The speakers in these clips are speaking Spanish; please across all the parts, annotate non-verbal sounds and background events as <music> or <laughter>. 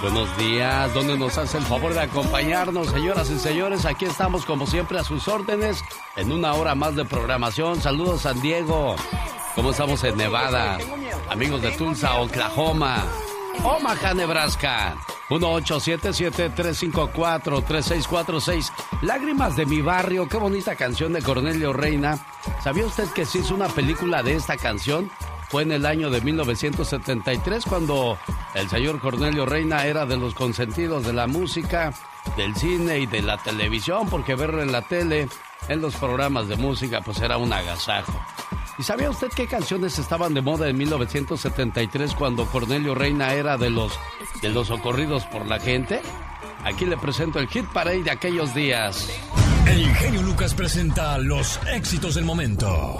Buenos días, ¿dónde nos hace el favor de acompañarnos, señoras y señores? Aquí estamos como siempre a sus órdenes en una hora más de programación. Saludos San Diego. ¿Cómo estamos en Nevada? Amigos de Tulsa, Oklahoma. Omaha, Nebraska. 1877-354-3646. Lágrimas de mi barrio. Qué bonita canción de Cornelio Reina. ¿Sabía usted que se hizo una película de esta canción? Fue en el año de 1973 cuando el señor Cornelio Reina era de los consentidos de la música, del cine y de la televisión, porque verlo en la tele, en los programas de música, pues era un agasajo. ¿Y sabía usted qué canciones estaban de moda en 1973 cuando Cornelio Reina era de los de los socorridos por la gente? Aquí le presento el hit parade de aquellos días. El genio Lucas presenta los éxitos del momento.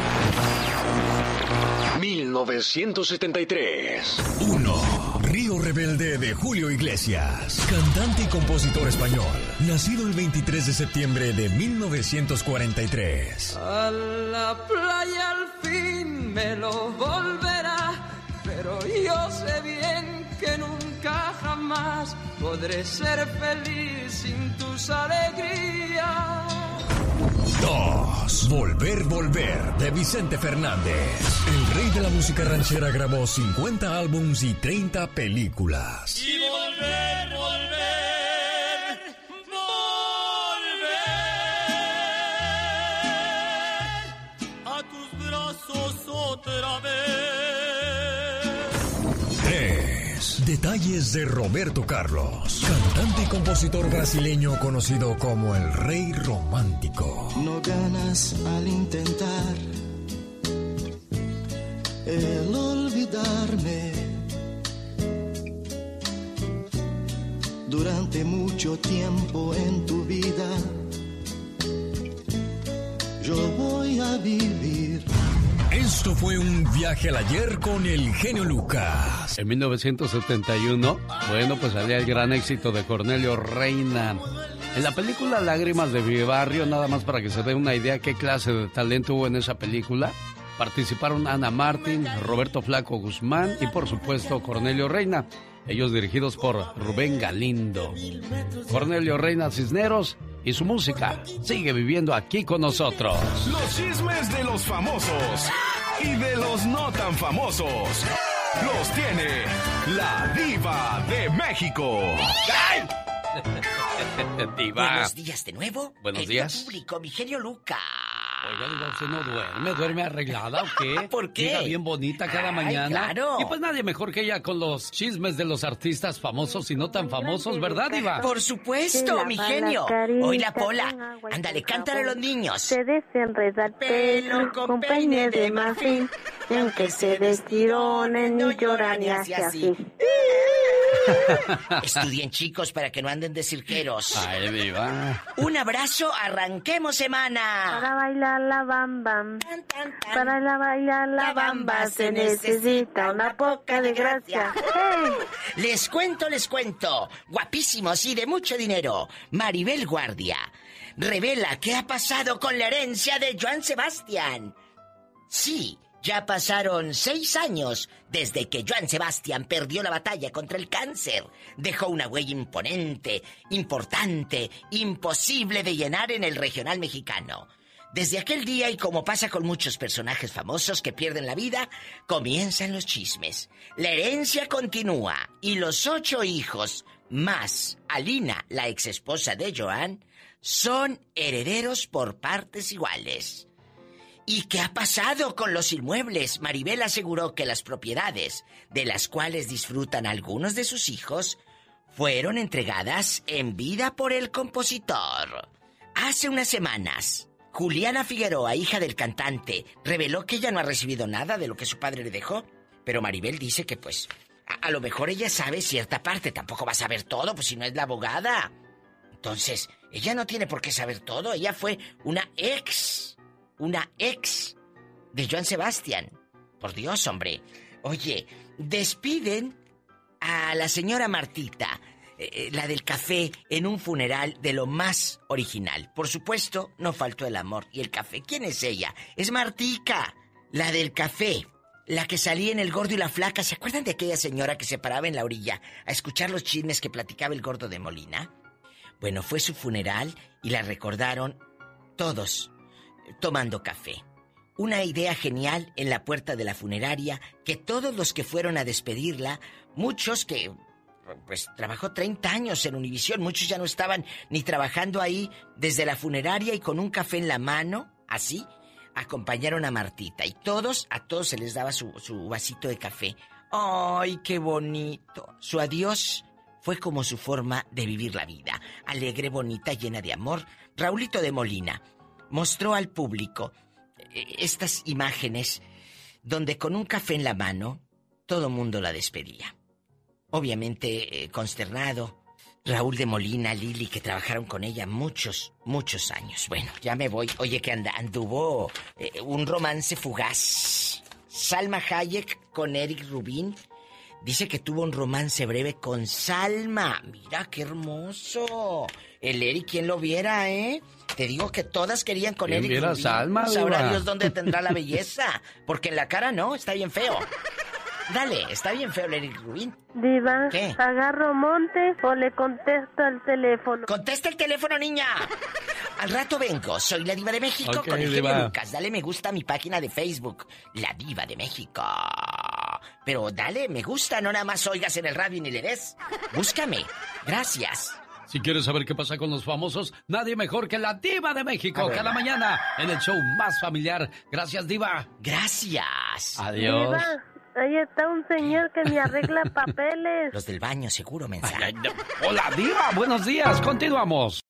1973. 1. Río Rebelde de Julio Iglesias. Cantante y compositor español. Nacido el 23 de septiembre de 1943. A la playa al fin me lo volverá. Pero yo sé bien que nunca jamás podré ser feliz sin tus alegrías. 2. Volver, volver de Vicente Fernández. El rey de la música ranchera grabó 50 álbums y 30 películas. Y volver, volver, Detalles de Roberto Carlos, cantante y compositor brasileño conocido como el Rey Romántico. No ganas al intentar el olvidarme. Durante mucho tiempo en tu vida, yo voy a vivir. Esto fue un viaje al ayer con el genio Lucas. En 1971, bueno, pues salía el gran éxito de Cornelio Reina. En la película Lágrimas de mi barrio, nada más para que se dé una idea qué clase de talento hubo en esa película, participaron Ana Martín, Roberto Flaco Guzmán y por supuesto Cornelio Reina, ellos dirigidos por Rubén Galindo. Cornelio Reina Cisneros y su música sigue viviendo aquí con nosotros. Los chismes de los famosos y de los no tan famosos los tiene la diva de México. <laughs> Diva. Buenos días de nuevo. Buenos días. público, mi genio Lucas. Oiga, diva, ¿usted no duerme? ¿Duerme arreglada o qué? <laughs> ¿Por qué? Llega bien bonita cada Ay, mañana. claro. Y pues nadie mejor que ella con los chismes de los artistas famosos y no tan famosos, ¿verdad, Diva? Por supuesto, mi genio. Hoy la pola. Ándale, cántale a los niños. Se desenreda el pelo con peine de marfil, aunque se destironen ni lloran ni hace así. <laughs> Estudien chicos para que no anden de cirqueros. Ay, Diva. Un abrazo, arranquemos semana. Para bailar la bamba, para la bailar la bamba se necesita una poca de gracia. ¡Hey! <laughs> Les cuento, les cuento. Guapísimos y de mucho dinero. Maribel Guardia revela qué ha pasado con la herencia de Joan Sebastián. Sí, ya pasaron seis años desde que Joan Sebastián perdió la batalla contra el cáncer. Dejó una huella imponente, importante, imposible de llenar en el regional mexicano. Desde aquel día, y como pasa con muchos personajes famosos que pierden la vida, comienzan los chismes. La herencia continúa y los ocho hijos, más Alina, la exesposa de Joan, son herederos por partes iguales. ¿Y qué ha pasado con los inmuebles? Maribel aseguró que las propiedades de las cuales disfrutan algunos de sus hijos fueron entregadas en vida por el compositor. Hace unas semanas, Juliana Figueroa, hija del cantante, reveló que ella no ha recibido nada de lo que su padre le dejó. Pero Maribel dice que pues a, a lo mejor ella sabe cierta parte, tampoco va a saber todo, pues si no es la abogada. Entonces, ella no tiene por qué saber todo, ella fue una ex una ex de Joan Sebastián. Por Dios, hombre. Oye, despiden a la señora Martita, eh, eh, la del café, en un funeral de lo más original. Por supuesto, no faltó el amor y el café. ¿Quién es ella? Es Martica, la del café. La que salía en El Gordo y la Flaca. ¿Se acuerdan de aquella señora que se paraba en la orilla a escuchar los chismes que platicaba el Gordo de Molina? Bueno, fue su funeral y la recordaron todos tomando café. Una idea genial en la puerta de la funeraria que todos los que fueron a despedirla, muchos que pues trabajó 30 años en Univisión, muchos ya no estaban ni trabajando ahí desde la funeraria y con un café en la mano, así, acompañaron a Martita y todos, a todos se les daba su, su vasito de café. ¡Ay, qué bonito! Su adiós fue como su forma de vivir la vida, alegre, bonita, llena de amor. Raulito de Molina mostró al público eh, estas imágenes donde con un café en la mano todo mundo la despedía. Obviamente eh, consternado, Raúl de Molina, Lili, que trabajaron con ella muchos, muchos años. Bueno, ya me voy. Oye, que anda, anduvo eh, un romance fugaz. Salma Hayek con Eric Rubin. Dice que tuvo un romance breve con Salma. Mira qué hermoso. El Eric, ¿quién lo viera, eh? Te digo que todas querían con ¿Quién Eric viera a Rubin. Salma, Sabrá? Dios dónde <laughs> tendrá la belleza. Porque en la cara no, está bien feo. Dale, está bien feo el Eric Rubin. Diva, ¿Qué? ¿agarro monte o le contesto al teléfono? Contesta el teléfono, niña. Al rato vengo. Soy la diva de México con el Diva. genio Lucas. Dale me gusta a mi página de Facebook, La Diva de México. Pero dale me gusta, no nada más oigas en el radio ni le des. Búscame. Gracias. Si quieres saber qué pasa con los famosos, nadie mejor que la Diva de México. Cada mañana en el show más familiar. Gracias, Diva. Gracias. Adiós. Diva, ahí está un señor que me arregla <laughs> papeles. Los del baño, seguro, mensaje. No. Hola, Diva. Buenos días. Continuamos.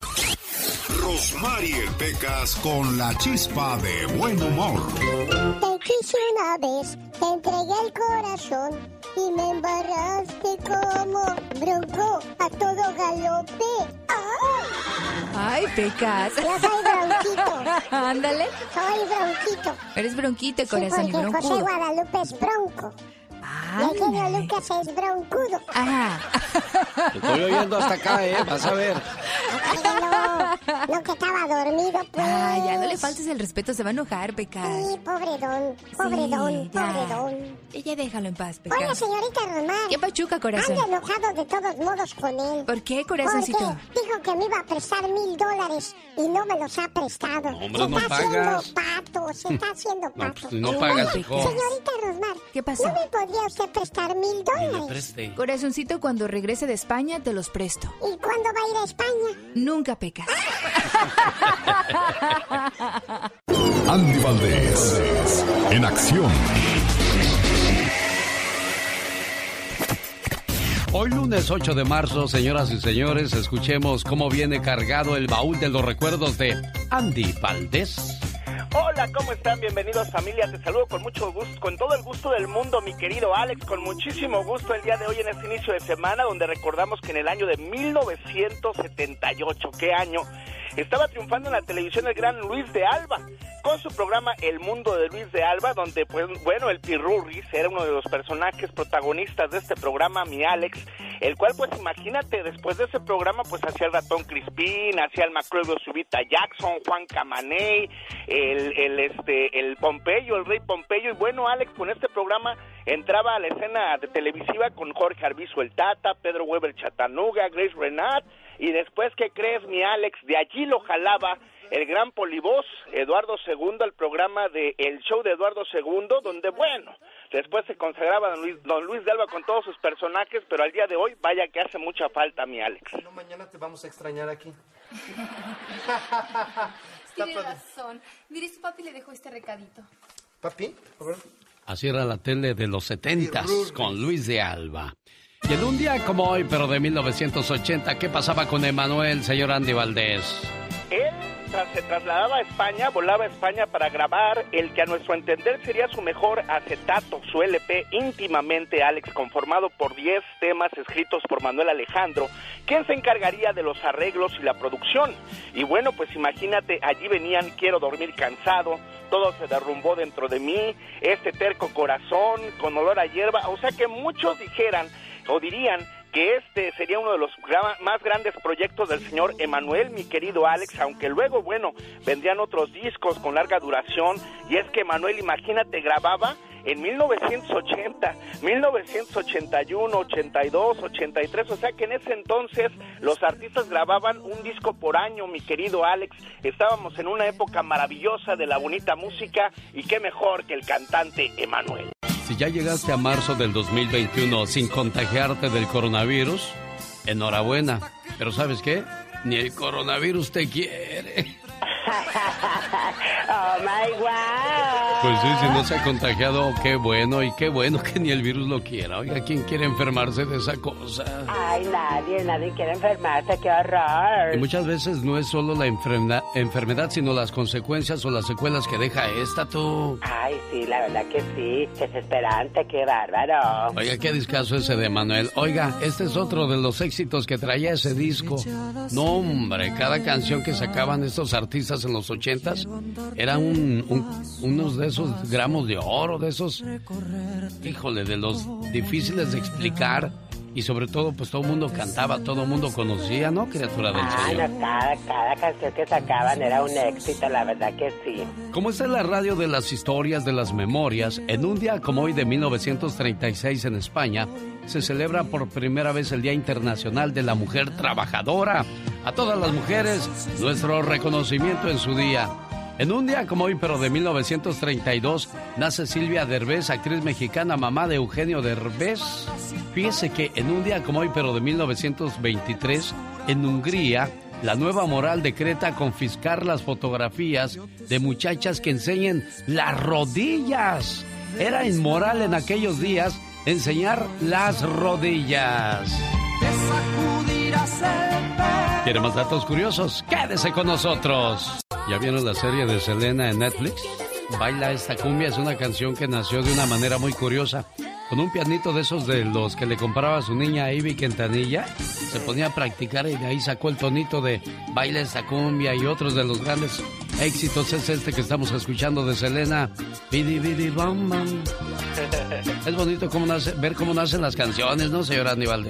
Rosmarie Pecas con la chispa de buen humor. Te quise una vez, te entregué el corazón y me embarraste como bronco a todo galope. Ay, pecas. Yo soy bronquito, <laughs> Ándale. soy bronquito. Eres bronquito, Sí, corazón y porque José broncudo. Guadalupe es bronco. Y el genio Ándale. Lucas es broncudo. Ah, Te estoy oyendo hasta acá, ¿eh? Vas a ver. Ay, no, no que estaba dormido, pues. ah, ya no le faltes el respeto, se va a enojar, pecas. Sí, pobre don, pobre don, pobre don. Y ya déjalo en paz, pecas. señorita Román. ¿Qué pachuca, Ando corazón? enojado de todos modos con él. ¿Por qué, Porque corazoncito? dijo que me iba a prestar mil dólares y no me los ha prestado. hombre, se no está pagas. haciendo pato, se está haciendo No, pato. pues, si no pagas, hijo. Señorita Rosmar, ¿Qué pasó? ¿no me podría usted prestar mil dólares? preste. Corazoncito, cuando regrese de España, te los presto. ¿Y cuándo va a ir a España? Nunca pecas. <laughs> Andy Valdés, en acción. Hoy lunes 8 de marzo, señoras y señores, escuchemos cómo viene cargado el baúl de los recuerdos de Andy Valdés. Hola, ¿cómo están? Bienvenidos familia. Te saludo con mucho gusto, con todo el gusto del mundo, mi querido Alex, con muchísimo gusto el día de hoy en este inicio de semana, donde recordamos que en el año de 1978, ¿qué año? Estaba triunfando en la televisión el gran Luis de Alba, con su programa El Mundo de Luis de Alba, donde, pues, bueno, el Pirurris era uno de los personajes protagonistas de este programa, mi Alex, el cual, pues, imagínate, después de ese programa, pues, hacía el ratón Crispín, hacía el Macroebio Subita Jackson, Juan Camaney, el, el, este, el Pompeyo, el Rey Pompeyo, y bueno, Alex, con este programa entraba a la escena de televisiva con Jorge Arbizu el Tata, Pedro Weber Chatanuga, Grace Renat, y después, ¿qué crees, mi Alex? De allí lo jalaba el gran polivoz Eduardo II al programa de El Show de Eduardo II, donde, bueno, después se consagraba don Luis, don Luis de Alba con todos sus personajes, pero al día de hoy, vaya que hace mucha falta, mi Alex. No, mañana te vamos a extrañar aquí. <laughs> Tiene razón. Mire, su papi le dejó este recadito. Papi, a ver. Así era la tele de los setentas con Luis de Alba. Y en un día como hoy, pero de 1980, ¿qué pasaba con Emanuel, señor Andy Valdés? Él se trasladaba a España, volaba a España para grabar el que a nuestro entender sería su mejor acetato, su LP íntimamente, Alex, conformado por 10 temas escritos por Manuel Alejandro, quien se encargaría de los arreglos y la producción. Y bueno, pues imagínate, allí venían Quiero dormir cansado, todo se derrumbó dentro de mí, este terco corazón, con olor a hierba, o sea que muchos dijeran o dirían que este sería uno de los más grandes proyectos del señor Emanuel, mi querido Alex, aunque luego, bueno, vendrían otros discos con larga duración, y es que Emanuel, imagínate, grababa en 1980, 1981, 82, 83, o sea que en ese entonces los artistas grababan un disco por año, mi querido Alex. Estábamos en una época maravillosa de la bonita música y qué mejor que el cantante Emanuel. Si ya llegaste a marzo del 2021 sin contagiarte del coronavirus, enhorabuena. Pero ¿sabes qué? Ni el coronavirus te quiere. <laughs> oh my God. Pues sí, si no se ha contagiado, qué bueno y qué bueno que ni el virus lo quiera. Oiga, ¿quién quiere enfermarse de esa cosa? Ay, nadie, nadie quiere enfermarse, qué horror. Y muchas veces no es solo la enfermedad, enfermedad, sino las consecuencias o las secuelas que deja esta, tú. Ay, sí, la verdad que sí. Desesperante, qué bárbaro. Oiga, qué discazo ese de Manuel. Oiga, este es otro de los éxitos que traía ese disco. No, hombre, cada canción que sacaban estos artistas en los ochentas era un, unos de esos gramos de oro, de esos, híjole, de los difíciles de explicar y sobre todo pues todo el mundo cantaba, todo el mundo conocía, ¿no? Criatura del Señor. cada, cada canción que sacaban era un éxito, la verdad que sí. Como está en la radio de las historias, de las memorias, en un día como hoy de 1936 en España, se celebra por primera vez el Día Internacional de la Mujer Trabajadora. A todas las mujeres, nuestro reconocimiento en su día. En un día como hoy, pero de 1932, nace Silvia Derbez, actriz mexicana, mamá de Eugenio Derbez. Fíjese que en un día como hoy, pero de 1923, en Hungría, la nueva moral decreta confiscar las fotografías de muchachas que enseñen las rodillas. Era inmoral en aquellos días enseñar las rodillas. ¿Quiere más datos curiosos? Quédese con nosotros. ¿Ya vieron la serie de Selena en Netflix? Baila esta cumbia es una canción que nació de una manera muy curiosa. Con un pianito de esos de los que le compraba a su niña Ivy Quintanilla, se ponía a practicar y de ahí sacó el tonito de Baila esta cumbia y otros de los grandes éxitos es este que estamos escuchando de Selena. Bidi, bidi, bam, bam. Es bonito cómo nace, ver cómo nacen las canciones, ¿no, señor Aníbal?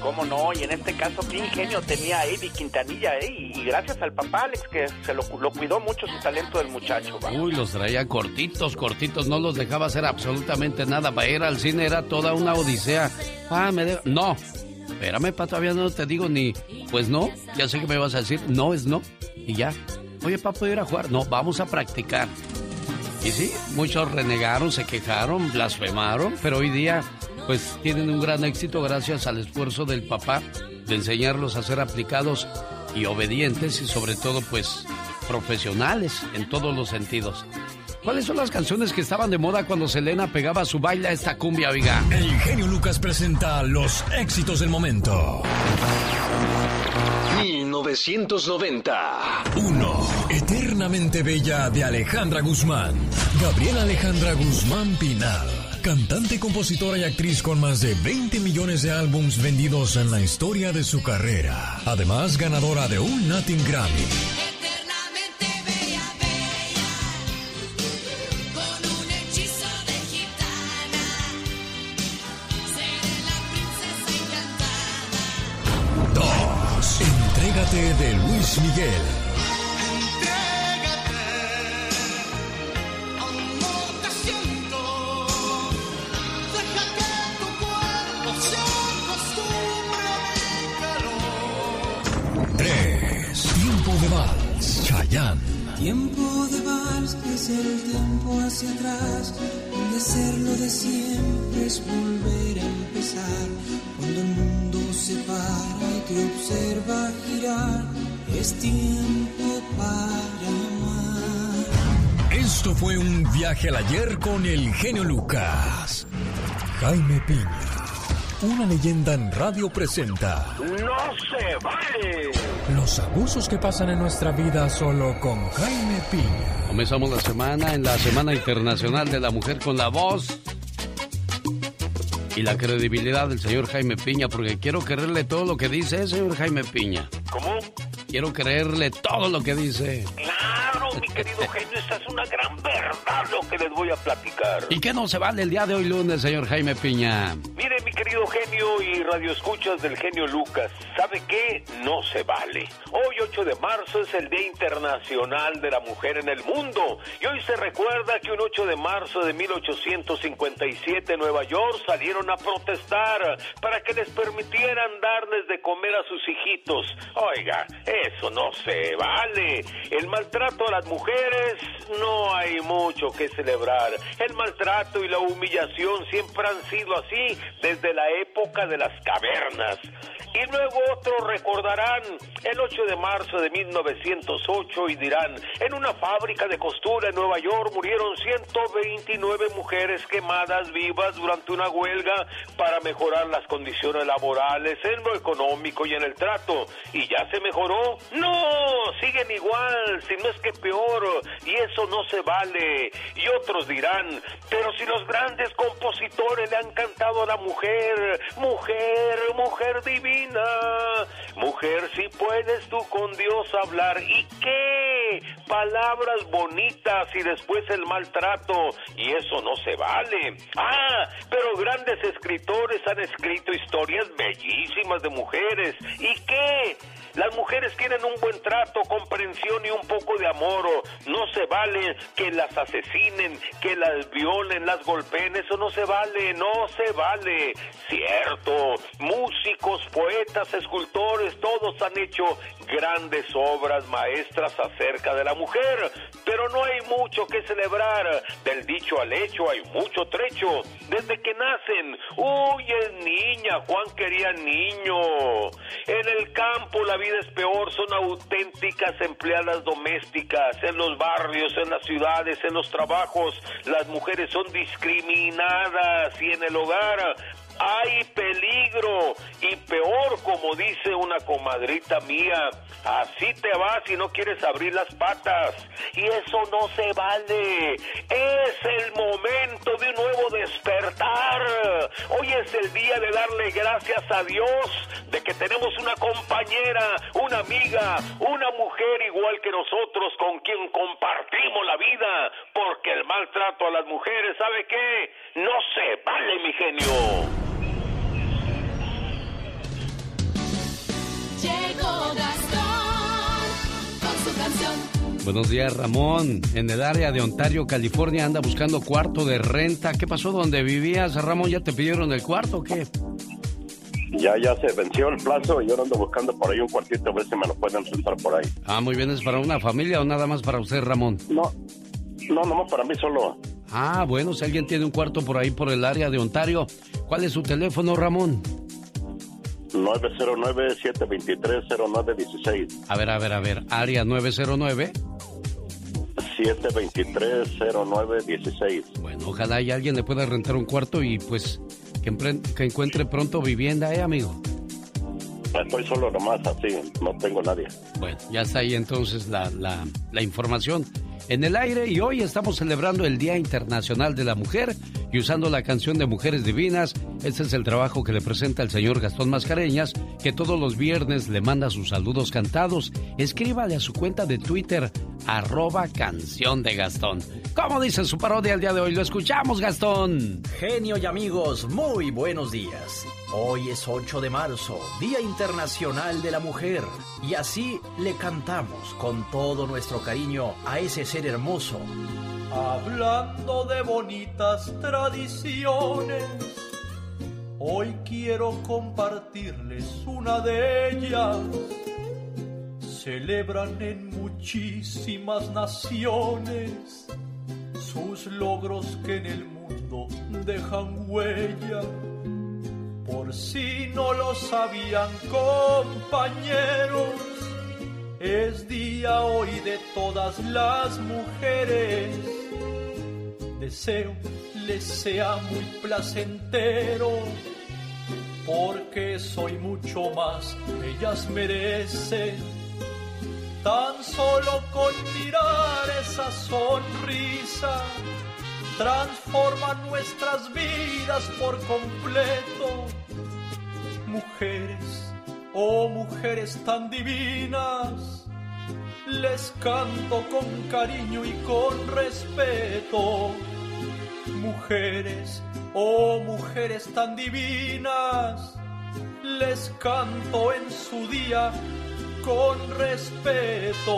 ¿Cómo no? Y en este caso, qué ingenio tenía Eddie Quintanilla, ¿eh? Y, gracias al papá Alex, que se lo, cuidó mucho su talento del muchacho, ¿va? Uy, los traía cortitos, cortitos, no los dejaba hacer absolutamente nada. Para ir al cine era toda una odisea. Ah, me de... No, espérame, pa, todavía no te digo ni... Pues no, ya sé que me vas a decir, no es no. Y ya. Oye, papá, ¿puedo ir a jugar? No, vamos a practicar. Y sí, muchos renegaron, se quejaron, blasfemaron, pero hoy día pues tienen un gran éxito gracias al esfuerzo del papá de enseñarlos a ser aplicados y obedientes y sobre todo pues profesionales en todos los sentidos. ¿Cuáles son las canciones que estaban de moda cuando Selena pegaba su baile a esta cumbia, viga? El genio Lucas presenta los éxitos del momento. 1990. 1. Eternamente Bella de Alejandra Guzmán. Gabriela Alejandra Guzmán Pinal. Cantante, compositora y actriz con más de 20 millones de álbums vendidos en la historia de su carrera. Además, ganadora de un Latin Grammy. Miguel. Tiempo de vals. Vals es el tiempo hacia atrás, fue un viaje al ayer con el genio Lucas. Jaime Piña. Una leyenda en radio presenta ¡No se vale! los abusos que pasan en nuestra vida solo con Jaime Piña. Comenzamos la semana en la Semana Internacional de la Mujer con la voz y la credibilidad del señor Jaime Piña, porque quiero creerle todo lo que dice, ¿eh, señor Jaime Piña. ¿Cómo? Quiero creerle todo lo que dice. Claro, mi querido genio, esta es una gran verdad lo que les voy a platicar. ¿Y qué no se vale el día de hoy lunes, señor Jaime Piña? Mire, mi querido genio y radioescuchas del genio Lucas. ¿Sabe qué? No se vale. Hoy 8 de marzo es el Día Internacional de la Mujer en el mundo. Y hoy se recuerda que un 8 de marzo de 1857 en Nueva York salieron a protestar para que les permitieran darles de comer a sus hijitos. Oiga, eso no se vale. El maltrato a las mujeres no hay mucho que celebrar. El maltrato y la humillación siempre han sido así desde la época de las cavernas. Y luego otros recordarán el 8 de marzo de 1908 y dirán, en una fábrica de costura en Nueva York murieron 129 mujeres quemadas vivas durante una huelga para mejorar las condiciones laborales, en lo económico y en el trato. ¿Y ya se mejoró? No, siguen igual, si no es que peor, y eso no se vale. Y otros dirán, pero si los grandes compositores le han cantado a la mujer, mujer, mujer divina, Mujer, si puedes tú con Dios hablar. ¿Y qué? Palabras bonitas y después el maltrato. Y eso no se vale. Ah, pero grandes escritores han escrito historias bellísimas de mujeres. ¿Y qué? Las mujeres quieren un buen trato, comprensión y un poco de amor. No se vale que las asesinen, que las violen, las golpeen. Eso no se vale, no se vale. Cierto, músicos, poetas, escultores, todos han hecho grandes obras maestras acerca de la mujer. Pero no hay mucho que celebrar. Del dicho al hecho hay mucho trecho. Desde que nacen, uy, es niña, Juan quería niño. En el campo la vida es peor, son auténticas empleadas domésticas. En los barrios, en las ciudades, en los trabajos, las mujeres son discriminadas y en el hogar hay peligro y peor como dice una comadrita mía, así te vas y no quieres abrir las patas y eso no se vale. Es el momento de un nuevo despertar. Hoy es el día de darle gracias a Dios de que tenemos una compañera, una amiga, una mujer igual que nosotros con quien compartimos la vida, porque el maltrato a las mujeres, ¿sabe qué? No se vale, mi genio. Llegó Gastón con su canción. Buenos días, Ramón. En el área de Ontario, California, anda buscando cuarto de renta. ¿Qué pasó donde vivías, Ramón? ¿Ya te pidieron el cuarto o qué? Ya, ya se venció el plazo y yo ando buscando por ahí un cuartito a ver si me lo pueden rentar por ahí. Ah, muy bien. ¿Es para una familia o nada más para usted, Ramón? No, no, nomás para mí solo. Ah, bueno, si alguien tiene un cuarto por ahí por el área de Ontario, ¿cuál es su teléfono, Ramón? 909-723-0916. A ver, a ver, a ver. Área 909. 723-0916. Bueno, ojalá y alguien le pueda rentar un cuarto y pues que, que encuentre pronto vivienda, ¿eh, amigo? Estoy solo nomás, así, no tengo nadie. Bueno, ya está ahí entonces la, la, la información en el aire y hoy estamos celebrando el Día Internacional de la Mujer y usando la canción de Mujeres Divinas, este es el trabajo que le presenta el señor Gastón Mascareñas, que todos los viernes le manda sus saludos cantados. Escríbale a su cuenta de Twitter, arroba canción de Gastón. ¿Cómo dice su parodia el día de hoy? Lo escuchamos, Gastón. Genio y amigos, muy buenos días. Hoy es 8 de marzo, Día Internacional de la Mujer, y así le cantamos con todo nuestro cariño a ese ser hermoso. Hablando de bonitas tradiciones, hoy quiero compartirles una de ellas. Celebran en muchísimas naciones sus logros que en el mundo dejan huella por si no lo sabían compañeros, es día hoy de todas las mujeres. Deseo les sea muy placentero, porque soy mucho más, ellas merecen. Tan solo con mirar esa sonrisa transforma nuestras vidas por completo. Mujeres, oh mujeres tan divinas, les canto con cariño y con respeto. Mujeres, Oh mujeres tan divinas, les canto en su día con respeto.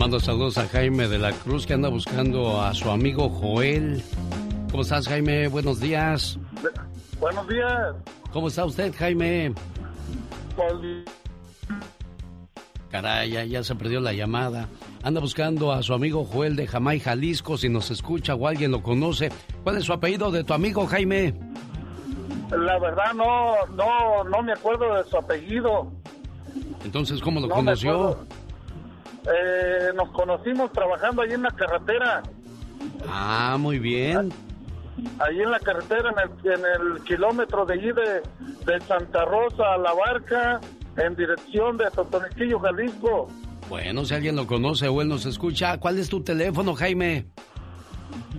Mando saludos a Jaime de la Cruz que anda buscando a su amigo Joel. ¿Cómo estás, Jaime? Buenos días. Buenos días. ¿Cómo está usted, Jaime? Caray, ya, ya se perdió la llamada. Anda buscando a su amigo Joel de Jamay, Jalisco, si nos escucha o alguien lo conoce. ¿Cuál es su apellido de tu amigo, Jaime? La verdad no, no, no me acuerdo de su apellido. Entonces, ¿cómo lo No conoció? Eh, nos conocimos trabajando ahí en la carretera, Ah, muy bien. ahí en la carretera, en el, en el kilómetro de allí de, de Santa Rosa a La Barca, en dirección de Totoniquillo, Jalisco. Bueno, si alguien lo conoce o él nos escucha, ¿cuál es tu teléfono, Jaime?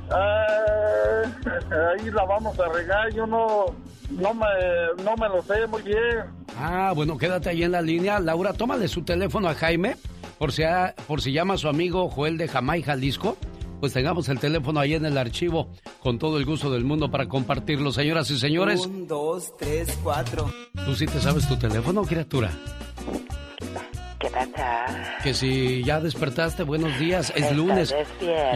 Ah, <laughs> ahí la vamos a regar, yo no, no, me, no me lo sé muy bien. Ah, bueno, quédate ahí en la línea. Laura, tómale su teléfono a Jaime, por si, ha- por si llama a su amigo Joel de Jamay, Jalisco. Pues tengamos el teléfono ahí en el archivo, con todo el gusto del mundo para compartirlo. Señoras y señores, Un, dos, tres, cuatro. ¿tú sí te sabes tu teléfono, criatura? ¿Qué pasa? Que si ya despertaste, buenos días, es lunes.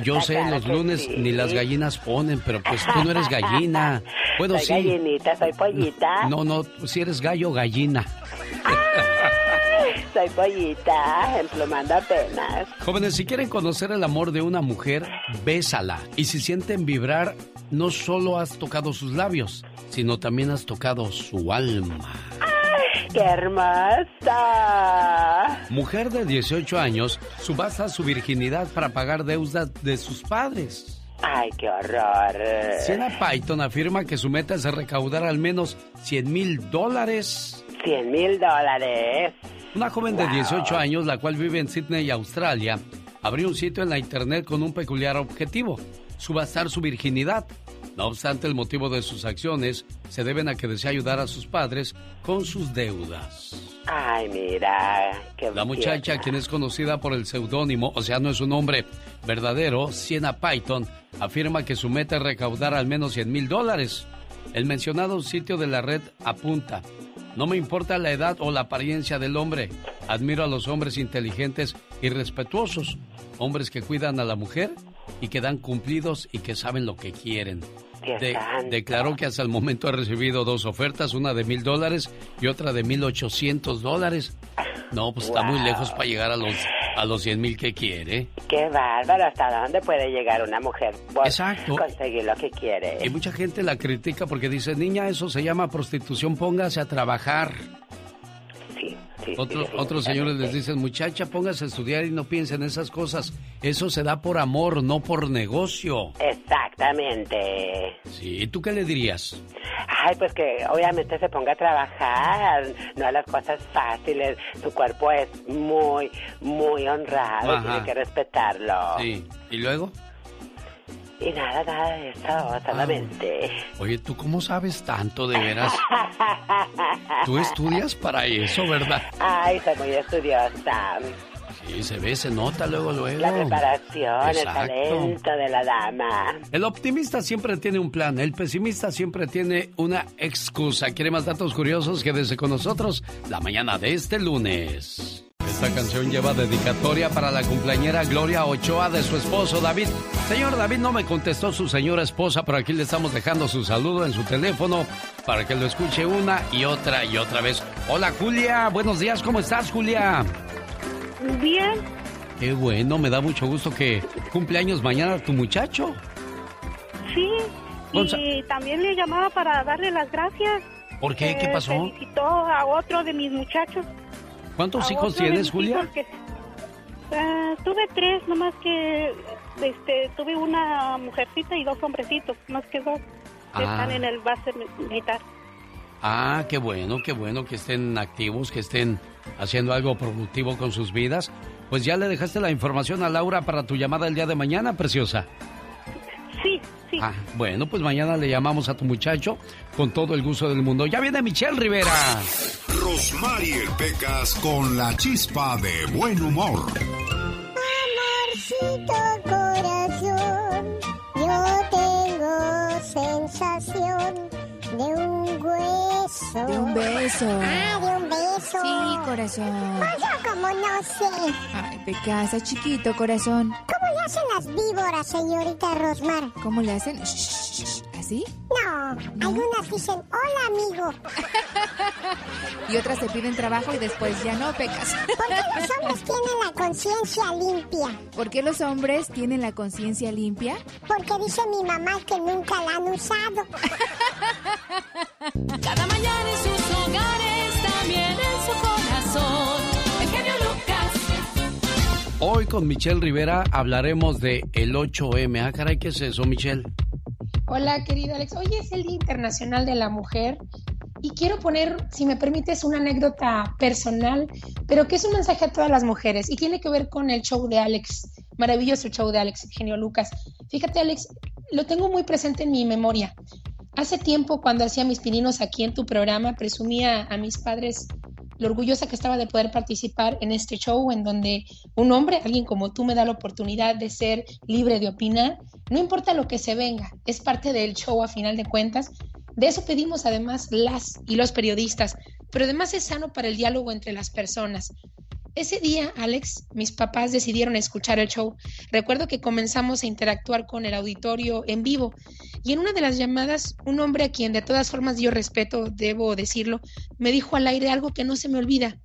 Yo sé, claro los lunes sí. ni las gallinas ponen, pero pues tú no eres gallina. <laughs> Bueno, soy sí. gallinita, soy pollita. No, no, si eres gallo, gallina. Soy pollita, emplumando apenas. Jóvenes, si quieren conocer el amor de una mujer, bésala. Y si sienten vibrar, no solo has tocado sus labios, sino también has tocado su alma. ¡Qué hermosa! Mujer de 18 años subasta su virginidad para pagar deudas de sus padres. ¡Ay, qué horror! Siena Python afirma que su meta es recaudar al menos 100 mil dólares. 100 mil dólares. Una joven de Wow. 18 años, la cual vive en Sydney, Australia, abrió un sitio en la internet con un peculiar objetivo, subastar su virginidad. No obstante, el motivo de sus acciones se deben a que desea ayudar a sus padres con sus deudas. Ay, mira, qué La muchacha, tierna. quien es conocida por el seudónimo, o sea, no es un nombre verdadero, Siena Python, afirma que su meta es recaudar al menos 100 mil dólares. El mencionado sitio de la red apunta, no me importa la edad o la apariencia del hombre, admiro a los hombres inteligentes y respetuosos, hombres que cuidan a la mujer y que dan cumplidos y que saben lo que quieren. De- declaró que hasta el momento ha recibido dos ofertas, una de mil dólares y otra de mil ochocientos dólares. No, pues está muy lejos para llegar a los a los cien mil que quiere. Qué bárbaro, ¿hasta dónde puede llegar una mujer por Exacto. conseguir lo que quiere? Y mucha gente la critica porque dice, niña, eso se llama prostitución, póngase a trabajar. Sí, Otros, señores les dicen, muchacha, póngase a estudiar y no piensen en esas cosas. Eso se da por amor, no por negocio. Exactamente. Sí, ¿y tú qué le dirías? Ay, pues que obviamente se ponga a trabajar, no a las cosas fáciles. Su cuerpo es muy, muy honrado, Ajá. tiene que respetarlo. Sí, ¿y luego? Y nada, nada de eso, solamente. Oye, ¿tú cómo sabes tanto de veras? Tú estudias para eso, ¿verdad? Ay, soy muy estudiosa. Sí, se ve, se nota luego, luego. La preparación, el talento de la dama. El optimista siempre tiene un plan, el pesimista siempre tiene una excusa. ¿Quiere más datos curiosos? Quédese con nosotros la mañana de este lunes. Esta canción lleva dedicatoria para la cumpleañera Gloria Ochoa de su esposo David. Señor David no me contestó su señora esposa, pero aquí le estamos dejando su saludo en su teléfono para que lo escuche una y otra y otra vez. Hola Julia, buenos días, ¿cómo estás Julia? Bien, Qué bueno, me da mucho gusto que cumpleaños mañana tu muchacho. sí. Y también le llamaba para darle las gracias. ¿Por qué? ¿Qué Eh, pasó? Felicitó a otro de mis muchachos. ¿Cuántos hijos tienes, Julia? que- Ah, tuve tres, nomás que este, tuve una mujercita y dos hombrecitos, más que dos. que Ah. Están en el base militar. Ah, qué bueno, qué bueno que estén activos, que estén haciendo algo productivo con sus vidas. Pues ya le dejaste la información a Laura para tu llamada el día de mañana, preciosa. Sí, sí. Ah, bueno, pues mañana le llamamos a tu muchacho con todo el gusto del mundo. Ya viene Michelle Rivera. Rosmarie Pecas con la chispa de buen humor. Amorcito corazón, yo tengo sensación de un hueso. De un beso. Ah, de un beso. Sí, corazón. Pues yo como no sé. Ay, Pecasa, chiquito, corazón. ¿Cómo le hacen las víboras, señorita Rosmar? ¿Cómo le hacen? Shh, shh, shh. ¿Así? No, algunas dicen, hola amigo. <laughs> Y otras te piden trabajo y después ya no, Pecas. <laughs> ¿Por qué los hombres tienen la conciencia limpia? ¿Por qué los hombres tienen la conciencia limpia? Porque dice mi mamá que nunca la han usado. <laughs> Cada mañana en sus hogares, también en su corazón. El genio Lucas. Hoy con Michelle Rivera hablaremos de el 8M. Ah, caray, ¿qué es eso, Michelle? Hola, querido Alex. Hoy es el Día Internacional de la Mujer y quiero poner, si me permites, una anécdota personal, pero que es un mensaje a todas las mujeres y tiene que ver con el show de Alex, maravilloso show de Alex, genio Lucas. Fíjate, Alex, lo tengo muy presente en mi memoria. Hace tiempo, cuando hacía mis pininos aquí en tu programa, presumía a mis padres lo orgullosa que estaba de poder participar en este show en donde un hombre, alguien como tú, me da la oportunidad de ser libre de opinar. No importa lo que se venga, es parte del show a final de cuentas. De eso pedimos además las y los periodistas, pero además es sano para el diálogo entre las personas. Ese día, Alex, mis papás decidieron escuchar el show. Recuerdo que comenzamos a interactuar con el auditorio en vivo y en una de las llamadas, un hombre a quien de todas formas yo respeto, debo decirlo, me dijo al aire algo que no se me olvida,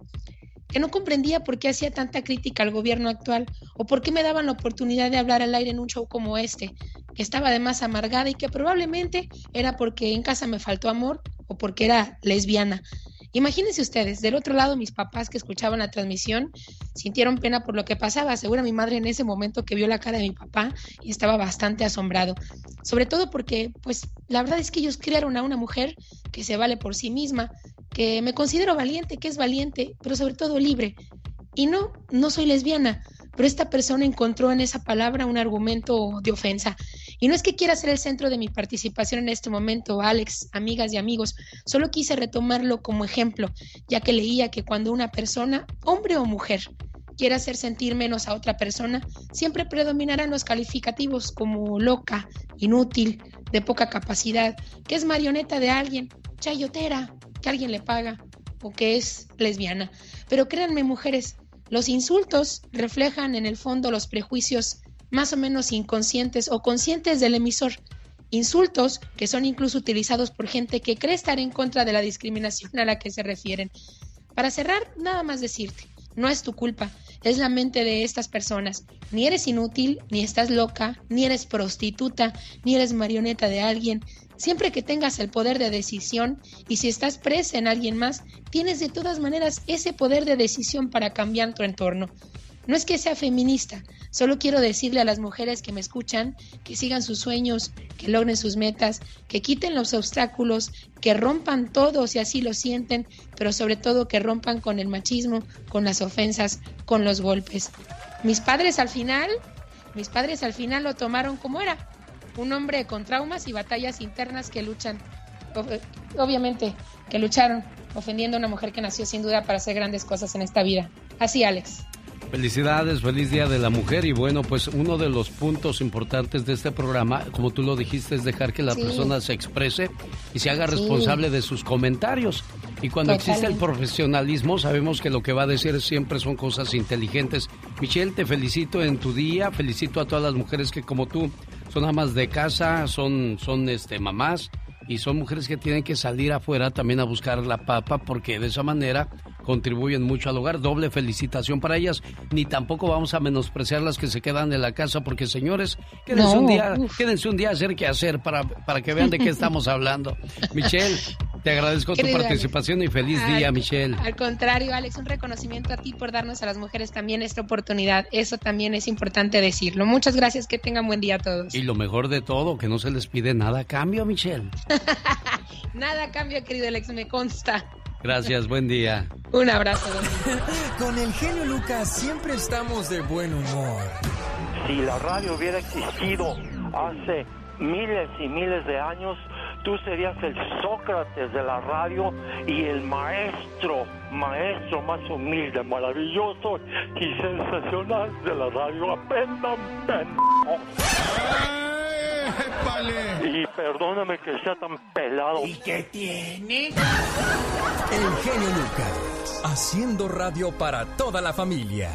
que no comprendía por qué hacía tanta crítica al gobierno actual o por qué me daban la oportunidad de hablar al aire en un show como este, que estaba además amargada y que probablemente era porque en casa me faltó amor o porque era lesbiana. Imagínense ustedes, del otro lado mis papás que escuchaban la transmisión sintieron pena por lo que pasaba. Segura mi madre en ese momento que vio la cara de mi papá y estaba bastante asombrado. Sobre todo porque, pues, la verdad es que ellos criaron a una mujer que se vale por sí misma, que me considero valiente, que es valiente, pero sobre todo libre. Y no, no soy lesbiana, pero esta persona encontró en esa palabra un argumento de ofensa. Y no es que quiera ser el centro de mi participación en este momento, Alex, amigas y amigos, solo quise retomarlo como ejemplo, ya que leía que cuando una persona, hombre o mujer, quiere hacer sentir menos a otra persona, siempre predominarán los calificativos como loca, inútil, de poca capacidad, que es marioneta de alguien, chayotera, que alguien le paga o que es lesbiana. Pero créanme, mujeres, los insultos reflejan en el fondo los prejuicios más o menos inconscientes o conscientes del emisor. Insultos que son incluso utilizados por gente que cree estar en contra de la discriminación a la que se refieren. Para cerrar, nada más decirte, no es tu culpa, es la mente de estas personas. Ni eres inútil, ni estás loca, ni eres prostituta, ni eres marioneta de alguien. Siempre que tengas el poder de decisión y si estás presa en alguien más, tienes de todas maneras ese poder de decisión para cambiar tu entorno. No es que sea feminista, solo quiero decirle a las mujeres que me escuchan que sigan sus sueños, que logren sus metas, que quiten los obstáculos, que rompan todo si así lo sienten, pero sobre todo que rompan con el machismo, con las ofensas, con los golpes. Mis padres al final, mis padres al final lo tomaron como era, un hombre con traumas y batallas internas que luchan, obviamente, que lucharon ofendiendo a una mujer que nació sin duda para hacer grandes cosas en esta vida. Así, Alex. Felicidades, feliz Día de la Mujer y bueno, pues uno de los puntos importantes de este programa, como tú lo dijiste, es dejar que la Sí. persona se exprese y se haga Sí. responsable de sus comentarios. Y cuando existe el profesionalismo, sabemos que lo que va a decir siempre son cosas inteligentes. Michelle, te felicito en tu día, felicito a todas las mujeres que como tú son amas de casa, son, son este, mamás y son mujeres que tienen que salir afuera también a buscar la papa porque de esa manera contribuyen mucho al hogar. Doble felicitación para ellas. Ni tampoco vamos a menospreciar las que se quedan en la casa porque señores, quédense No, un día, uf. quédense un día a hacer qué hacer para, para que vean de qué <laughs> estamos hablando. Michelle, te agradezco tu participación y feliz Al- día, Michelle. Al contrario, Alex, un reconocimiento a ti por darnos a las mujeres también esta oportunidad. Eso también es importante decirlo. Muchas gracias, que tengan buen día a todos. Y lo mejor de todo, que no se les pide nada a cambio, Michelle. <laughs> <laughs> Nada a cambio, querido Alex, me consta. Gracias, buen día. Un abrazo. <laughs> Con el genio Lucas siempre estamos de buen humor. Si la radio hubiera existido hace miles y miles de años, tú serías el Sócrates de la radio y el maestro, maestro más humilde, maravilloso y sensacional de la radio. Aprendan, Y perdóname que sea tan pelado. ¿Y qué tiene? El genio Lucas, haciendo radio para toda la familia.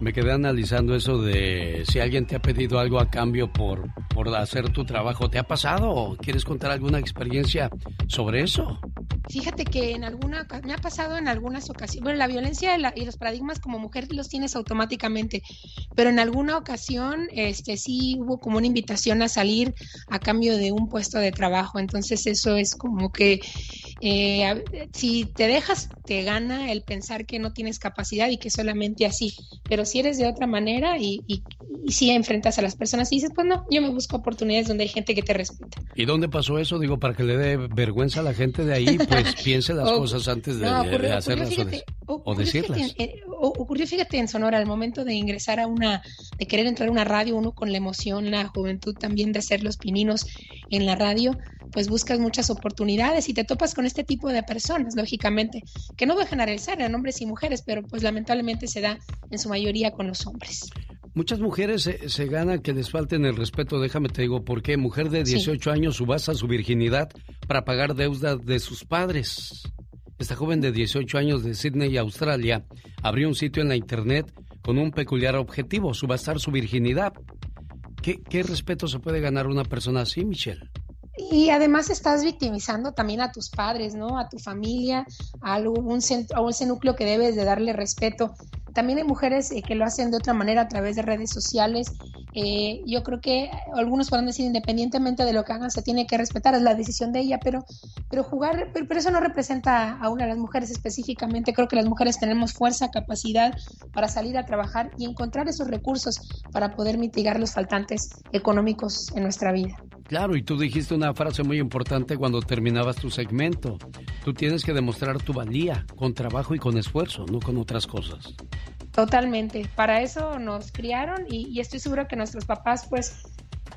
Me quedé analizando eso de si alguien te ha pedido algo a cambio por, por hacer tu trabajo. ¿Te ha pasado quieres contar alguna experiencia sobre eso? Fíjate que en alguna me ha pasado en algunas ocasiones. Bueno, la violencia y los paradigmas como mujer los tienes automáticamente, pero en alguna ocasión este sí hubo como una invitación a salir a cambio de un puesto de trabajo. Entonces eso es como que eh, si te dejas te gana el pensar que no tienes capacidad y que solamente así. Pero si eres de otra manera y, y, si enfrentas a las personas y dices, pues no, yo me busco oportunidades donde hay gente que te respeta. ¿Y dónde pasó eso? Digo, para que le dé vergüenza a la gente de ahí, pues <laughs> piense las cosas antes de, hacerlas o, decirlas. ocurrió, fíjate, en Sonora, al momento de ingresar a una, de querer entrar a una radio, uno con la emoción, la juventud también de hacer los pininos en la radio, pues buscas muchas oportunidades y te topas con este tipo de personas, lógicamente, que no voy a generalizar en hombres y mujeres, pero pues lamentablemente se da en su mayoría con los hombres. Muchas mujeres se, se ganan que les falten el respeto, déjame te digo, ¿por qué? Mujer de 18 años subasta su virginidad para pagar deudas de sus padres. Esta joven de 18 años de Sydney, Australia, abrió un sitio en la internet con un peculiar objetivo, subastar su virginidad. ¿Qué, qué respeto se puede ganar una persona así, Michelle? Y además estás victimizando también a tus padres, ¿no? A tu familia, a algún centro, a ese núcleo que debes de darle respeto. También hay mujeres eh, que lo hacen de otra manera a través de redes sociales. Eh, yo creo que algunos pueden decir, independientemente de lo que hagan, se tiene que respetar, es la decisión de ella, pero, pero jugar, pero, eso no representa a una de las mujeres específicamente. Creo que las mujeres tenemos fuerza, capacidad para salir a trabajar y encontrar esos recursos para poder mitigar los faltantes económicos en nuestra vida. Claro, y tú dijiste una frase muy importante cuando terminabas tu segmento. Tú tienes que demostrar tu valía con trabajo y con esfuerzo, no con otras cosas. Totalmente. Para eso nos criaron y, estoy seguro que nuestros papás, pues,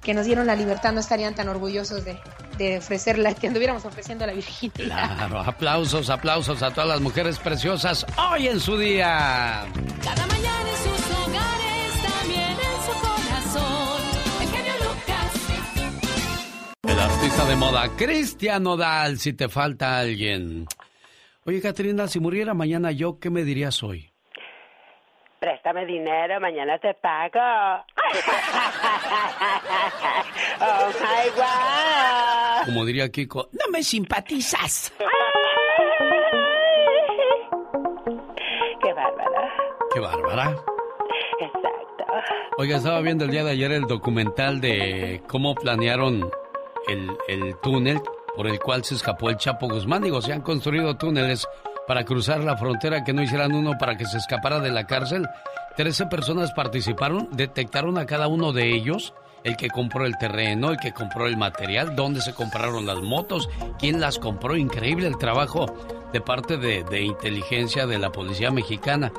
que nos dieron la libertad, no estarían tan orgullosos de, de ofrecerla, que anduviéramos ofreciendo la virginidad. Claro, aplausos, aplausos a todas las mujeres preciosas hoy en su día. Cada mañana en sus hogares, El artista de moda, Cristian Nodal, si te falta alguien. Oye, Catrina, si muriera mañana yo, ¿qué me dirías hoy? préstame dinero, mañana te pago. <laughs> oh my God. Como diría Kiko, no me simpatizas. Qué bárbara. Qué bárbara. Exacto. Oiga, estaba viendo el día de ayer el documental de cómo planearon el, el túnel por el cual se escapó el Chapo Guzmán. Digo, se han construido túneles para cruzar la frontera, que no hicieran uno para que se escapara de la cárcel. Trece personas participaron, detectaron a cada uno de ellos, el que compró el terreno, el que compró el material, dónde se compraron las motos, quién las compró. Increíble el trabajo de parte de, inteligencia de la policía mexicana.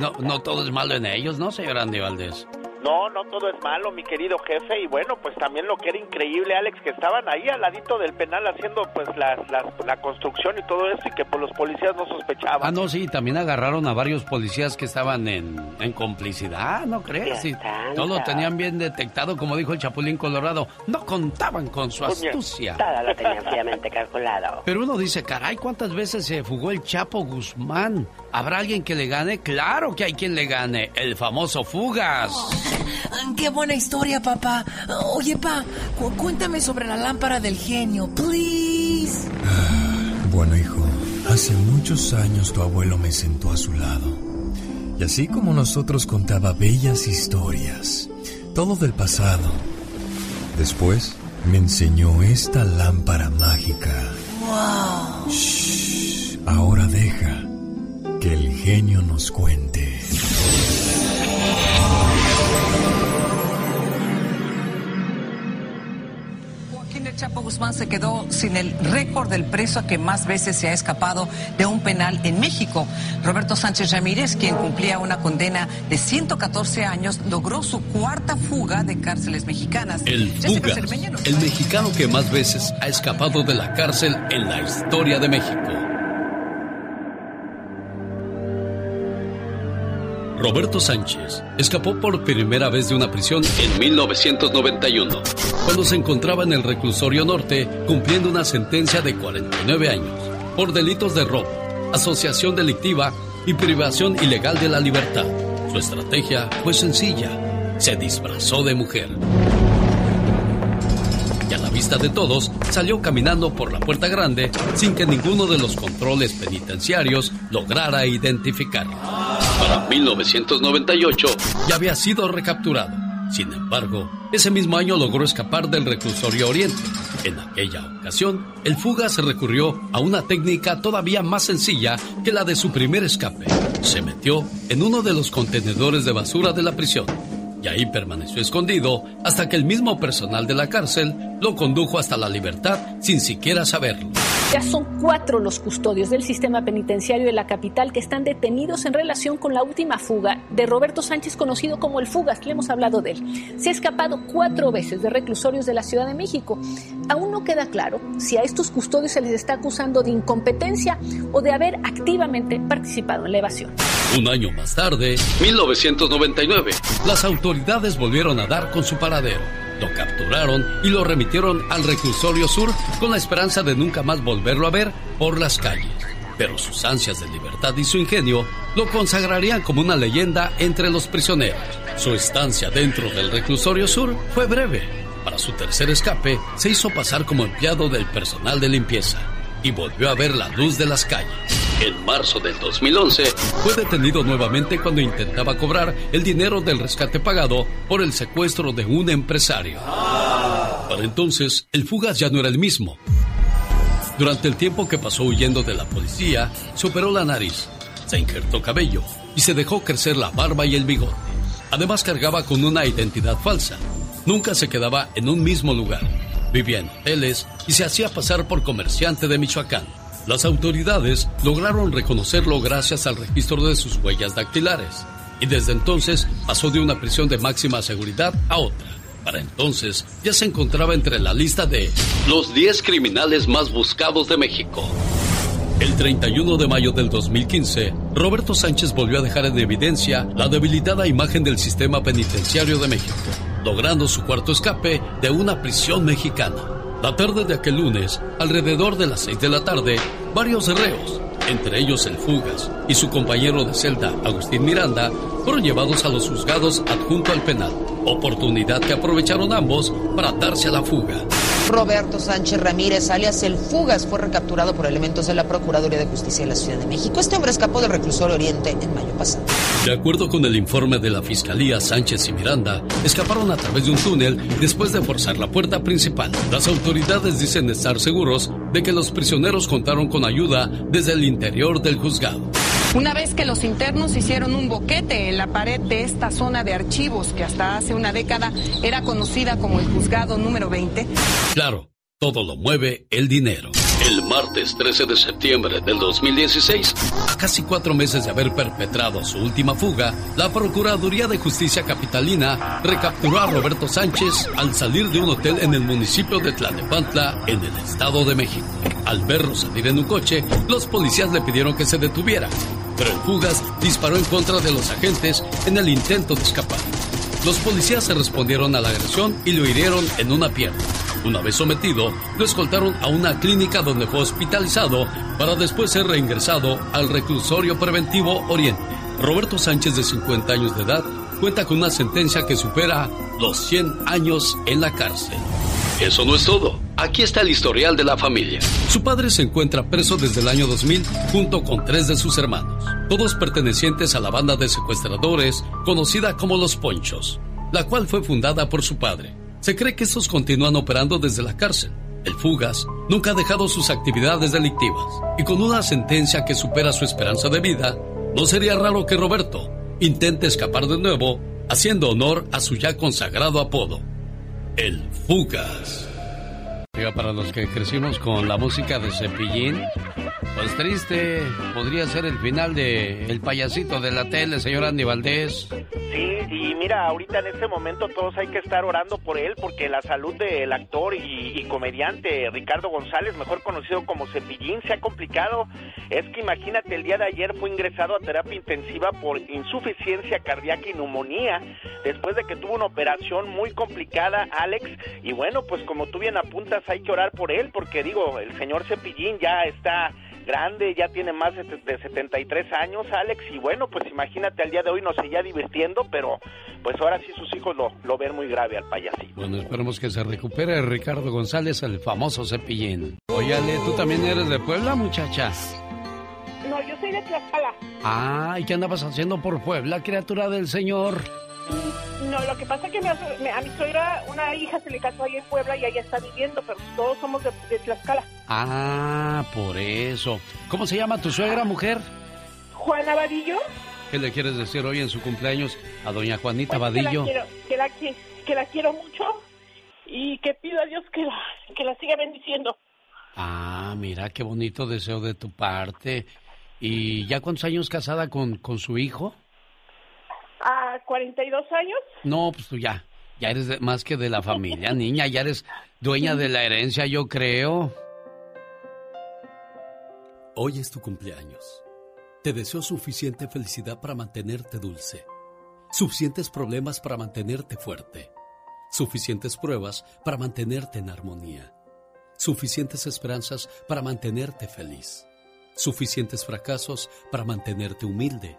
no, no todo es malo en ellos, ¿no, señor Andy Valdés? No, no todo es malo, mi querido jefe. Y bueno, pues también lo que era increíble, Alex, que estaban ahí al ladito del penal haciendo pues la, la, construcción y todo eso y que pues, los policías no sospechaban. Ah, no, sí, también agarraron a varios policías que estaban en, en complicidad, ¿no crees? Sí, todo lo tenían bien detectado, como dijo el Chapulín Colorado. No contaban con su astucia. Todo lo tenían <laughs> fríamente calculado. Pero uno dice, caray, ¿cuántas veces se fugó el Chapo Guzmán? ¿Habrá alguien que le gane? Claro que hay quien le gane, el famoso Fugas. ¡Qué buena historia, papá! Oye, pa, cuéntame sobre la lámpara del genio, please. bueno, hijo, hace muchos años tu abuelo me sentó a su lado. Y así como nosotros contaba bellas historias, todo del pasado. Después me enseñó esta lámpara mágica. ¡Wow! Shh, ahora deja que el genio nos cuente. Chapo Guzmán se quedó sin el récord del preso que más veces se ha escapado de un penal en México. Roberto Sánchez Ramírez, quien cumplía una condena de 114 años, logró su cuarta fuga de cárceles mexicanas. El Fugas, el mexicano que más veces ha escapado de la cárcel en la historia de México. Roberto Sánchez escapó por primera vez de una prisión en 1991, cuando se encontraba en el reclusorio norte cumpliendo una sentencia de 49 años por delitos de robo, asociación delictiva y privación ilegal de la libertad. Su estrategia fue sencilla, se disfrazó de mujer. Y a la vista de todos, salió caminando por la puerta grande sin que ninguno de los controles penitenciarios lograra identificarlo. Para 1998 ya había sido recapturado. Sin embargo, ese mismo año logró escapar del reclusorio Oriente. En aquella ocasión, el fuga se recurrió a una técnica todavía más sencilla que la de su primer escape. Se metió en uno de los contenedores de basura de la prisión y ahí permaneció escondido hasta que el mismo personal de la cárcel lo condujo hasta la libertad sin siquiera saberlo. Ya son cuatro los custodios del sistema penitenciario de la capital que están detenidos en relación con la última fuga de Roberto Sánchez, conocido como el Fugas, le hemos hablado de él. Se ha escapado cuatro veces de reclusorios de la Ciudad de México. Aún no queda claro si a estos custodios se les está acusando de incompetencia o de haber activamente participado en la evasión. Un año más tarde, 1999, las autoridades volvieron a dar con su paradero. Lo capturaron y lo remitieron al reclusorio sur con la esperanza de nunca más volverlo a ver por las calles. Pero sus ansias de libertad y su ingenio lo consagrarían como una leyenda entre los prisioneros. Su estancia dentro del reclusorio sur fue breve. Para su tercer escape, se hizo pasar como empleado del personal de limpieza y volvió a ver la luz de las calles. En marzo del 2011 fue detenido nuevamente cuando intentaba cobrar el dinero del rescate pagado por el secuestro de un empresario. Para entonces, el fugaz ya no era el mismo. Durante el tiempo que pasó huyendo de la policía, se operó la nariz, se injertó cabello y se dejó crecer la barba y el bigote. Además cargaba con una identidad falsa. Nunca se quedaba en un mismo lugar. Vivía en hoteles y se hacía pasar por comerciante de Michoacán. Las autoridades lograron reconocerlo gracias al registro de sus huellas dactilares y desde entonces pasó de una prisión de máxima seguridad a otra. Para entonces ya se encontraba entre la lista de los 10 criminales más buscados de México. El 31 de mayo del 2015, Roberto Sánchez volvió a dejar en evidencia la debilitada imagen del sistema penitenciario de México, logrando su cuarto escape de una prisión mexicana. La tarde de aquel lunes, alrededor de las 6 de la tarde, varios reos, entre ellos el Fugas y su compañero de celda, Agustín Miranda, fueron llevados a los juzgados adjunto al penal, oportunidad que aprovecharon ambos para darse a la fuga. Roberto Sánchez Ramírez, alias El Fugas, fue recapturado por elementos de la Procuraduría de Justicia de la Ciudad de México. Este hombre escapó del reclusorio Oriente en mayo pasado. De acuerdo con el informe de la Fiscalía, Sánchez y Miranda escaparon a través de un túnel después de forzar la puerta principal. Las autoridades dicen estar seguros de que los prisioneros contaron con ayuda desde el interior del juzgado. Una vez que los internos hicieron un boquete en la pared de esta zona de archivos que hasta hace una década era conocida como el juzgado número 20. Claro, todo lo mueve el dinero. El martes 13 de septiembre del 2016, a casi cuatro meses de haber perpetrado su última fuga, la Procuraduría de Justicia Capitalina recapturó a Roberto Sánchez al salir de un hotel en el municipio de Tlalnepantla, en el Estado de México. Al verlo salir en un coche, los policías le pidieron que se detuviera, pero el fugas disparó en contra de los agentes en el intento de escapar. Los policías se respondieron a la agresión y lo hirieron en una pierna. Una vez sometido, lo escoltaron a una clínica donde fue hospitalizado para después ser reingresado al reclusorio preventivo Oriente. Roberto Sánchez, de 50 años de edad, cuenta con una sentencia que supera los 100 años en la cárcel. Eso no es todo. Aquí está el historial de la familia. Su padre se encuentra preso desde el año 2000 junto con tres de sus hermanos, todos pertenecientes a la banda de secuestradores conocida como Los Ponchos, la cual fue fundada por su padre. Se cree que estos continúan operando desde la cárcel. El Fugas nunca ha dejado sus actividades delictivas y con una sentencia que supera su esperanza de vida, no sería raro que Roberto intente escapar de nuevo, haciendo honor a su ya consagrado apodo, el Fugas. Oiga, para los que crecimos con la música de Cepillín, pues triste, podría ser el final de El payasito de la tele, señor Andy Valdés. Sí, y mira, ahorita en este momento todos hay que estar orando por él porque la salud del actor y, y comediante Ricardo González, mejor conocido como Cepillín, se ha complicado. Es que imagínate, el día de ayer fue ingresado a terapia intensiva por insuficiencia cardíaca y neumonía, después de que tuvo una operación muy complicada, Alex. Y bueno, pues como tú bien apuntas, hay que orar por él porque digo, el señor Cepillín ya está grande, ya tiene más de, de 73 años, Alex, y bueno, pues imagínate, al día de hoy nos seguía divirtiendo, pero pues ahora sí sus hijos lo, lo ven muy grave al payasito. Bueno, esperemos que se recupere Ricardo González, el famoso Cepillín. Oye, Ale, ¿tú también eres de Puebla, muchacha? No, yo soy de Tlaxcala. Ah, ¿y qué andabas haciendo por Puebla, criatura del Señor? No, lo que pasa es que me- me- a mi suegra una hija se le casó ahí en Puebla y allá está viviendo, pero todos somos de, de Tlaxcala. Ah, por eso. ¿Cómo se llama tu suegra, mujer? Juana Vadillo. ¿Qué le quieres decir hoy en su cumpleaños a doña Juanita pues, que la quiero, que la, qui- que la quiero mucho y que pido a Dios que la, que la siga bendiciendo. Ah, mira, qué bonito deseo de tu parte. ¿Y ya cuántos años casada con, con su hijo? A 42 años. No, pues tú ya, ya eres de- más que de la familia, <laughs> niña, ya eres dueña de la herencia, yo creo. Hoy es tu cumpleaños. Te deseo suficiente felicidad para mantenerte dulce, suficientes problemas para mantenerte fuerte, suficientes pruebas para mantenerte en armonía, suficientes esperanzas para mantenerte feliz, suficientes fracasos para mantenerte humilde,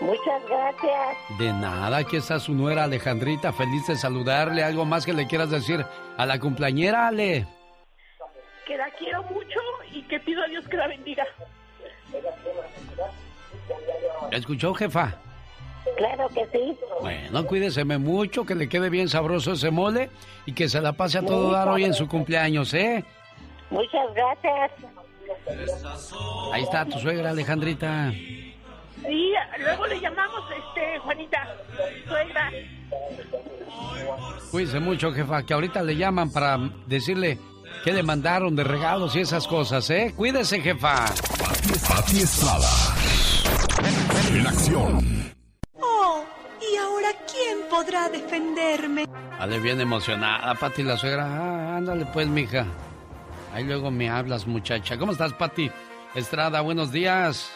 Muchas gracias. De nada, aquí está su nuera Alejandrita, feliz de saludarle. ¿Algo más que le quieras decir a la cumpleañera, Ale? Que la quiero mucho y que pido a Dios que la bendiga. ¿Escuchó, jefa? Claro que sí. Bueno, cuídeseme mucho, que le quede bien sabroso ese mole y que se la pase a todo dar hoy en su cumpleaños, ¿eh? Muchas gracias. Ahí está tu suegra, Alejandrita. Sí, luego le llamamos, este, Juanita, suegra. Cuídese mucho, jefa, que ahorita le llaman para decirle qué le mandaron de regalos y esas cosas, ¿eh? Cuídese, jefa. Pati Estrada. En acción. Oh, ¿y ahora quién podrá defenderme? Ale bien emocionada, Pati, la suegra. Ah, ándale pues, mija. Ahí luego me hablas, muchacha. ¿Cómo estás, Pati? Estrada, buenos días.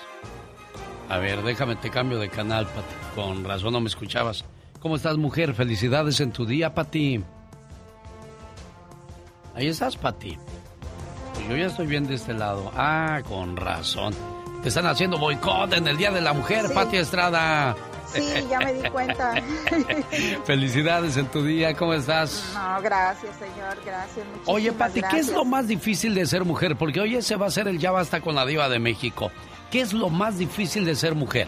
A ver, déjame, te cambio de canal, Pati. Con razón no me escuchabas. ¿Cómo estás, mujer? Felicidades en tu día, Pati. Ahí estás, Pati. Pues yo ya estoy bien de este lado. Ah, con razón. Te están haciendo boicot en el Día de la Mujer, Sí. Pati Estrada. Sí, ya me di cuenta. <laughs> Felicidades en tu día, ¿cómo estás? No, gracias, señor, gracias. Oye, Pati, ¿qué es lo más difícil de ser mujer? Porque hoy ese va a ser el Ya Basta con la Diva de México. ¿Qué es lo más difícil de ser mujer?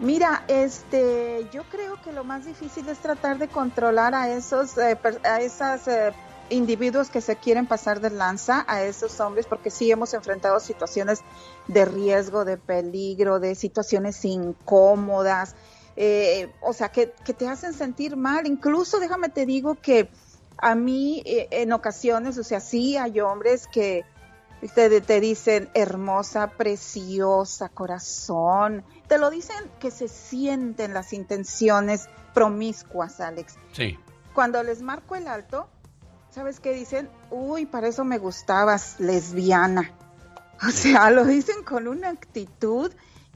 Mira, este, yo creo que lo más difícil es tratar de controlar a esos, eh, a esas eh, individuos que se quieren pasar de lanza, a esos hombres, porque sí hemos enfrentado situaciones de riesgo, de peligro, de situaciones incómodas, eh, o sea, que, que te hacen sentir mal. Incluso, déjame te digo que a mí en ocasiones, o sea, sí hay hombres que te, te dicen hermosa, preciosa, corazón. Te lo dicen que se sienten las intenciones promiscuas, Alex. Sí. Cuando les marco el alto, ¿sabes qué dicen? Uy, para eso me gustabas, lesbiana. O sea, lo dicen con una actitud.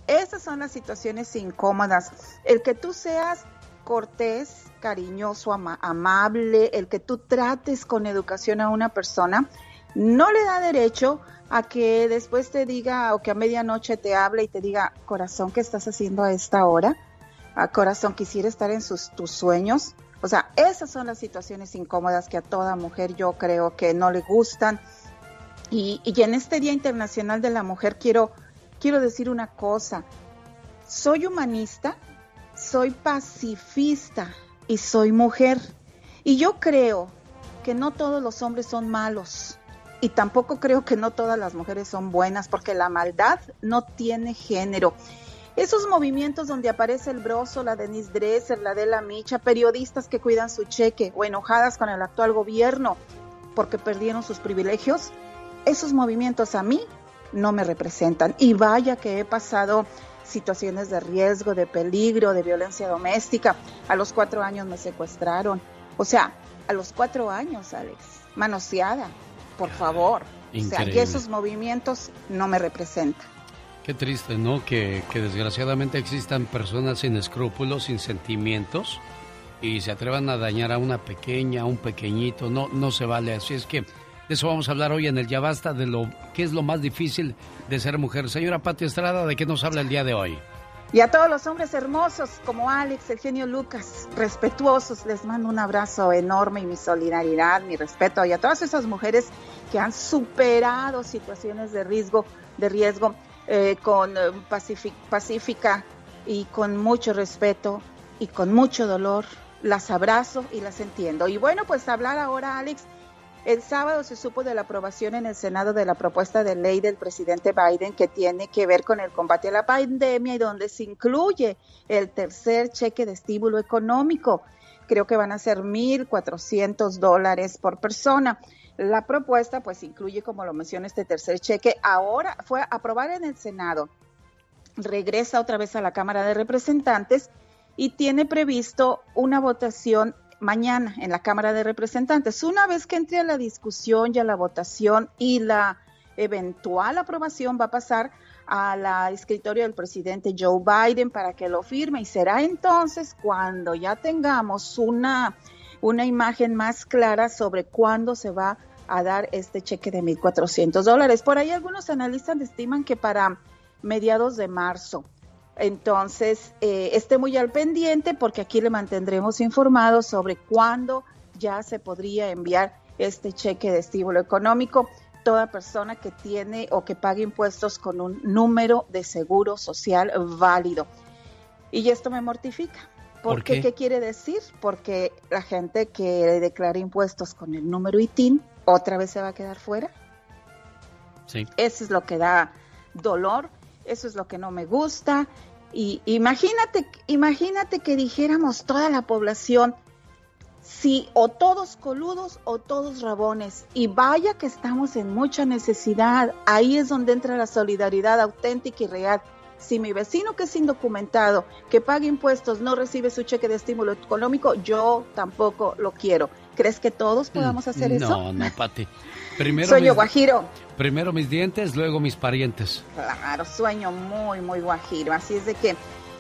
Esas son las situaciones incómodas. El que tú seas cortés, cariñoso, ama- amable, el que tú trates con educación a una persona, no le da derecho a que después te diga o que a medianoche te hable y te diga, corazón, ¿qué estás haciendo a esta hora? A corazón, quisiera estar en sus, tus sueños. O sea, esas son las situaciones incómodas que a toda mujer yo creo que no le gustan. Y, y en este Día Internacional de la Mujer quiero, quiero decir una cosa. Soy humanista, soy pacifista y soy mujer. Y yo creo que no todos los hombres son malos. Y tampoco creo que no todas las mujeres son buenas, porque la maldad no tiene género. Esos movimientos donde aparece el Broso, la Denise Dresser, la de la Micha, periodistas que cuidan su cheque o enojadas con el actual gobierno porque perdieron sus privilegios, esos movimientos a mí no me representan. Y vaya que he pasado situaciones de riesgo, de peligro, de violencia doméstica. A los cuatro años me secuestraron. O sea, a los cuatro años, Alex, manoseada, por favor. O sea, que esos movimientos no me representan. Qué triste, ¿no? Que, que desgraciadamente existan personas sin escrúpulos, sin sentimientos y se atrevan a dañar a una pequeña, a un pequeñito. No, no se vale. Así es que de eso vamos a hablar hoy en el Ya Basta, de lo que es lo más difícil de ser mujer. Señora Pati Estrada, ¿de qué nos habla el día de hoy? Y a todos los hombres hermosos como Alex, el genio Lucas, respetuosos, les mando un abrazo enorme y mi solidaridad, mi respeto. Y a todas esas mujeres que han superado situaciones de riesgo, de riesgo eh, con eh, pacífica y con mucho respeto y con mucho dolor. Las abrazo y las entiendo. Y bueno, pues hablar ahora, Alex, el sábado se supo de la aprobación en el Senado de la propuesta de ley del presidente Biden que tiene que ver con el combate a la pandemia y donde se incluye el tercer cheque de estímulo económico. Creo que van a ser 1.400 dólares por persona. La propuesta pues incluye, como lo menciona, este tercer cheque. Ahora fue aprobada en el Senado, regresa otra vez a la Cámara de Representantes y tiene previsto una votación mañana en la Cámara de Representantes. Una vez que entre a la discusión y a la votación y la eventual aprobación va a pasar a la escritorio del presidente Joe Biden para que lo firme y será entonces cuando ya tengamos una, una imagen más clara sobre cuándo se va a dar este cheque de 1.400 dólares. Por ahí algunos analistas estiman que para mediados de marzo. Entonces, eh, esté muy al pendiente porque aquí le mantendremos informado sobre cuándo ya se podría enviar este cheque de estímulo económico. Toda persona que tiene o que pague impuestos con un número de seguro social válido. Y esto me mortifica. ¿Por ¿Por qué? qué? ¿Qué quiere decir? Porque la gente que declara impuestos con el número ITIN otra vez se va a quedar fuera. Sí. Eso es lo que da dolor, eso es lo que no me gusta. Y imagínate, imagínate que dijéramos toda la población, sí, o todos coludos o todos rabones. Y vaya que estamos en mucha necesidad. Ahí es donde entra la solidaridad auténtica y real. Si mi vecino que es indocumentado, que paga impuestos, no recibe su cheque de estímulo económico, yo tampoco lo quiero. ¿Crees que todos podamos hacer eso? No, no, Pati. Primero mis- Guajiro. Primero mis dientes, luego mis parientes. Claro, sueño muy, muy guajiro. Así es de que,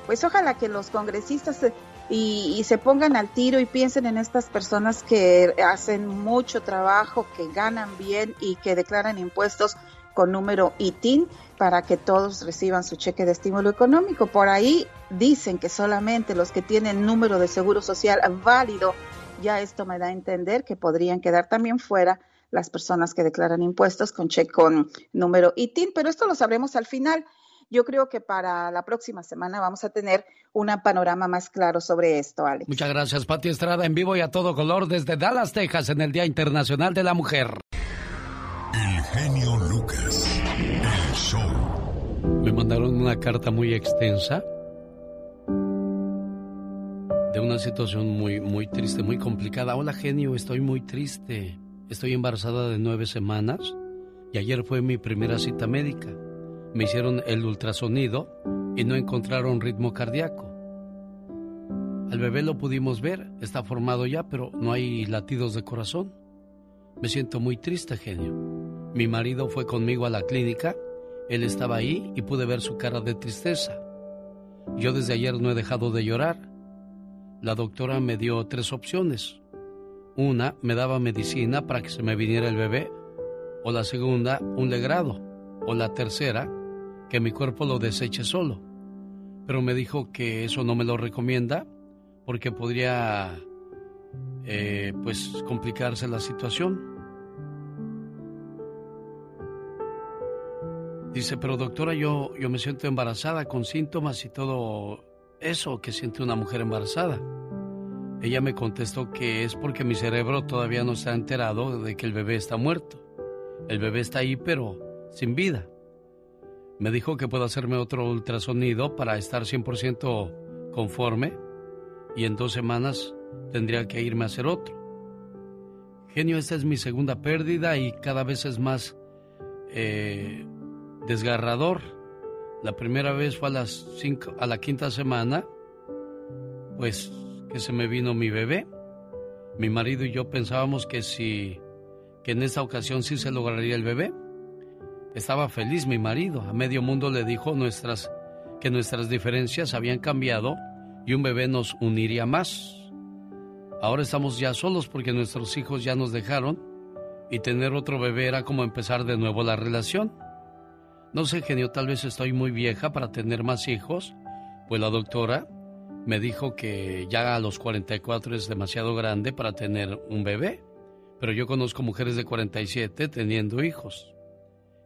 pues ojalá que los congresistas se- y, y se pongan al tiro y piensen en estas personas que hacen mucho trabajo, que ganan bien y que declaran impuestos con número ITIN para que todos reciban su cheque de estímulo económico. Por ahí dicen que solamente los que tienen número de seguro social válido, ya esto me da a entender que podrían quedar también fuera las personas que declaran impuestos con cheque con número ITIN, pero esto lo sabremos al final. Yo creo que para la próxima semana vamos a tener un panorama más claro sobre esto, Alex. Muchas gracias, Pati Estrada, en vivo y a todo color desde Dallas, Texas, en el Día Internacional de la Mujer. El genio Lucas. El show. Me mandaron una carta muy extensa una situación muy, muy triste, muy complicada. Hola, genio, estoy muy triste. Estoy embarazada de nueve semanas y ayer fue mi primera cita médica. Me hicieron el ultrasonido y no encontraron ritmo cardíaco. Al bebé lo pudimos ver, está formado ya, pero no hay latidos de corazón. Me siento muy triste, genio. Mi marido fue conmigo a la clínica, él estaba ahí y pude ver su cara de tristeza. Yo desde ayer no he dejado de llorar. La doctora me dio tres opciones. Una, me daba medicina para que se me viniera el bebé. O la segunda, un legrado. O la tercera, que mi cuerpo lo deseche solo. Pero me dijo que eso no me lo recomienda porque podría eh, pues complicarse la situación. Dice, pero doctora, yo, yo me siento embarazada con síntomas y todo eso que siente una mujer embarazada. Ella me contestó que es porque mi cerebro todavía no está enterado de que el bebé está muerto. El bebé está ahí, pero sin vida. Me dijo que puedo hacerme otro ultrasonido para estar 100% conforme y en dos semanas tendría que irme a hacer otro. Genio, esta es mi segunda pérdida y cada vez es más eh, desgarrador. La primera vez fue a la quinta semana, pues que se me vino mi bebé. Mi marido y yo pensábamos que si que en esta ocasión sí se lograría el bebé. Estaba feliz mi marido. A medio mundo le dijo nuestras que nuestras diferencias habían cambiado y un bebé nos uniría más. Ahora estamos ya solos porque nuestros hijos ya nos dejaron y tener otro bebé era como empezar de nuevo la relación. No sé, genio, tal vez estoy muy vieja para tener más hijos, pues la doctora me dijo que ya a los 44 es demasiado grande para tener un bebé, pero yo conozco mujeres de 47 teniendo hijos.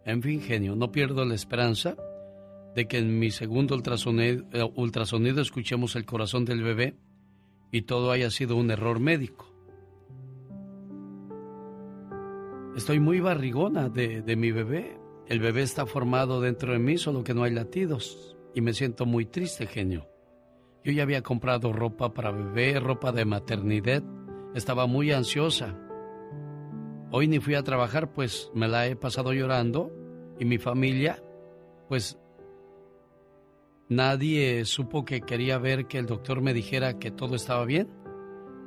En fin, genio, no pierdo la esperanza de que en mi segundo ultrasonido, eh, ultrasonido escuchemos el corazón del bebé y todo haya sido un error médico. Estoy muy barrigona de, de mi bebé. El bebé está formado dentro de mí, solo que no hay latidos. Y me siento muy triste, genio. Yo ya había comprado ropa para bebé, ropa de maternidad. Estaba muy ansiosa. Hoy ni fui a trabajar, pues me la he pasado llorando. Y mi familia, pues nadie supo que quería ver que el doctor me dijera que todo estaba bien.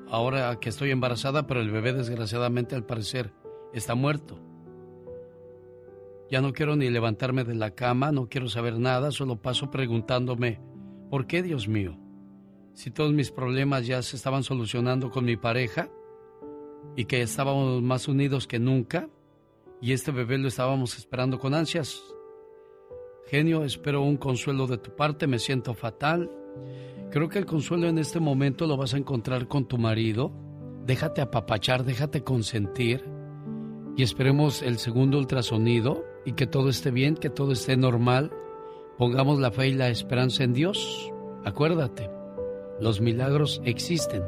Ahora que estoy embarazada, pero el bebé desgraciadamente al parecer está muerto. Ya no quiero ni levantarme de la cama, no quiero saber nada, solo paso preguntándome, ¿por qué, Dios mío? Si todos mis problemas ya se estaban solucionando con mi pareja y que estábamos más unidos que nunca y este bebé lo estábamos esperando con ansias. Genio, espero un consuelo de tu parte, me siento fatal. Creo que el consuelo en este momento lo vas a encontrar con tu marido. Déjate apapachar, déjate consentir y esperemos el segundo ultrasonido y que todo esté bien, que todo esté normal. Pongamos la fe y la esperanza en Dios. Acuérdate, los milagros existen.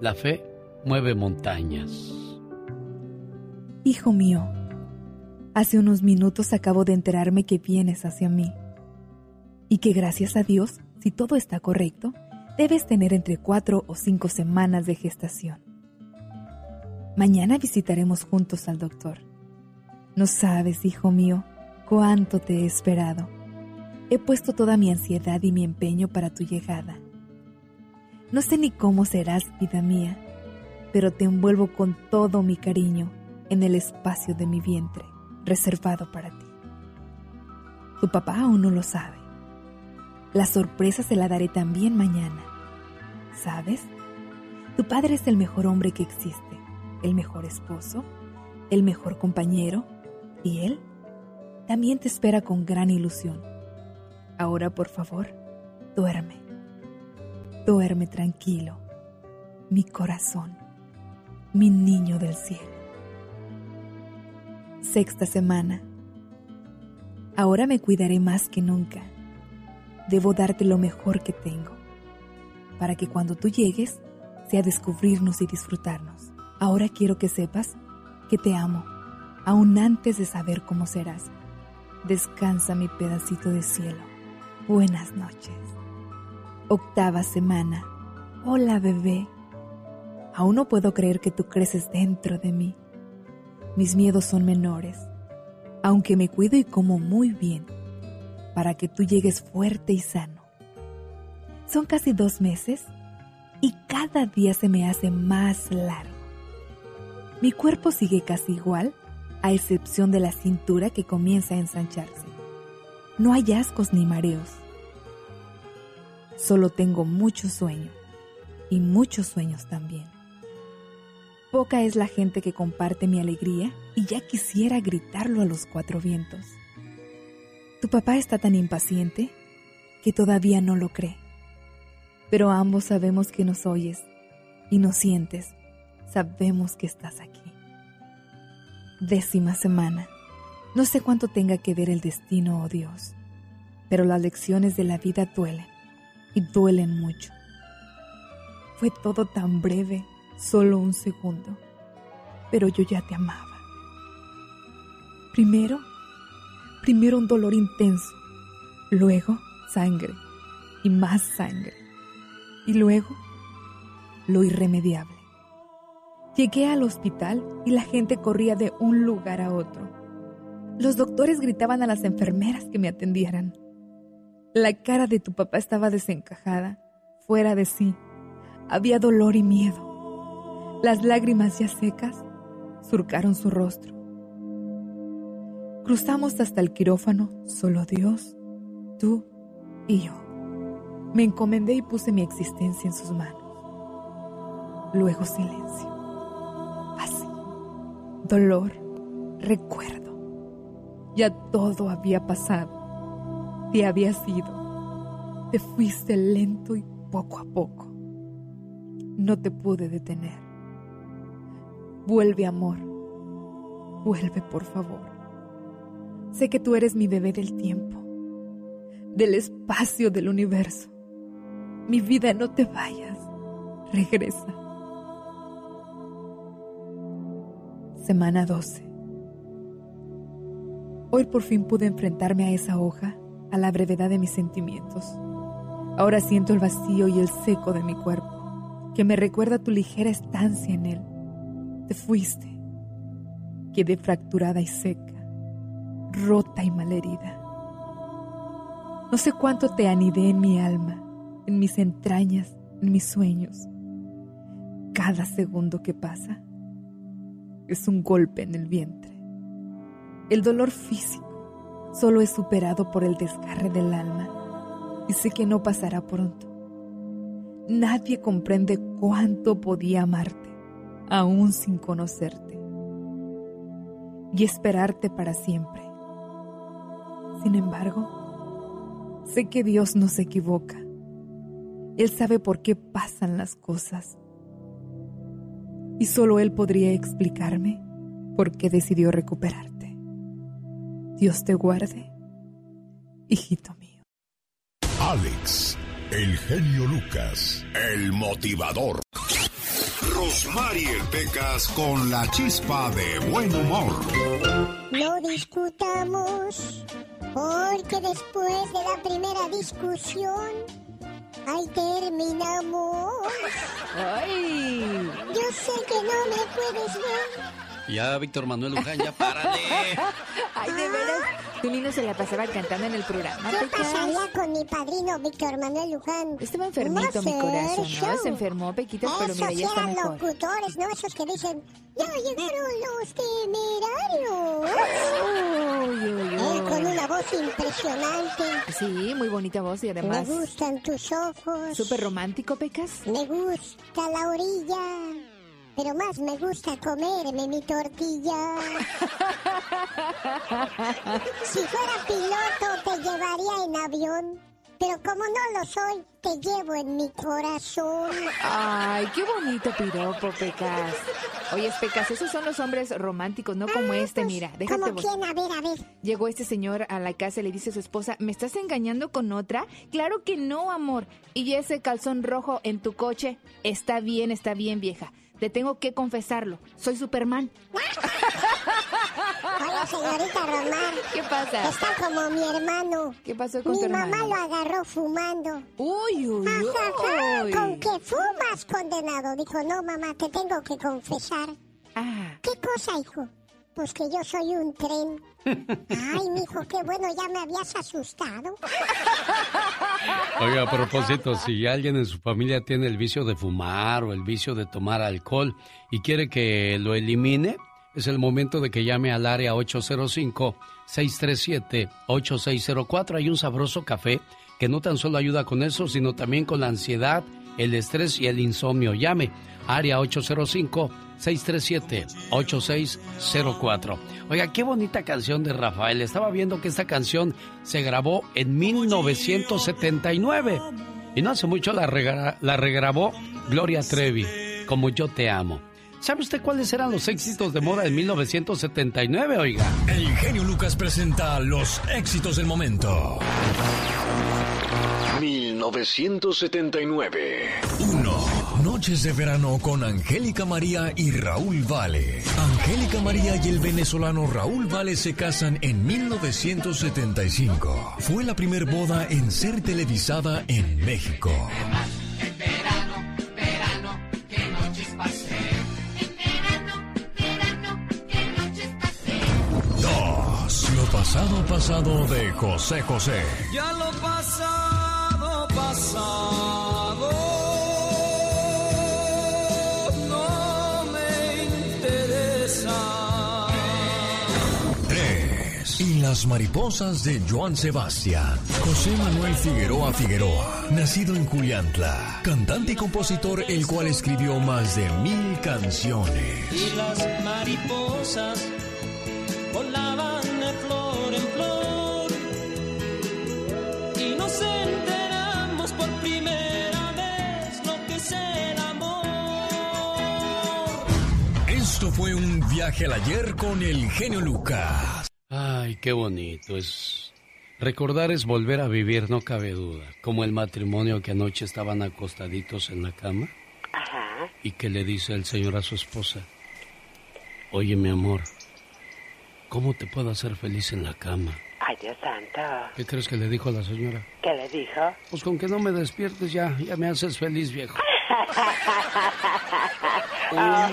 La fe mueve montañas. Hijo mío, hace unos minutos acabo de enterarme que vienes hacia mí y que gracias a Dios, si todo está correcto, debes tener entre cuatro o cinco semanas de gestación. Mañana visitaremos juntos al doctor. No sabes, hijo mío, cuánto te he esperado. He puesto toda mi ansiedad y mi empeño para tu llegada. No sé ni cómo serás, vida mía, pero te envuelvo con todo mi cariño en el espacio de mi vientre, reservado para ti. Tu papá aún no lo sabe. La sorpresa se la daré también mañana. ¿Sabes? Tu padre es el mejor hombre que existe el mejor esposo, el mejor compañero, y él también te espera con gran ilusión. Ahora, por favor, duerme. Duerme tranquilo, mi corazón, mi niño del cielo. Sexta semana. Ahora me cuidaré más que nunca. Debo darte lo mejor que tengo, para que cuando tú llegues sea descubrirnos y disfrutarnos. Ahora quiero que sepas que te amo, aún antes de saber cómo serás. Descansa mi pedacito de cielo. Buenas noches. Octava semana. Hola bebé. Aún no puedo creer que tú creces dentro de mí. Mis miedos son menores, aunque me cuido y como muy bien, para que tú llegues fuerte y sano. Son casi dos meses y cada día se me hace más largo. Mi cuerpo sigue casi igual, a excepción de la cintura que comienza a ensancharse. No hay ascos ni mareos. Solo tengo mucho sueño y muchos sueños también. Poca es la gente que comparte mi alegría y ya quisiera gritarlo a los cuatro vientos. Tu papá está tan impaciente que todavía no lo cree. Pero ambos sabemos que nos oyes y nos sientes sabemos que estás aquí. Décima semana. No sé cuánto tenga que ver el destino o Dios, pero las lecciones de la vida duelen y duelen mucho. Fue todo tan breve, solo un segundo, pero yo ya te amaba. Primero, primero un dolor intenso, luego sangre y más sangre, y luego lo irremediable. Llegué al hospital y la gente corría de un lugar a otro. Los doctores gritaban a las enfermeras que me atendieran. La cara de tu papá estaba desencajada, fuera de sí. Había dolor y miedo. Las lágrimas ya secas surcaron su rostro. Cruzamos hasta el quirófano, solo Dios, tú y yo. Me encomendé y puse mi existencia en sus manos. Luego silencio. Dolor. Recuerdo. Ya todo había pasado. Te había sido. Te fuiste lento y poco a poco. No te pude detener. Vuelve, amor. Vuelve, por favor. Sé que tú eres mi bebé del tiempo, del espacio del universo. Mi vida, no te vayas. Regresa. Semana 12. Hoy por fin pude enfrentarme a esa hoja, a la brevedad de mis sentimientos. Ahora siento el vacío y el seco de mi cuerpo, que me recuerda tu ligera estancia en él. Te fuiste. Quedé fracturada y seca, rota y malherida. No sé cuánto te anidé en mi alma, en mis entrañas, en mis sueños. Cada segundo que pasa es un golpe en el vientre. El dolor físico solo es superado por el desgarre del alma y sé que no pasará pronto. Nadie comprende cuánto podía amarte, aún sin conocerte, y esperarte para siempre. Sin embargo, sé que Dios no se equivoca. Él sabe por qué pasan las cosas. Y solo Él podría explicarme por qué decidió recuperarte. Dios te guarde, hijito mío. Alex, el genio Lucas, el motivador. Rosmarie Pecas con la chispa de buen humor. No discutamos, porque después de la primera discusión, ahí terminamos. ¡Ay! Yo sé que no me puedes ver. Ya, Víctor Manuel Luján, ya párale. <laughs> Ay, de veras, tu niño se la pasaba cantando en el programa. ¿Qué Pecas. pasaría con mi padrino Víctor Manuel Luján? Estaba enfermito mi corazón, ¿no? Se enfermó, Pequitas, pero mira, Esos ya está eran mejor. locutores, ¿no? Esos que dicen, ya llegaron los temerarios. Uy, uy, Él con uy. una voz impresionante. Sí, muy bonita voz y además Me gustan tus ojos. súper romántico, Pecas. Me gusta la orilla. Pero más me gusta comerme mi tortilla. si fuera piloto te llevaría en avión. Pero como no lo soy, te llevo en mi corazón. Ay, qué bonito piropo, Pecas. Oye, Pecas, esos son los hombres románticos, no como este, mira. Déjate ¿Cómo quién? A ver, a ver. Llegó este señor a la casa y le dice a su esposa, ¿me estás engañando con otra? Claro que no, amor. Y ese calzón rojo en tu coche, está bien, está bien, vieja. Te tengo que confesarlo. Soy Superman. Hola, señorita Román. ¿Qué pasa? Está como mi hermano. ¿Qué pasó con Mi tu mamá hermano? lo agarró fumando. Uy, uy, ajá, uy. ¿Con qué fumas, condenado? Dijo, no, mamá, te tengo que confesar. Ah. ¿Qué cosa, hijo? Pues que yo soy un tren. Ay, mijo, qué bueno, ya me habías asustado. Oiga, a propósito, si alguien en su familia tiene el vicio de fumar o el vicio de tomar alcohol y quiere que lo elimine, es el momento de que llame al área 805-637-8604. Hay un sabroso café que no tan solo ayuda con eso, sino también con la ansiedad, el estrés y el insomnio. Llame, área 805-637-8604. Oiga, qué bonita canción de Rafael. Estaba viendo que esta canción se grabó en 1979 y no hace mucho la, la regrabó Gloria Trevi, como yo te amo. ¿Sabe usted cuáles eran los éxitos de moda en 1979, oiga? El genio Lucas presenta los éxitos del momento. 1979. 1. Noches de verano con Angélica María y Raúl Vale. Angélica María y el venezolano Raúl Vale se casan en 1975. Fue la primer boda en ser televisada en México. En verano, verano, qué noches pasé. En verano, verano, qué noches pasé. 2. Lo pasado pasado de José José. Ya lo pasado, pasado. No me interesa. 3. Y las mariposas de Joan Sebastián. José Manuel Figueroa Figueroa, nacido en Juliantla, cantante y compositor el cual escribió más de mil canciones. Y las mariposas volaban de flor en flor. Y viaje al ayer con el genio Lucas. Ay, qué bonito es. Recordar es volver a vivir, no cabe duda. Como el matrimonio que anoche estaban acostaditos en la cama Ajá. y que le dice el señor a su esposa, oye mi amor, ¿cómo te puedo hacer feliz en la cama? Ay, Dios santo. ¿Qué crees que le dijo la señora? ¿Qué le dijo? Pues con que no me despiertes ya, ya me haces feliz, viejo. Oh.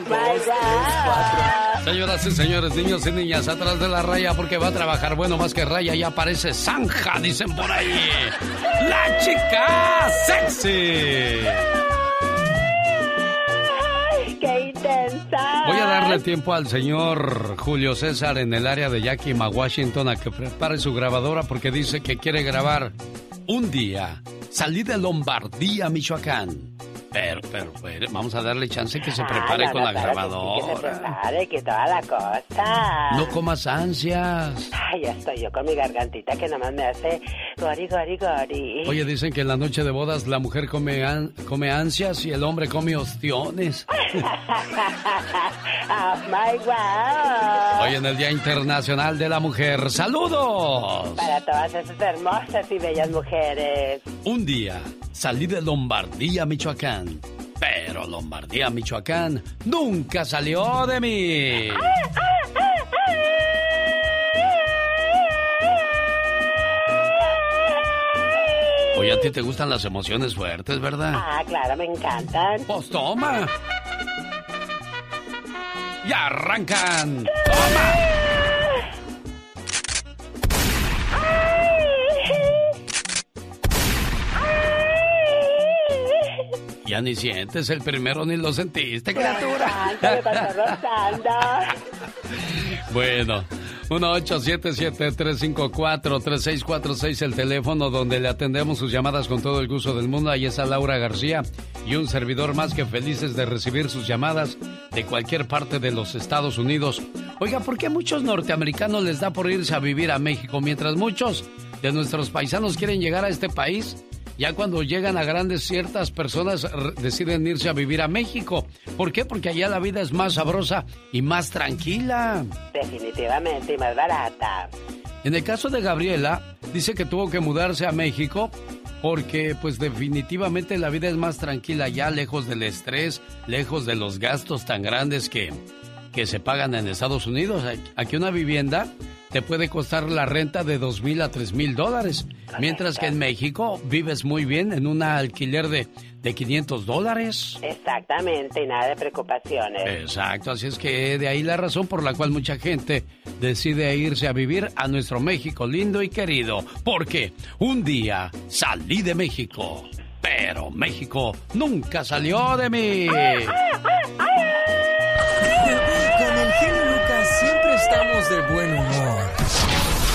Señoras y señores, niños y niñas, atrás de la raya porque va a trabajar bueno más que raya y aparece zanja, dicen por ahí. ¡La chica sexy! Ay, qué intensa. Voy a darle tiempo al señor Julio César en el área de Yakima, Washington, a que prepare su grabadora porque dice que quiere grabar un día. Salí de Lombardía, Michoacán. Pero, pero, pero, vamos a darle chance que se prepare Ah, no, con no, la claro que sí, grabadora. Que se prepare, que toda la cosa. No comas ansias. Ay, ya estoy yo con mi gargantita que nomás me hace gori, gori, gori. Oye, dicen que en la noche de bodas la mujer come, an- come ansias y el hombre come ostiones. <laughs> oh, my God. Hoy en el Día Internacional de la Mujer. ¡Saludos! Para todas esas hermosas y bellas mujeres. Un día salí de Lombardía, Michoacán. Pero Lombardía, Michoacán nunca salió de mí. Oye, a ti te gustan las emociones fuertes, ¿verdad? Ah, claro, me encantan. Pues toma. Y arrancan. ¡Toma! Ya ni sientes el primero ni lo sentiste, criatura. <laughs> Bueno, 1-877-354-3646 el teléfono donde le atendemos sus llamadas con todo el gusto del mundo. Ahí está Laura García y un servidor más que felices de recibir sus llamadas de cualquier parte de los Estados Unidos. Oiga, ¿por qué a muchos norteamericanos les da por irse a vivir a México mientras muchos de nuestros paisanos quieren llegar a este país? Ya cuando llegan a grandes ciertas personas deciden irse a vivir a México. ¿Por qué? Porque allá la vida es más sabrosa y más tranquila. Definitivamente, y más barata. En el caso de Gabriela, dice que tuvo que mudarse a México porque pues definitivamente la vida es más tranquila ya, lejos del estrés, lejos de los gastos tan grandes que, que se pagan en Estados Unidos. Aquí una vivienda te puede costar la renta de dos mil a tres mil dólares, mientras que en México vives muy bien en un alquiler de, de 500 dólares. Exactamente, y nada de preocupaciones. Exacto, así es que de ahí la razón por la cual mucha gente decide irse a vivir a nuestro México lindo y querido. Porque un día salí de México, pero México nunca salió de mí. Estamos de buen humor.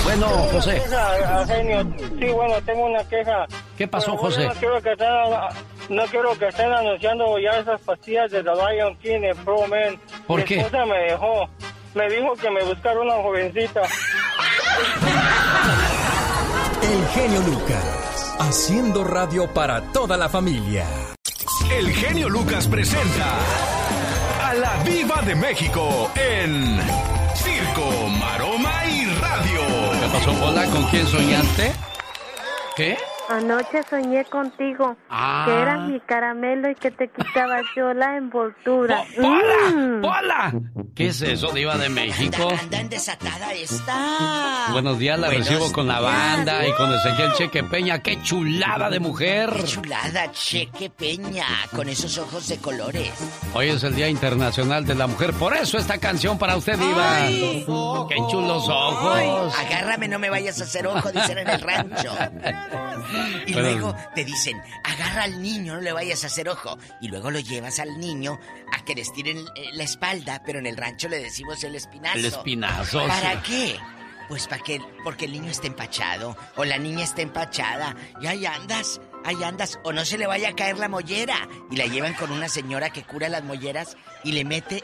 Bueno, José. Queja, genio. Sí, bueno, tengo una queja. ¿Qué pasó, Bueno, José? No quiero que estén, no quiero que estén anunciando ya esas pastillas de The Lion King en Pro Man. ¿Por Mi qué? esposa me dejó. Me dijo que me buscara una jovencita. El genio Lucas, haciendo radio para toda la familia. El genio Lucas presenta a la Viva de México en Maroma y Radio. ¿Qué pasó, Pola? ¿Con quién soñaste? ¿Qué? Anoche soñé contigo, Ah. que eras mi caramelo y que te quitaba yo la envoltura. ¡Pola! Mm. ¡Pola! ¿Qué es eso, Diva de México? Anda en desatada esta. Buenos días, la Buenos recibo con la banda y con Ezequiel Cheque Peña. ¡Qué chulada de mujer! Qué chulada, Cheque Peña, con esos ojos de colores. Hoy es el Día Internacional de la Mujer, por eso esta canción para usted, Diva. Ay. ¡Qué chulos ojos! Ay, agárrame, no me vayas a hacer ojo, dicen en el rancho. <laughs> Y Bueno. luego te dicen, agarra al niño, no le vayas a hacer ojo. Y luego lo llevas al niño a que le estiren eh, la espalda, pero en el rancho le decimos el espinazo. El espinazo, ¿Para sí. qué? Pues para que, porque el niño está empachado, o la niña está empachada, y ahí andas, ahí andas, o no se le vaya a caer la mollera. Y la llevan con una señora que cura las molleras y le mete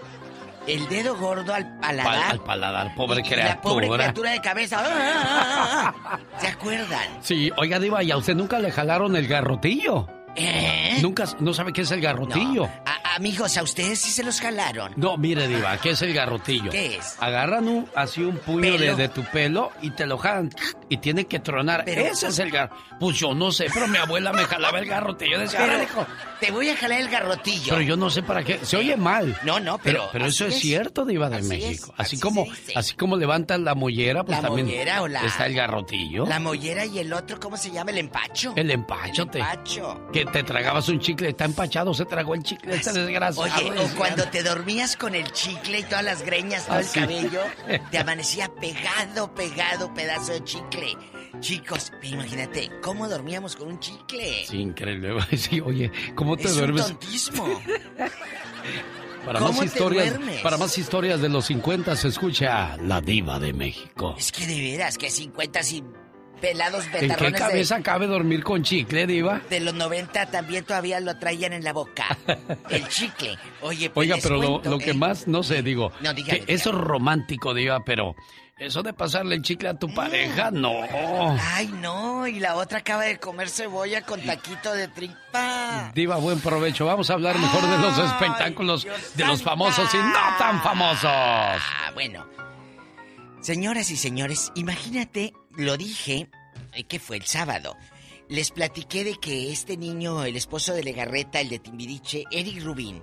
el dedo gordo al Pal- paladar. al paladar, pobre y criatura. La pobre criatura de cabeza. ¡ah, ah, ah, ah! ¿Se acuerdan? Sí, oiga, Diva, ¿y a usted nunca le jalaron el garrotillo? ¿Eh? Nunca, ¿no sabe qué es el garrotillo? A- amigos, ¿a ustedes sí se los jalaron? No, mire, Diva, ¿qué es el garrotillo? ¿Qué es? Agarran un, así un puño de, tu pelo y te lo jalan y tiene que tronar. Pero- Ese es el gar... Pues yo no sé, pero mi abuela me jalaba el garrotillo. Decía, Pero, te voy a jalar el garrotillo. Pero yo no sé para qué. Se oye mal. No, no, Pero, pero pero eso es, es. cierto, Diva de Así México. es, así, así como, así como levantan la mollera, pues La también mollera o la- está el garrotillo. La mollera y el otro, ¿cómo se llama? El empacho. El empachote. El empacho. Que te tragabas un chicle, está empachado, se tragó el chicle, este desgraciado. Oye, o cuando te dormías con el chicle y todas las greñas, todo el cabello, <laughs> te amanecía pegado, pegado, pedazo de chicle. Chicos, imagínate, ¿cómo dormíamos con un chicle? Sí, increíble. <laughs> Sí, oye, ¿cómo te es duermes? un tontismo. <laughs> Para ¿Cómo más te historias, duermes? para más historias de los 50 se escucha La Diva de México. Es que de veras, que 50 y pelados ¿En qué betarrones de, cabeza cabe dormir con chicle, Diva? de los 90 también todavía lo traían en la boca. <laughs> El chicle. Oye, pues Oiga, pero lo, cuento, lo que ¿eh? más, no sé, digo, No, dígame, que eso es romántico, Diva, pero eso de pasarle el chicle a tu pareja, no. Ay, no, y la otra acaba de comer cebolla con taquito de tripa. Diva, buen provecho. Vamos a hablar mejor de los espectáculos de los famosos y no tan famosos. Ah, bueno. Señoras y señores, imagínate, lo dije, eh, que fue el sábado. Les platiqué de que este niño, el esposo de Legarreta, el de Timbiriche, Eric Rubín,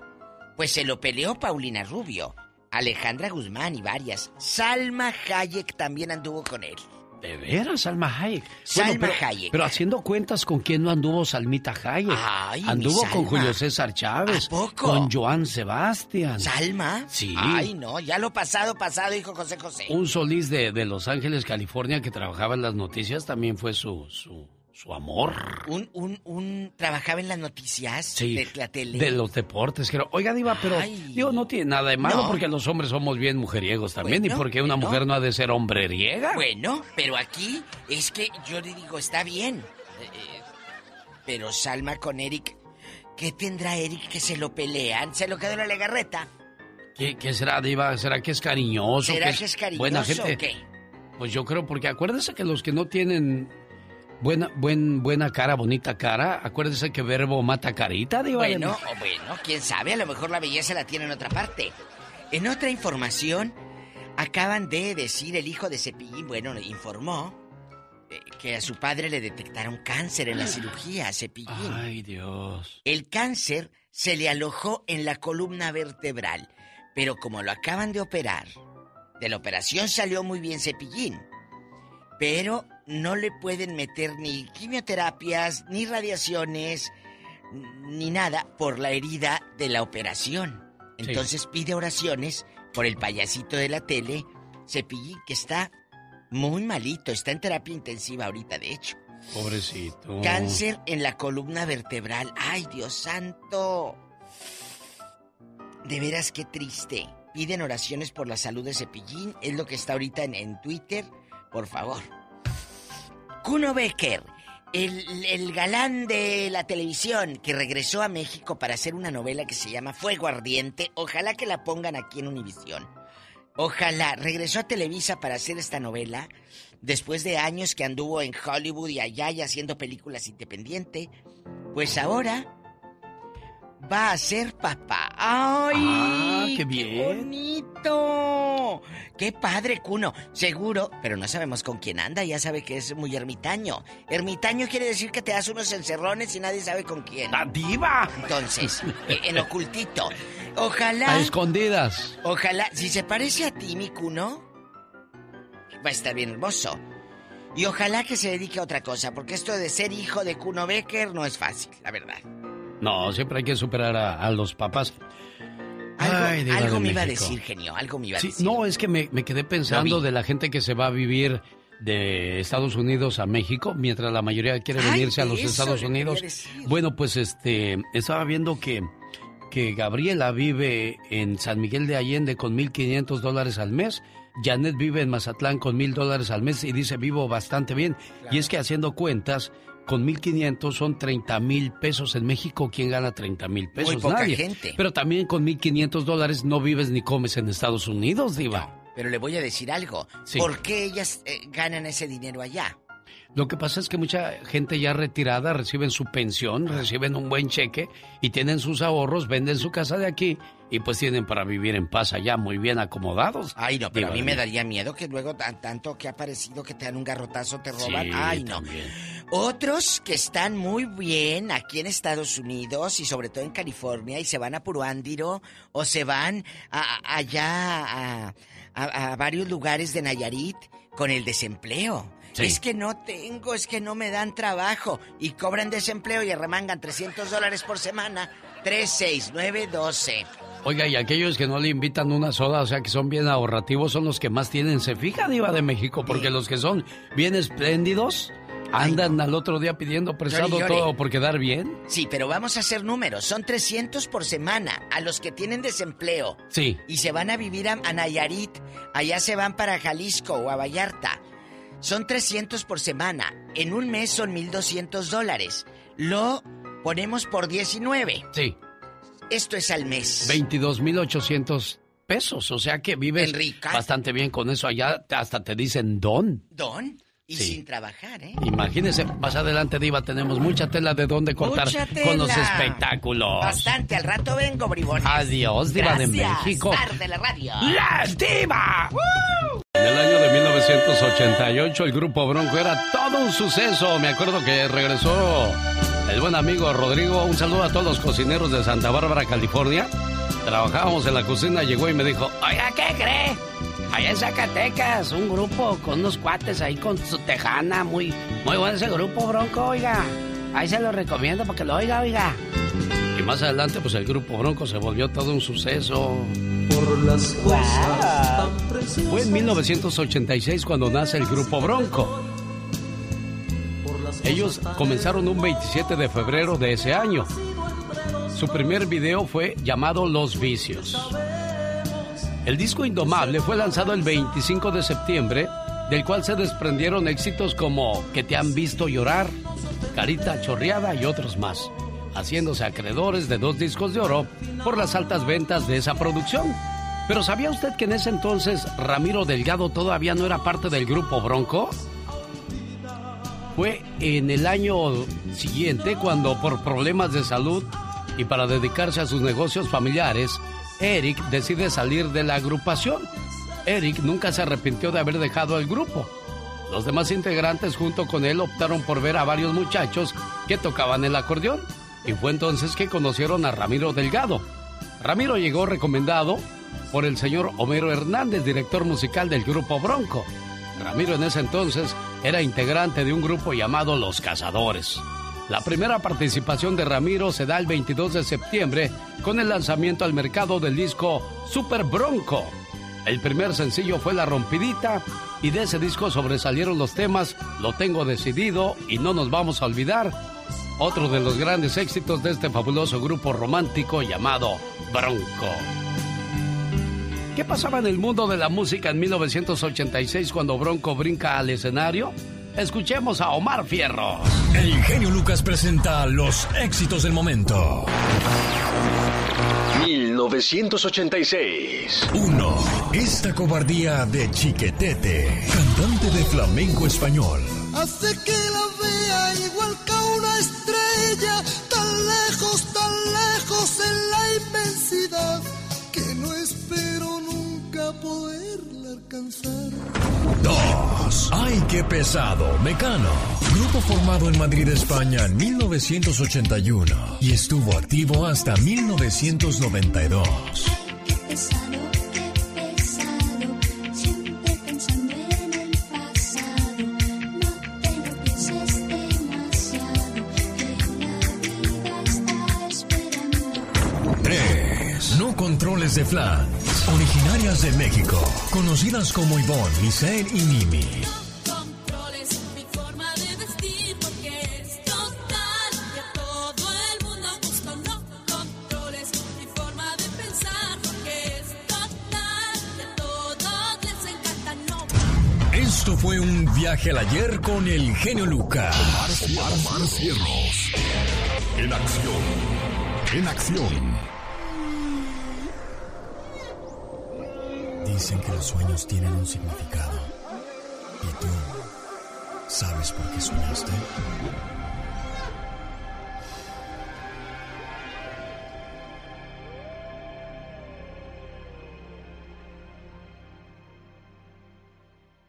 pues se lo peleó Paulina Rubio, Alejandra Guzmán y varias. Salma Hayek también anduvo con él. De veras, Salma Hayek. Salma pero, Hayek. Pero haciendo cuentas con quién no anduvo Salmita Hayek. Ay, mi anduvo con. Julio César Chávez. ¿A poco? Con Joan Sebastián. ¿Salma? Sí. Ay, no, ya lo pasado, pasado, dijo José José. Un solís de, de Los Ángeles, California, que trabajaba en las noticias, también fue su, su, su amor. Un, un, un, trabajaba en las noticias Sí, de la tele. de los deportes, creo. Oiga, Diva, pero Ay. digo, no tiene nada de malo No. porque los hombres somos bien mujeriegos también. Bueno, ¿Y porque una bueno. mujer no ha de ser hombreriega? Bueno, pero aquí es que yo le digo, está bien. Eh, eh, pero Salma con Eric, ¿qué tendrá Eric que se lo pelean? Se lo quedó la legarreta. ¿Qué, qué será, Diva? ¿Será que es cariñoso? ¿Será que que es cariñoso Buena o qué? Pues yo creo, porque acuérdese que los que no tienen buena, buen, buena cara, bonita cara, acuérdese que verbo mata carita, Diva. Bueno, o bueno, quién sabe, a lo mejor la belleza la tiene en otra parte. En otra información, acaban de decir el hijo de Cepillín, bueno, informó eh, que a su padre le detectaron cáncer en la <gasps> cirugía, Cepillín. Ay, Dios. El cáncer se le alojó en la columna vertebral, pero como lo acaban de operar, de la operación salió muy bien Cepillín, pero no le pueden meter ni quimioterapias, ni radiaciones, ni nada por la herida de la operación. Sí. Entonces pide oraciones por el payasito de la tele, Cepillín, que está muy malito, está en terapia intensiva ahorita, de hecho. Pobrecito. Cáncer en la columna vertebral. ¡Ay, Dios santo! De veras qué triste. Piden oraciones por la salud de Cepillín. Es lo que está ahorita en, en Twitter. Por favor. Kuno Becker, el, el galán de la televisión que regresó a México para hacer una novela que se llama Fuego Ardiente. Ojalá que la pongan aquí en Univisión. Ojalá. Regresó a Televisa para hacer esta novela. Después de años que anduvo en Hollywood y allá y haciendo películas independiente. Pues ahora va a ser papá. ¡Ay! Ah, qué bien. bonito! ¡Qué padre, Cuno! Seguro, pero no sabemos con quién anda. Ya sabe que es muy ermitaño. Ermitaño quiere decir que te das unos encerrones y nadie sabe con quién. ¡La diva! Entonces, eh, en ocultito. Ojalá. A escondidas. Ojalá, si se parece a ti, mi Cuno, va a estar bien hermoso. Y ojalá que se dedique a otra cosa, porque esto de ser hijo de Cuno Becker no es fácil, la verdad. No, siempre hay que superar a, a los papás. Algo, Ay, algo de me iba a decir, genio, algo me iba a Sí, decir. no, es que me, me quedé pensando de la gente que se va a vivir de Estados Unidos a México, mientras la mayoría quiere Ay, venirse a los Estados Unidos. Bueno, pues este, estaba viendo que, que Gabriela vive en San Miguel de Allende con 1.500 dólares al mes. Janet vive en Mazatlán con 1.000 dólares al mes y dice vivo bastante bien. Y es que haciendo cuentas, con 1.500 son 30 mil pesos. En México, ¿quién gana 30 mil pesos? poca Nadie. gente. Pero también con 1.500 dólares no vives ni comes en Estados Unidos, Diva. Pero le voy a decir algo. Sí. ¿Por qué ellas eh, ganan ese dinero allá? Lo que pasa es que mucha gente ya retirada reciben su pensión, reciben un buen cheque y tienen sus ahorros, venden su casa de aquí y pues tienen para vivir en paz allá, muy bien acomodados. Ay, no, pero a mí me daría miedo que luego tan- tanto que ha parecido que te dan un garrotazo, te roban. Sí, Ay, no. también. Otros que están muy bien aquí en Estados Unidos y sobre todo en California y se van a Puruándiro o se van a- a- allá a varios lugares de Nayarit con el desempleo. Sí. Es que no tengo, es que no me dan trabajo y cobran desempleo y arremangan 300 dólares por semana. 3, 6, 9, 12. Oiga, y aquellos que no le invitan una soda, o sea, que son bien ahorrativos, son los que más tienen. Se fija, Diva de México, porque los que son bien espléndidos andan al otro día pidiendo prestado todo por quedar bien. Sí, pero vamos a hacer números. Son 300 por semana a los que tienen desempleo. Sí. Y se van a vivir a, a Nayarit. Allá se van para Jalisco o a Vallarta. Son 300 por semana. En un mes son 1.200 dólares. Lo ponemos por 19. Sí. Esto es al mes. 22.800 pesos, o sea que vives Enrica. bastante bien con eso. Allá hasta te dicen don. Don. Y Sí. sin trabajar, ¿eh? Imagínese, más adelante, Diva, tenemos mucha tela de dónde cortar con los espectáculos. Bastante. Al rato vengo, bribones. Adiós, Diva de Gracias, México. Star de la radio. ¡La Diva! En el año de 1988 el grupo Bronco era todo un suceso. Me acuerdo que regresó el buen amigo Rodrigo. Un saludo a todos los cocineros de Santa Bárbara, California. Trabajábamos en la cocina, llegó y me dijo, oiga, ¿qué cree? Allá en Zacatecas, un grupo con unos cuates ahí con su tejana, muy, muy bueno ese grupo, Bronco, oiga. Ahí se lo recomiendo para que lo oiga, oiga. Y más adelante, pues el grupo Bronco se volvió todo un suceso. Por las cosas tan preciosas. Fue en 1986 cuando nace el grupo Bronco. Ellos comenzaron un 27 de febrero de ese año. Su primer video fue llamado Los Vicios. El disco Indomable fue lanzado el 25 de septiembre, del cual se desprendieron éxitos como Que te han visto llorar, Carita chorreada y otros más, haciéndose acreedores de dos discos de oro por las altas ventas de esa producción. Pero ¿sabía usted que en ese entonces Ramiro Delgado todavía no era parte del grupo Bronco? Fue en el año siguiente cuando por problemas de salud y para dedicarse a sus negocios familiares, Eric decide salir de la agrupación. Eric nunca se arrepintió de haber dejado el grupo. Los demás integrantes junto con él optaron por ver a varios muchachos que tocaban el acordeón y fue entonces que conocieron a Ramiro Delgado. Ramiro llegó recomendado por el señor Homero Hernández, director musical del grupo Bronco. Ramiro en ese entonces era integrante de un grupo llamado Los Cazadores. La primera participación de Ramiro se da el 22 de septiembre con el lanzamiento al mercado del disco Super Bronco. El primer sencillo fue La Rompidita y de ese disco sobresalieron los temas Lo tengo decidido y No nos vamos a olvidar, otro de los grandes éxitos de este fabuloso grupo romántico llamado Bronco. ¿Qué pasaba en el mundo de la música en 1986 cuando Bronco brinca al escenario? Escuchemos a Omar Fierro. El genio Lucas presenta los éxitos del momento. 1986. 1. Esta cobardía de Chiquetete, cantante de flamenco español. Hace que la vea igual que una estrella, tan lejos, tan lejos en la 2. ¡Ay, qué pesado! Mecano. Grupo formado en Madrid, España en 1981 y estuvo activo hasta 1992. Qué pesado, qué pesado, siempre pensando en el pasado. No te lo pienses demasiado, que la vida está esperando. 3. No controles de flans. Originarias de México. Conocidas como Ivonne, Lisette y Mimi. Esto fue un viaje al ayer con el genio Lucas. Omar Cierros. En acción. En acción. Dicen que los sueños tienen un significado. ¿Y tú sabes por qué soñaste?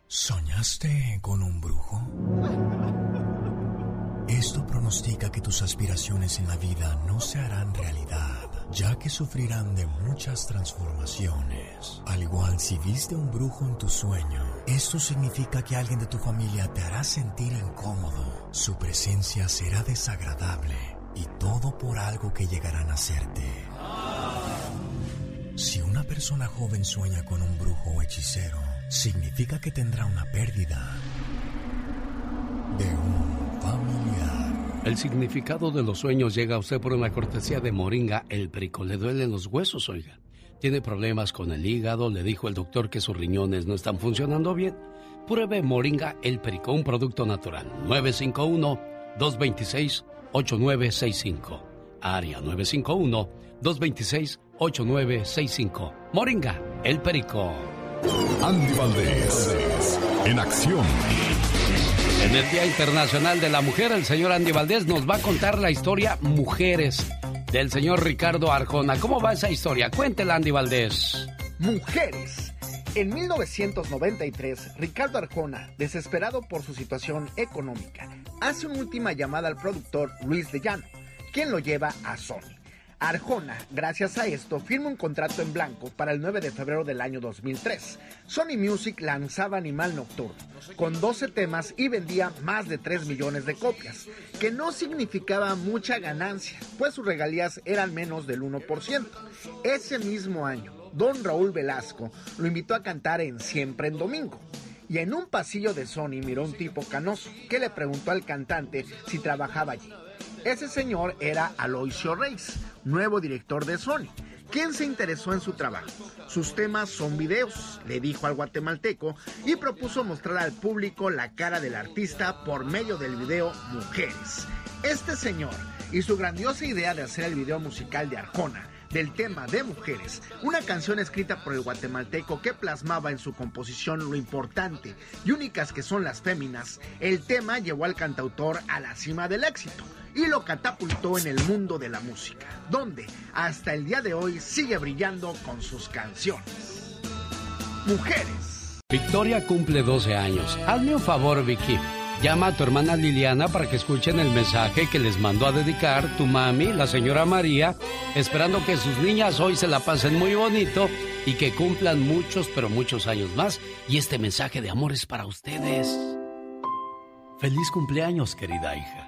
¿Soñaste con un brujo? Esto pronostica que tus aspiraciones en la vida no se harán ya que sufrirán de muchas transformaciones. Al igual si viste un brujo en tu sueño, esto significa que alguien de tu familia te hará sentir incómodo. Su presencia será desagradable y todo por algo que llegarán a hacerte. Si una persona joven sueña con un brujo o hechicero, significa que tendrá una pérdida de un familiar. El significado de los sueños llega a usted por una cortesía de Moringa el Perico. Le duelen los huesos, oiga. Tiene problemas con el hígado, le dijo el doctor que sus riñones no están funcionando bien. Pruebe Moringa el Perico, un producto natural. 951-226-8965. Área 951-226-8965. Moringa el Perico. Andy Valdés. En acción. En el Día Internacional de la Mujer, el señor Andy Valdés nos va a contar la historia Mujeres del señor Ricardo Arjona. ¿Cómo va esa historia? Cuéntela, Andy Valdés. Mujeres. En 1993, Ricardo Arjona, desesperado por su situación económica, hace una última llamada al productor Luis de Llano, quien lo lleva a Sony. Arjona, gracias a esto, firma un contrato en blanco para el 9 de febrero del año 2003. Sony Music lanzaba Animal Nocturno, con 12 temas y vendía más de 3 millones de copias, que no significaba mucha ganancia, pues sus regalías eran menos del 1%. Ese mismo año, Don Raúl Velasco lo invitó a cantar en Siempre en Domingo. Y en un pasillo de Sony miró un tipo canoso que le preguntó al cantante si trabajaba allí. Ese señor era Aloysio Reis, nuevo director de Sony, quien se interesó en su trabajo. Sus temas son videos, le dijo al guatemalteco, y propuso mostrar al público la cara del artista por medio del video Mujeres. Este señor y su grandiosa idea de hacer el video musical de Arjona del tema de Mujeres, una canción escrita por el guatemalteco que plasmaba en su composición lo importante y únicas que son las féminas, el tema llevó al cantautor a la cima del éxito y lo catapultó en el mundo de la música, donde hasta el día de hoy sigue brillando con sus canciones. Mujeres. Victoria cumple 12 años. Hazme un favor, Vicky. Llama a tu hermana Liliana para que escuchen el mensaje que les mandó a dedicar tu mami, la señora María, esperando que sus niñas hoy se la pasen muy bonito y que cumplan muchos, pero muchos años más. Y este mensaje de amor es para ustedes. Feliz cumpleaños, querida hija.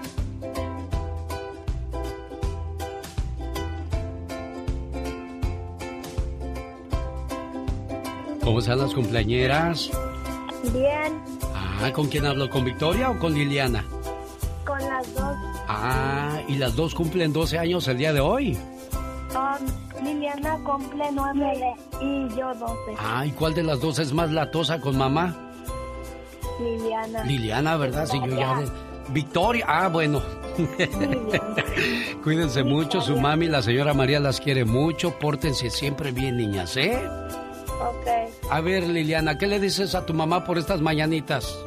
¿Cómo están las cumpleañeras? Bien, Ah, ¿con quién hablo? ¿Con Victoria o con Liliana? con las dos. Ah, y las dos cumplen 12 años el día de hoy. Um, Liliana cumple nueve y yo doce. Ah, ¿y cuál de las dos es más latosa con mamá? Liliana. Liliana, ¿verdad? Sí, yo ya... Victoria, ah, bueno. <laughs> Cuídense mucho, su mami, la señora María las quiere mucho, pórtense siempre bien, niñas, ¿eh? Ok. A ver, Liliana, ¿qué le dices a tu mamá por estas mañanitas?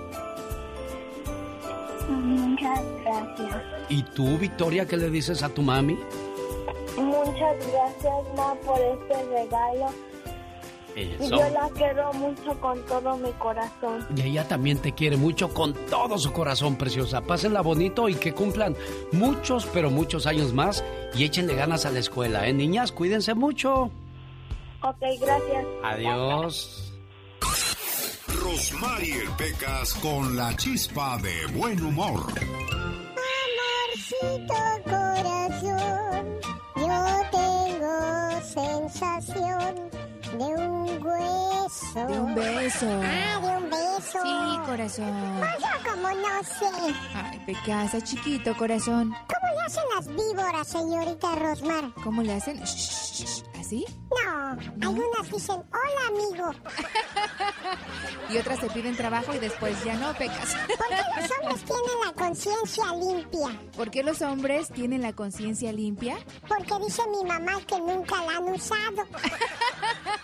Muchas gracias. ¿Y tú, Victoria, qué le dices a tu mami? Muchas gracias, ma, por este regalo. Y Eso. yo la quiero mucho con todo mi corazón. Y ella también te quiere mucho con todo su corazón, preciosa. Pásenla bonito y que cumplan muchos, pero muchos años más. Y échenle ganas a la escuela, ¿eh? Niñas, cuídense mucho. Ok, gracias. Adiós. Rosmarie Pecas con la chispa de buen humor. Amorcito corazón, yo tengo sensación de un hueso. De un beso. Ah, de un beso. Sí, corazón. Yo como no sé. Ay, Pecasa, chiquito, corazón. ¿Cómo le hacen las víboras, señorita Rosmar? ¿Cómo le hacen? Shh, shh, shh, ¿Así? No, algunas dicen, hola amigo. <laughs> Y otras te piden trabajo y después ya no, Pecas. <laughs> ¿Por qué los hombres tienen la conciencia limpia? ¿Por qué los hombres tienen la conciencia limpia? Porque dice mi mamá que nunca la han usado. <laughs>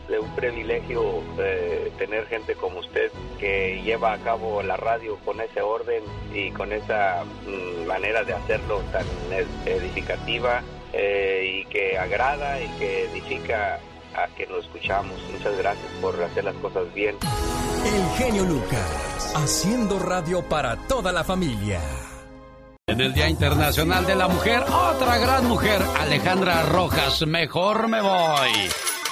es un privilegio eh, tener gente como usted que lleva a cabo la radio con ese orden y con esa mm, manera de hacerlo tan ed- edificativa eh, y que agrada y que edifica a que lo escuchamos. Muchas gracias por hacer las cosas bien. El genio Lucas. Haciendo radio para toda la familia. En el Día Internacional de la Mujer, otra gran mujer, Alejandra Rojas. Mejor me voy.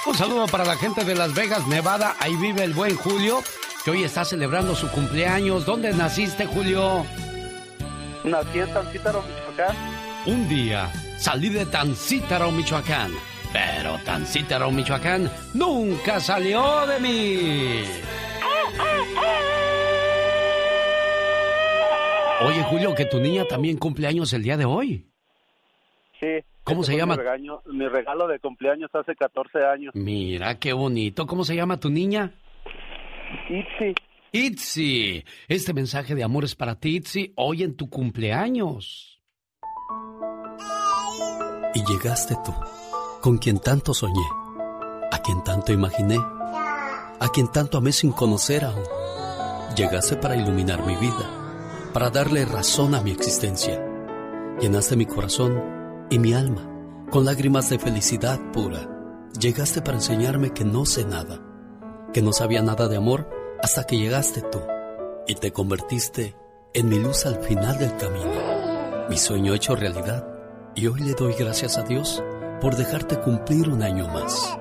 Un saludo para la gente de Las Vegas, Nevada. Ahí vive el buen Julio, que hoy está celebrando su cumpleaños. ¿Dónde naciste, Julio? Nací en Tancítaro, Michoacán. Un día salí de Tancítaro, Michoacán. Pero Tancítaro, Michoacán nunca salió de mí. Oye, Julio, que tu niña también cumple años el día de hoy. Sí. ¿Cómo se llama? Mi regalo, mi regalo de cumpleaños hace 14 años. Mira, qué bonito. ¿Cómo se llama tu niña? Itzi. Itzi. Este mensaje de amor es para ti, Itzi, hoy en tu cumpleaños. Y llegaste tú, con quien tanto soñé, a quien tanto imaginé, a quien tanto amé sin conocer aún. Llegaste para iluminar mi vida, para darle razón a mi existencia. Llenaste mi corazón y mi alma con lágrimas de felicidad pura. Llegaste para enseñarme que no sé nada, que no sabía nada de amor hasta que llegaste tú y te convertiste en mi luz al final del camino, mi sueño hecho realidad. Y hoy le doy gracias a Dios por dejarte cumplir un año más.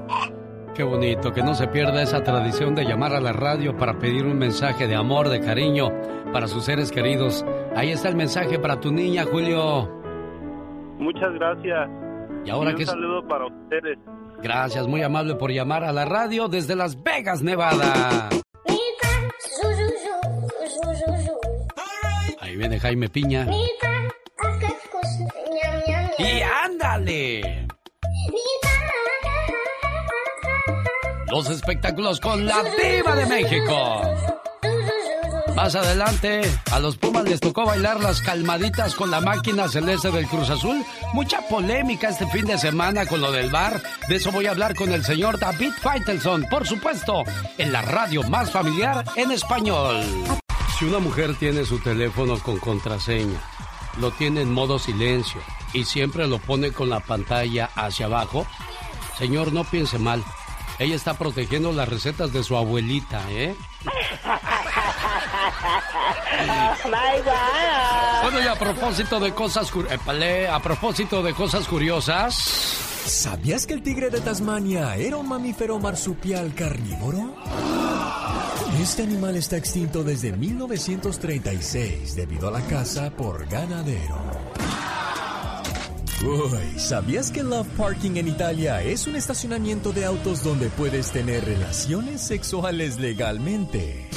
Qué bonito, que no se pierda esa tradición de llamar a la radio para pedir un mensaje de amor, de cariño para sus seres queridos. Ahí está el mensaje para tu niña, Julio. Muchas gracias. Y ahora un que saludo para ustedes. Gracias, muy amable por llamar a la radio desde Las Vegas, Nevada. Ahí viene Jaime Piña. Y ándale. Los espectáculos con la diva de México. Más adelante, a los Pumas les tocó bailar las calmaditas con la máquina celeste del Cruz Azul. Mucha polémica este fin de semana con lo del bar. De eso voy a hablar con el señor David Faitelson, por supuesto, en la radio más familiar en español. Si una mujer tiene su teléfono con contraseña, lo tiene en modo silencio y siempre lo pone con la pantalla hacia abajo, señor, no piense mal. Ella está protegiendo las recetas de su abuelita, ¿eh? <laughs> <laughs> My God. Bueno, y a propósito de cosas a propósito de cosas curiosas. ¿Sabías que el tigre de Tasmania era un mamífero marsupial carnívoro? Este animal está extinto desde 1936 debido a la caza por ganadero. Uy, ¿sabías que Love Parking en Italia es un estacionamiento de autos donde puedes tener relaciones sexuales legalmente?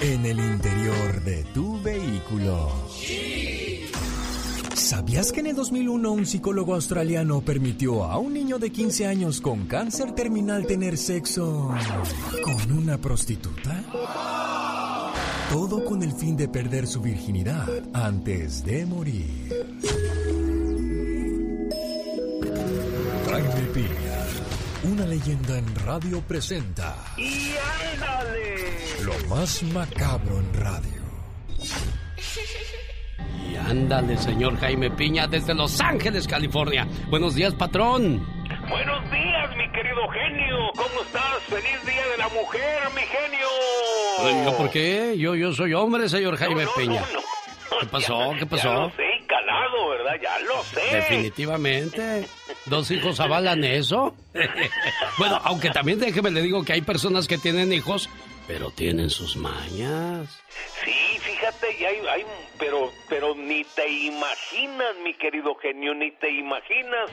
En el interior de tu vehículo. ¿Sabías que en el 2001 un psicólogo australiano permitió a un niño de 15 años con cáncer terminal tener sexo con una prostituta? Todo con el fin de perder su virginidad antes de morir. Leyenda en radio presenta ¡Y ándale! lo más macabro en radio. <laughs> Y ándale, señor Jaime Piña, desde Los Ángeles, California. Buenos días, patrón. Buenos días, mi querido genio. ¿Cómo estás? Feliz Día de la Mujer, mi genio. ¿Yo por qué? Yo, yo soy hombre, señor Jaime No, no, Piña. no, no. ¿Qué <laughs> pasó? ¿Qué Ya pasó? lo sé, calado, ¿verdad? Ya lo sé. Definitivamente. ¿Dos hijos avalan eso? <laughs> bueno, aunque también déjeme le digo que hay personas que tienen hijos, pero tienen sus mañas. Sí, fíjate, y hay, hay, pero, pero ni te imaginas, mi querido genio, ni te imaginas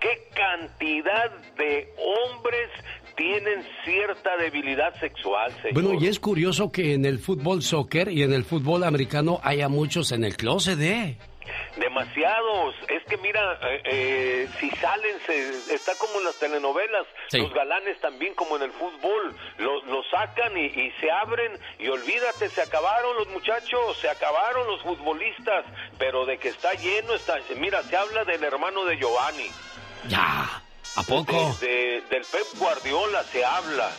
qué cantidad de hombres tienen cierta debilidad sexual, señor. Bueno, y es curioso que en el fútbol soccer y en el fútbol americano haya muchos en el closet, ¿eh? Demasiados. Es que mira, eh, eh, si salen, se, está como en las telenovelas. Sí. Los galanes también como en el fútbol. Los lo sacan y, y se abren y olvídate, se acabaron los muchachos, se acabaron los futbolistas. Pero de que está lleno, está... Mira, se habla del hermano de Giovanni. Ya. ¿A poco? De- de- del Pep Guardiola se habla.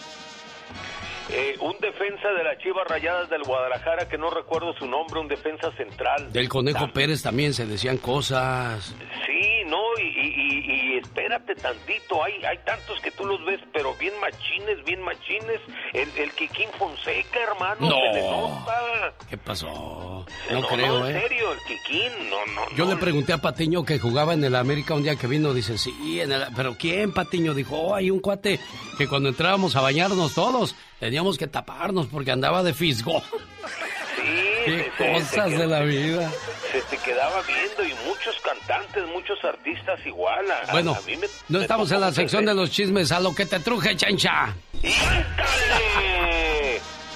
Eh, un defensa de las Chivas Rayadas del Guadalajara, que no recuerdo su nombre, un defensa central. Del Conejo Pérez también se decían cosas. Sí, no, y, y- y- y espérate tantito, hay, hay tantos que tú los ves, pero bien machines, bien machines. El, el Kikín Fonseca, hermano, No. se le nota. ¿Qué pasó? No, No creo, no, en ¿eh? serio, el Kikín, no, no. Yo no. le pregunté a Patiño que jugaba en el América un día que vino, dice, sí, en el... pero ¿quién, Patiño? Dijo, oh, hay un cuate que cuando entrábamos a bañarnos todos, teníamos que taparnos porque andaba de fisgo. Sí, Qué se- cosas se- de la vida. Se te quedaba viendo y muchos cantantes, muchos artistas igual. a- Bueno, a mí me- no me estamos en la sección de los chismes, a lo que te truje, chancha.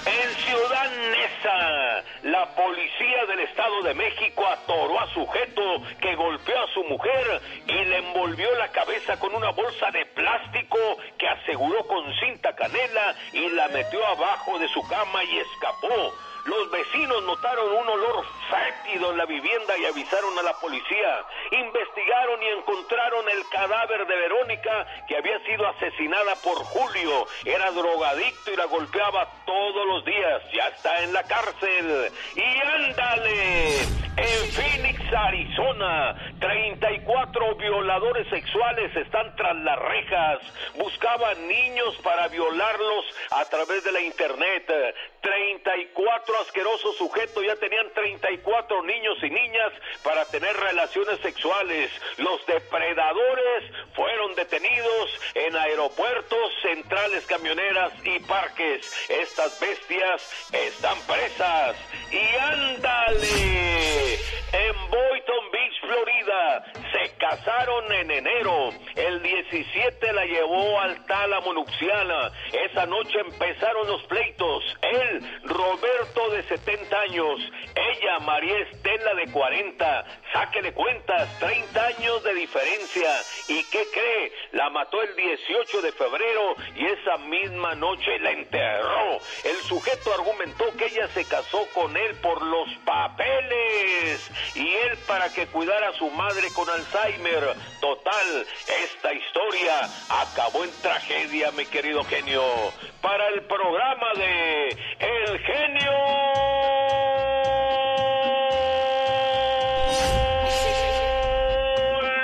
En Ciudad Neza, la policía del Estado de México atoró a sujeto que golpeó a su mujer y le envolvió la cabeza con una bolsa de plástico que aseguró con cinta canela y la metió abajo de su cama y escapó. Los vecinos notaron un olor fétido en la vivienda y avisaron a la policía. Investigaron y encontraron el cadáver de Verónica que había sido asesinada por Julio. Era drogadicto y la golpeaba todos los días. Ya está en la cárcel. Y ándale. En Phoenix, Arizona, 34 violadores sexuales están tras las rejas. Buscaban niños para violarlos a través de la internet. 34 asquerosos sujetos ya tenían 34 niños y niñas para tener relaciones sexuales. Los depredadores fueron detenidos en aeropuertos, centrales camioneras y parques. Estas bestias están presas. Y ándale. En Boynton Beach, Florida, se casaron en enero. El 17 la llevó al tálamo nupcial. Esa noche empezaron los pleitos. Él, Roberto de 70 años. Ella, María Estela de 40. Sáquele cuentas, 30 años de diferencia. ¿Y qué cree? La mató el 18 de febrero y esa misma noche la enterró. El sujeto argumentó que ella se casó con él por los papeles y él para que cuidara a su madre con Alzheimer. Total, esta historia acabó en tragedia, mi querido genio. Para el programa de El genio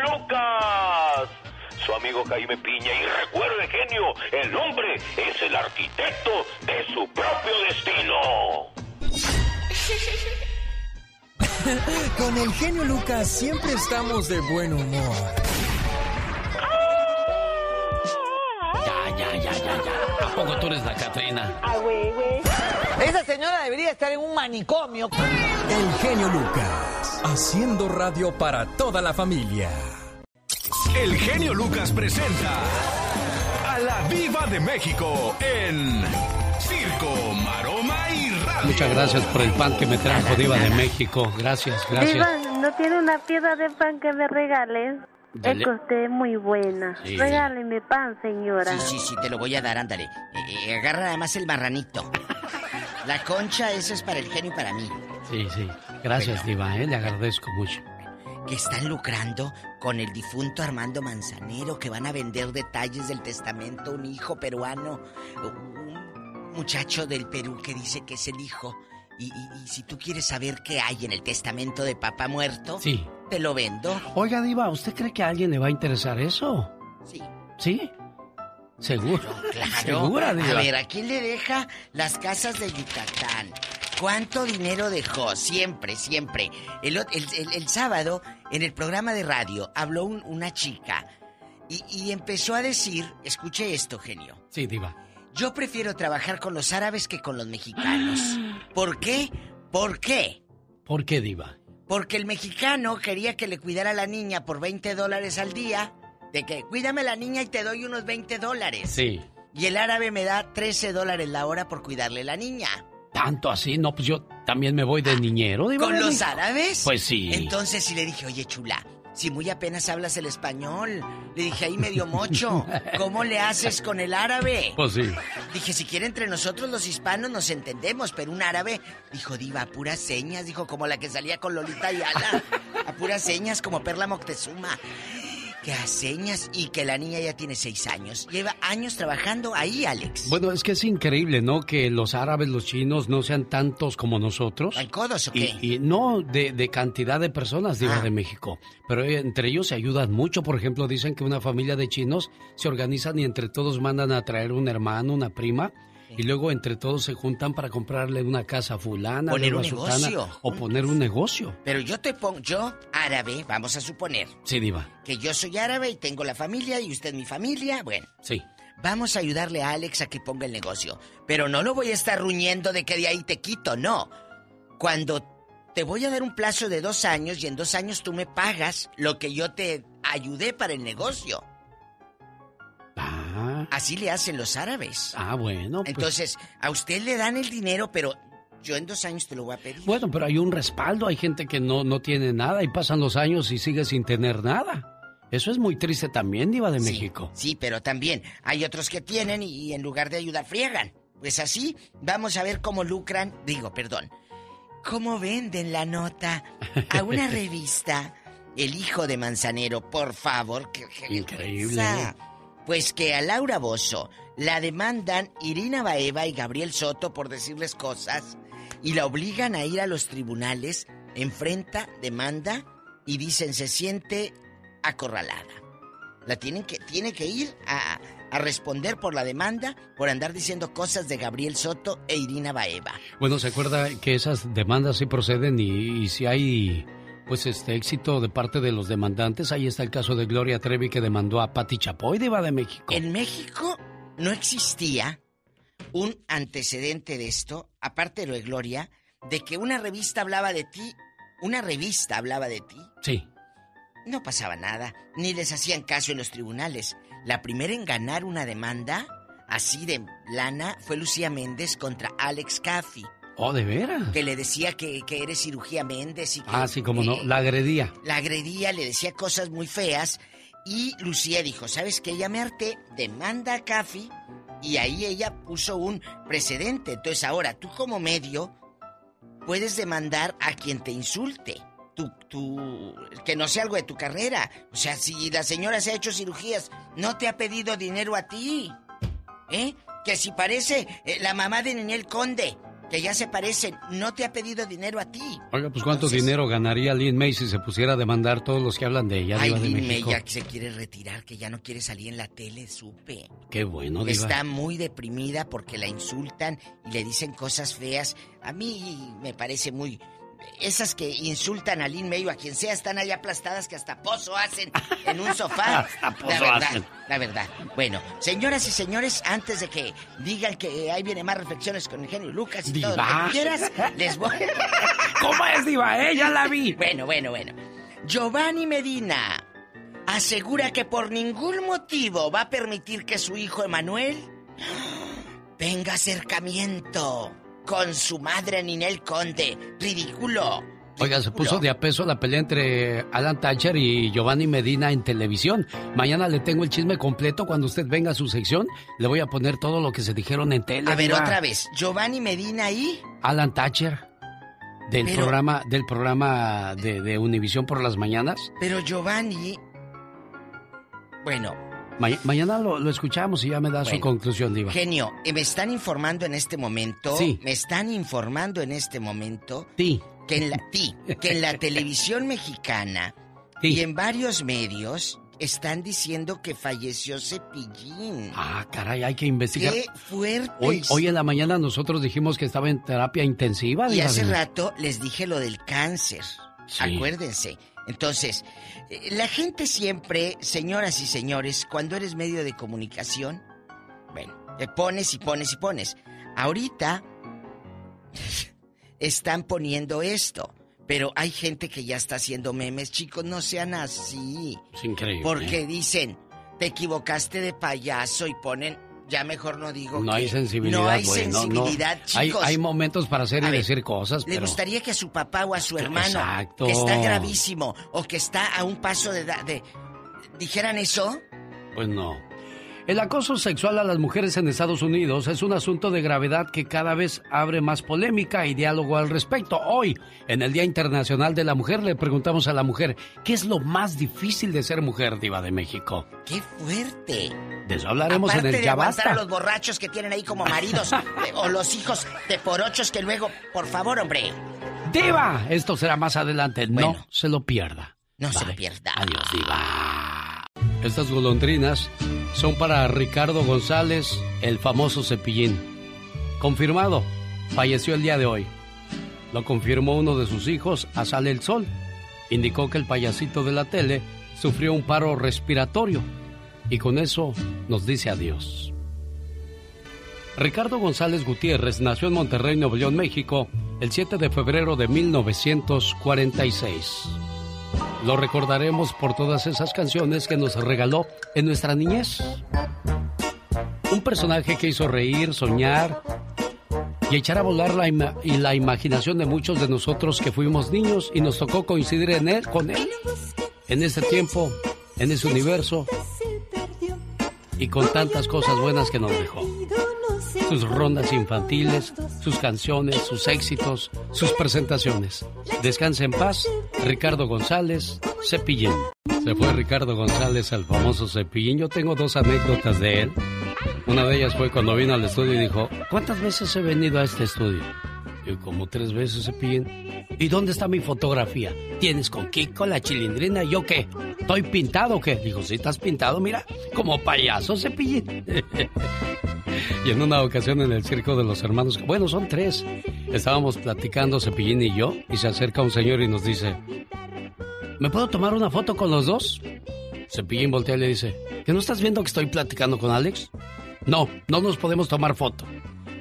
Lucas, su amigo Jaime Piña. Y recuerde, genio, el hombre es el arquitecto de su propio destino. <laughs> <laughs> Con el genio Lucas siempre estamos de buen humor. Ya, ya, ya, ya, ya. ¿A poco tú eres la Catrina. Ah, güey, güey. Esa señora debería estar en un manicomio. El genio Lucas, haciendo radio para toda la familia. El genio Lucas presenta a la Viva de México en Circo. Muchas gracias por el pan que me trajo Diva de México. Gracias, gracias. Diva, ¿no tiene una piedra de pan que me regales? Dale. Es que usted es muy buena. Sí. Regáleme pan, señora. Sí, sí, sí, te lo voy a dar, ándale. Eh, eh, agarra nada más el marranito. La concha, eso es para el genio y para mí. Sí, sí. Gracias, Diva, ¿eh? le agradezco mucho. Que están lucrando con el difunto Armando Manzanero, que van a vender detalles del testamento, un hijo peruano, un muchacho del Perú que dice que es el hijo. Y, y- y si tú quieres saber qué hay en el testamento de papá muerto, Sí. te lo vendo. Oiga, Diva, ¿usted cree que a alguien le va a interesar eso? Sí. ¿Sí? ¿Seguro? Claro. ¿Segura, Diva? A ver, ¿a quién le deja las casas de Yucatán? ¿Cuánto dinero dejó? Siempre, siempre. El- el- el sábado, en el programa de radio, habló un- una chica y, y empezó a decir, escuche esto, genio. Sí, Diva. Yo prefiero trabajar con los árabes que con los mexicanos. ¿Por qué? ¿Por qué? ¿Por qué, Diva? Porque el mexicano quería que le cuidara a la niña por 20 dólares al día. De que cuídame la niña y te doy unos 20 dólares. Sí. Y el árabe me da 13 dólares la hora por cuidarle la niña. ¿Tanto así? No, pues yo también me voy de niñero, Diva. ¿Con de los árabes? Pues sí. Entonces sí le dije, oye, chula, si muy apenas hablas el español. Le dije, ahí medio mocho. ¿Cómo le haces con el árabe? Pues sí. Dije, si quiere entre nosotros los hispanos nos entendemos, pero un árabe dijo, diva, a puras señas, dijo, como la que salía con Lolita Ayala. A puras señas, como Perla Moctezuma. Que a señas y que la niña ya tiene seis años. Lleva años trabajando ahí, Alex. Bueno, es que es increíble, ¿no? Que los árabes, los chinos no sean tantos como nosotros. ¿Hay codos o qué? Y, y no de, de cantidad de personas, Diva Ah. de México. Pero eh, entre ellos se ayudan mucho. Por ejemplo, dicen que una familia de chinos se organizan y entre todos mandan a traer un hermano, una prima. Y luego entre todos se juntan para comprarle una casa a fulana, Poner un negocio. o poner un negocio. Pero yo te pongo, yo árabe, vamos a suponer Sí, Diva. que yo soy árabe y tengo la familia y usted mi familia. Bueno, Sí. Vamos a ayudarle a Alex a que ponga el negocio. Pero no lo voy a estar ruñendo de que de ahí te quito, no. Cuando te voy a dar un plazo de dos años y en dos años tú me pagas lo que yo te ayudé para el negocio. Ah, Así le hacen los árabes. ah bueno. pues- Entonces, a usted le dan el dinero, pero yo en dos años te lo voy a pedir. Bueno, pero hay un respaldo, hay gente que no, no tiene nada y pasan los años y sigue sin tener nada. Eso es muy triste también, Diva de Sí, México. Sí, pero también hay otros que tienen y en lugar de ayudar friegan. Pues así, vamos a ver cómo lucran, digo, perdón, cómo venden la nota a una <laughs> revista. El hijo de Manzanero, por favor. que- que- Increíble. Pues que a Laura Bozo la demandan Irina Baeva y Gabriel Soto por decirles cosas y la obligan a ir a los tribunales, enfrenta, demanda y dicen se siente acorralada. La tienen que, tiene que ir a, a responder por la demanda por andar diciendo cosas de Gabriel Soto e Irina Baeva. Bueno, se acuerda que esas demandas sí proceden y, y si hay pues este éxito de parte de los demandantes, ahí está el caso de Gloria Trevi que demandó a Patti Chapoy, Diva de México. En México no existía un antecedente de esto, aparte de lo de Gloria, de que una revista hablaba de ti, una revista hablaba de ti, Sí. no pasaba nada, ni les hacían caso en los tribunales. La primera en ganar una demanda así de lana fue Lucía Méndez contra Alex Caffey, Oh, ¿de veras? que le decía que, que eres cirugía Méndez y que Ah, sí, como no, la agredía. la agredía, le decía cosas muy feas y Lucía dijo, ¿sabes qué? Ella me harté, demanda a Caffey y ahí ella puso un precedente. Entonces ahora tú como medio puedes demandar a quien te insulte. Tu, tu, que no sea algo de tu carrera. O sea, si la señora se ha hecho cirugías, no te ha pedido dinero a ti. ¿Eh? Que si parece eh, la mamá de Ninel Conde, que ya se parecen, no te ha pedido dinero a ti. Oiga, pues ¿cuánto dinero ganaría Lynn May si se pusiera a demandar todos los que hablan de ella, Ay, Lin May ya que se quiere retirar, que ya no quiere salir en la tele, supe. Qué bueno, Diva. Está muy deprimida porque la insultan y le dicen cosas feas. A mí me parece muy esas que insultan a Lin Medio, a quien sea, están ahí aplastadas que hasta pozo hacen <laughs> en un sofá. Hasta pozo la verdad, hacen. la verdad. Bueno, señoras y señores, antes de que digan que ahí viene más reflexiones con el genio Lucas y todo lo que quieras, les voy. <laughs> ¿Cómo es, Diva? Eh, ya la vi. Bueno, bueno, bueno. Giovanni Medina asegura que por ningún motivo va a permitir que su hijo Emanuel <gasps> tenga acercamiento con su madre Ninel Conde. Ridículo. Oiga, se puso de a peso la pelea entre Alan Thatcher y Giovanni Medina en televisión. Mañana le tengo el chisme completo. Cuando usted venga a su sección, le voy a poner todo lo que se dijeron en tele. A ver, otra vez. Giovanni Medina y... Alan Thatcher. Del Pero- programa, del programa de, de Univisión por las mañanas. Pero Giovanni... Bueno, Ma- mañana lo, lo escuchamos y ya me da su conclusión, Diva. genio, eh, me están informando en este momento... Sí. Me están informando en este momento... Sí. Que en la, ti, que en la televisión mexicana y en varios medios están diciendo que falleció Cepillín. Ah, caray, hay que investigar. ¡Qué fuerte! Hoy, hoy en la mañana nosotros dijimos que estaba en terapia intensiva. Y hace rato les dije lo del cáncer. Acuérdense. Entonces, eh, la gente siempre, señoras y señores, cuando eres medio de comunicación, bueno, te pones y pones y pones. Ahorita <laughs> están poniendo esto, pero hay gente que ya está haciendo memes, chicos, no sean así. Es increíble. Porque ¿eh? dicen, te equivocaste de payaso y ponen, ya mejor no digo No que- hay sensibilidad, No hay güey, no, no. sensibilidad, Hay, chicos. hay momentos para hacer A y ver, decir cosas, ¿Le pero... gustaría que a su papá o a su hermano, Exacto. que está gravísimo o que está a un paso de, de dijeran eso? Pues no. El acoso sexual a las mujeres en Estados Unidos es un asunto de gravedad que cada vez abre más polémica y diálogo al respecto. Hoy, en el Día Internacional de la Mujer, le preguntamos a la mujer, ¿qué es lo más difícil de ser mujer, diva de México? ¡Qué fuerte! De eso hablaremos Aparte en el de Ya Basta. a los borrachos que tienen ahí como maridos <laughs> eh, o los hijos de porochos que luego, por favor, hombre, ¡Diva! Esto será más adelante. No se lo pierda. no se lo pierda. Adiós, Diva. Estas golondrinas son para Ricardo González, el famoso cepillín. Confirmado, falleció el día de hoy. Lo confirmó uno de sus hijos, a Sale el Sol. Indicó que el payasito de la tele sufrió un paro respiratorio y con eso nos dice adiós. Ricardo González Gutiérrez nació en Monterrey, Nuevo León, México, el 7 de febrero de 1946. Lo recordaremos por todas esas canciones que nos regaló en nuestra niñez. Un personaje que hizo reír, soñar y echar a volar la, y la imaginación de muchos de nosotros que fuimos niños y nos tocó coincidir en él, con él, en ese tiempo, en ese universo y con tantas cosas buenas que nos dejó. Sus rondas infantiles, sus canciones, sus éxitos, sus presentaciones. Descanse en paz, Ricardo González, Cepillín. Se fue Ricardo González, el famoso Cepillín. Yo tengo dos anécdotas de él. Una de ellas fue cuando vino al estudio y dijo, ¿cuántas veces he venido a este estudio? Yo, como tres veces, Cepillín. ¿Y dónde está mi fotografía? ¿Tienes con Kiko, la chilindrina? ¿Yo qué? ¿Estoy pintado o qué? Dijo, sí, estás pintado, mira, como payaso, Cepillín. <laughs> <laughs> Y en una ocasión en el circo de los hermanos, bueno, son tres, estábamos platicando Cepillín y yo, y se acerca un señor y nos dice, ¿me puedo tomar una foto con los dos? Cepillín voltea y le dice, ¿que no estás viendo que estoy platicando con Alex? No, no nos podemos tomar foto.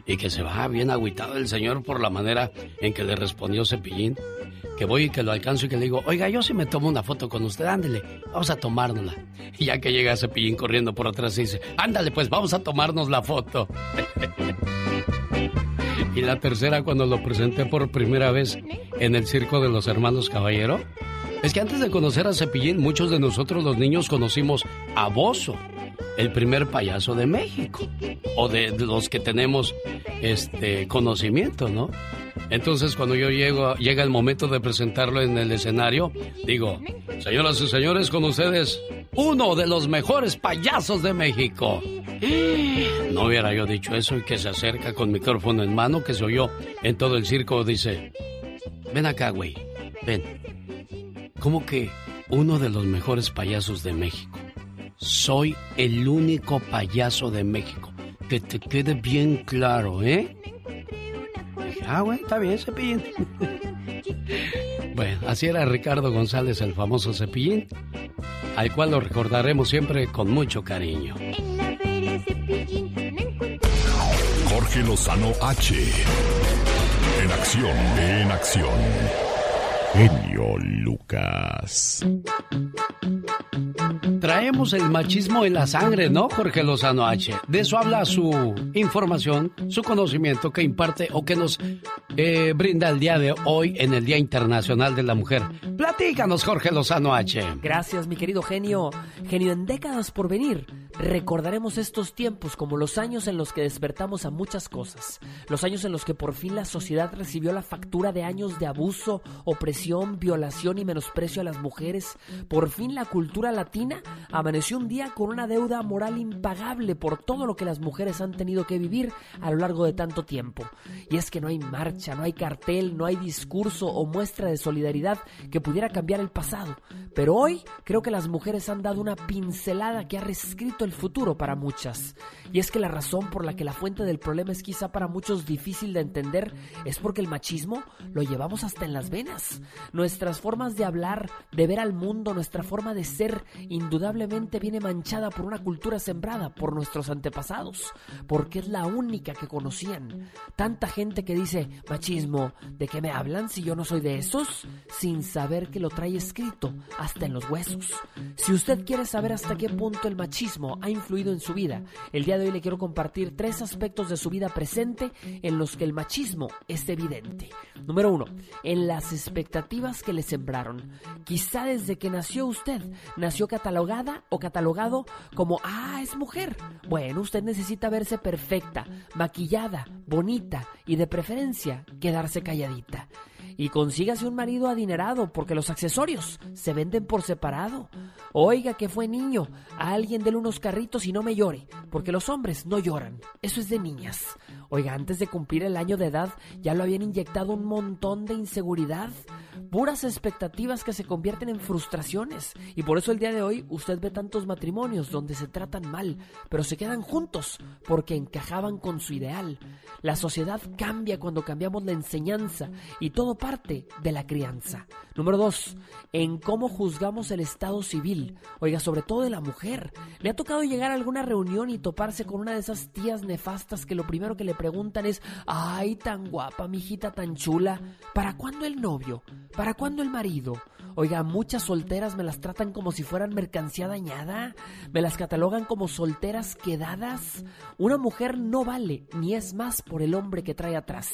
Y que se va bien agüitado el señor por la manera en que le respondió Cepillín. Que voy y que lo alcanzo y que le digo, oiga, yo sí me tomo una foto con usted, ándele, vamos a tomárnosla. Y ya que llega Cepillín corriendo por atrás y dice, ándale, pues vamos a tomarnos la foto. <laughs> y la tercera cuando lo presenté por primera vez en el circo de los hermanos Caballero. Es que antes de conocer a Cepillín, muchos de nosotros los niños conocimos a Bozo, el primer payaso de México, o de, los que tenemos este conocimiento, ¿no? Entonces, cuando yo llego, llega el momento de presentarlo en el escenario, digo, señoras y señores, con ustedes, uno de los mejores payasos de México. <gasps> No hubiera yo dicho eso y que se acerca con micrófono en mano, que se oyó en todo el circo, dice, ven acá, güey, ven. ¿Cómo que uno de los mejores payasos de México? Soy el único payaso de México. Que te quede bien claro, ¿eh? Ah, bueno, está bien, Cepillín. <laughs> Así era Ricardo González, el famoso cepillín, al cual lo recordaremos siempre con mucho cariño. Jorge Lozano H. En acción, en acción. Genio Lucas. Traemos el machismo en la sangre, ¿no, Jorge Lozano H? De eso habla su información, su conocimiento que imparte o que nos eh, brinda el día de hoy en el Día Internacional de la Mujer. Platícanos, Jorge Lozano H. Gracias, mi querido genio. Genio, en décadas por venir, recordaremos estos tiempos como los años en los que despertamos a muchas cosas. Los años en los que por fin la sociedad recibió la factura de años de abuso, opresión, violación y menosprecio a las mujeres. Por fin la cultura latina amaneció un día con una deuda moral impagable por todo lo que las mujeres han tenido que vivir a lo largo de tanto tiempo. Y es que no hay marcha, no hay cartel, no hay discurso o muestra de solidaridad que pudiera cambiar el pasado. Pero hoy creo que las mujeres han dado una pincelada que ha reescrito el futuro para muchas. Y es que la razón por la que la fuente del problema es quizá para muchos difícil de entender es porque el machismo lo llevamos hasta en las venas. Nuestras formas de hablar, de ver al mundo, nuestra forma de ser, indudablemente viene manchada por una cultura sembrada por nuestros antepasados, porque es la única que conocían. Tanta gente que dice, machismo, ¿de qué me hablan si yo no soy de esos? Sin saber que lo trae escrito hasta en los huesos. Si usted quiere saber hasta qué punto el machismo ha influido en su vida, el día de hoy le quiero compartir tres aspectos de su vida presente en los que el machismo es evidente. Número uno, en las expectativas que le sembraron. Quizá desde que nació usted, nació o catalogado como, ah, es mujer. Bueno, usted necesita verse perfecta, maquillada, bonita y de preferencia quedarse calladita. Y consígase un marido adinerado porque los accesorios se venden por separado. Oiga que fue niño, a alguien dele unos carritos y no me llore, porque los hombres no lloran. Eso es de niñas. Oiga, antes de cumplir el año de edad ya lo habían inyectado un montón de inseguridad, puras expectativas que se convierten en frustraciones. Y por eso el día de hoy usted ve tantos matrimonios donde se tratan mal, pero se quedan juntos porque encajaban con su ideal. La sociedad cambia cuando cambiamos la enseñanza y todo parte de la crianza. Número dos, en cómo juzgamos el estado civil. Oiga, sobre todo de la mujer. ¿Le ha tocado llegar a alguna reunión y toparse con una de esas tías nefastas que lo primero que le preguntan es, ay, tan guapa, mijita, tan chula, ¿para cuándo el novio? ¿Para cuándo el marido? Oiga, muchas solteras me las tratan como si fueran mercancía dañada, me las catalogan como solteras quedadas. Una mujer no vale ni es más por el hombre que trae atrás.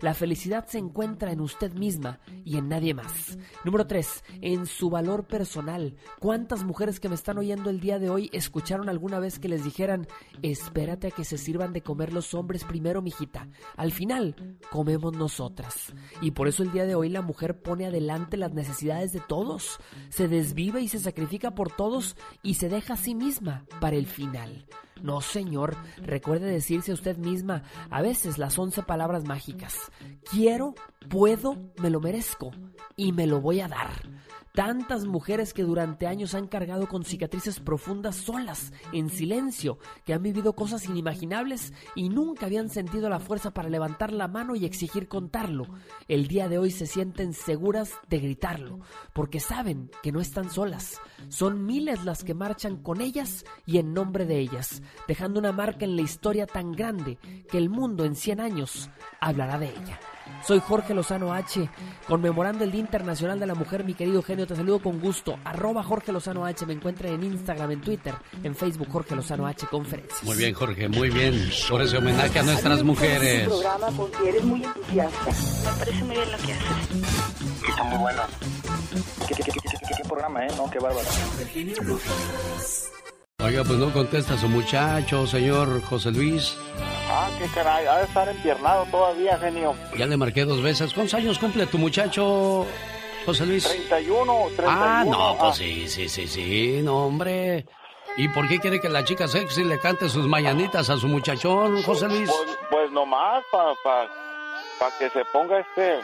La felicidad se encuentra en usted misma y en nadie más. Número 3. En su valor personal. ¿Cuántas mujeres que me están oyendo el día de hoy escucharon alguna vez que les dijeran, espérate a que se sirvan de comer los hombres primero, mijita? Al final, comemos nosotras. Y por eso el día de hoy la mujer pone adelante las necesidades de todos, se desvive y se sacrifica por todos y se deja a sí misma para el final. No, señor, recuerde decirse a usted misma a veces las once palabras mágicas. Quiero, puedo, me lo merezco y me lo voy a dar. Tantas mujeres que durante años han cargado con cicatrices profundas solas, en silencio, que han vivido cosas inimaginables y nunca habían sentido la fuerza para levantar la mano y exigir contarlo. El día de hoy se sienten seguras de gritarlo, porque saben que no están solas. Son miles las que marchan con ellas y en nombre de ellas, dejando una marca en la historia tan grande que el mundo en 100 años hablará de ella. Soy Jorge Lozano H, conmemorando el Día Internacional de la Mujer, mi querido genio, te saludo con gusto. Arroba Jorge Lozano H, me encuentra en Instagram, en Twitter, en Facebook, Jorge Lozano H Conferencias. Muy bien, Jorge, muy bien. Por ese homenaje a nuestras mujeres. programa porque eres muy entusiasta. Me parece muy bien lo que haces. Está muy bueno. ¿Qué, qué, qué, qué, qué- qué programa, eh? No, qué bárbaro. Oiga, pues no contesta a su muchacho, señor José Luis. Ah, qué caray, ha de estar empiernado todavía, genio. Ya le marqué dos veces. ¿Cuántos años cumple tu muchacho, José Luis? 31, 31. Ah, no, pues Ah, sí, sí, sí, sí, no, hombre. ¿Y por qué quiere que la chica sexy le cante sus mañanitas a su muchachón, José Luis? Pues, pues nomás para pa, pa que se ponga este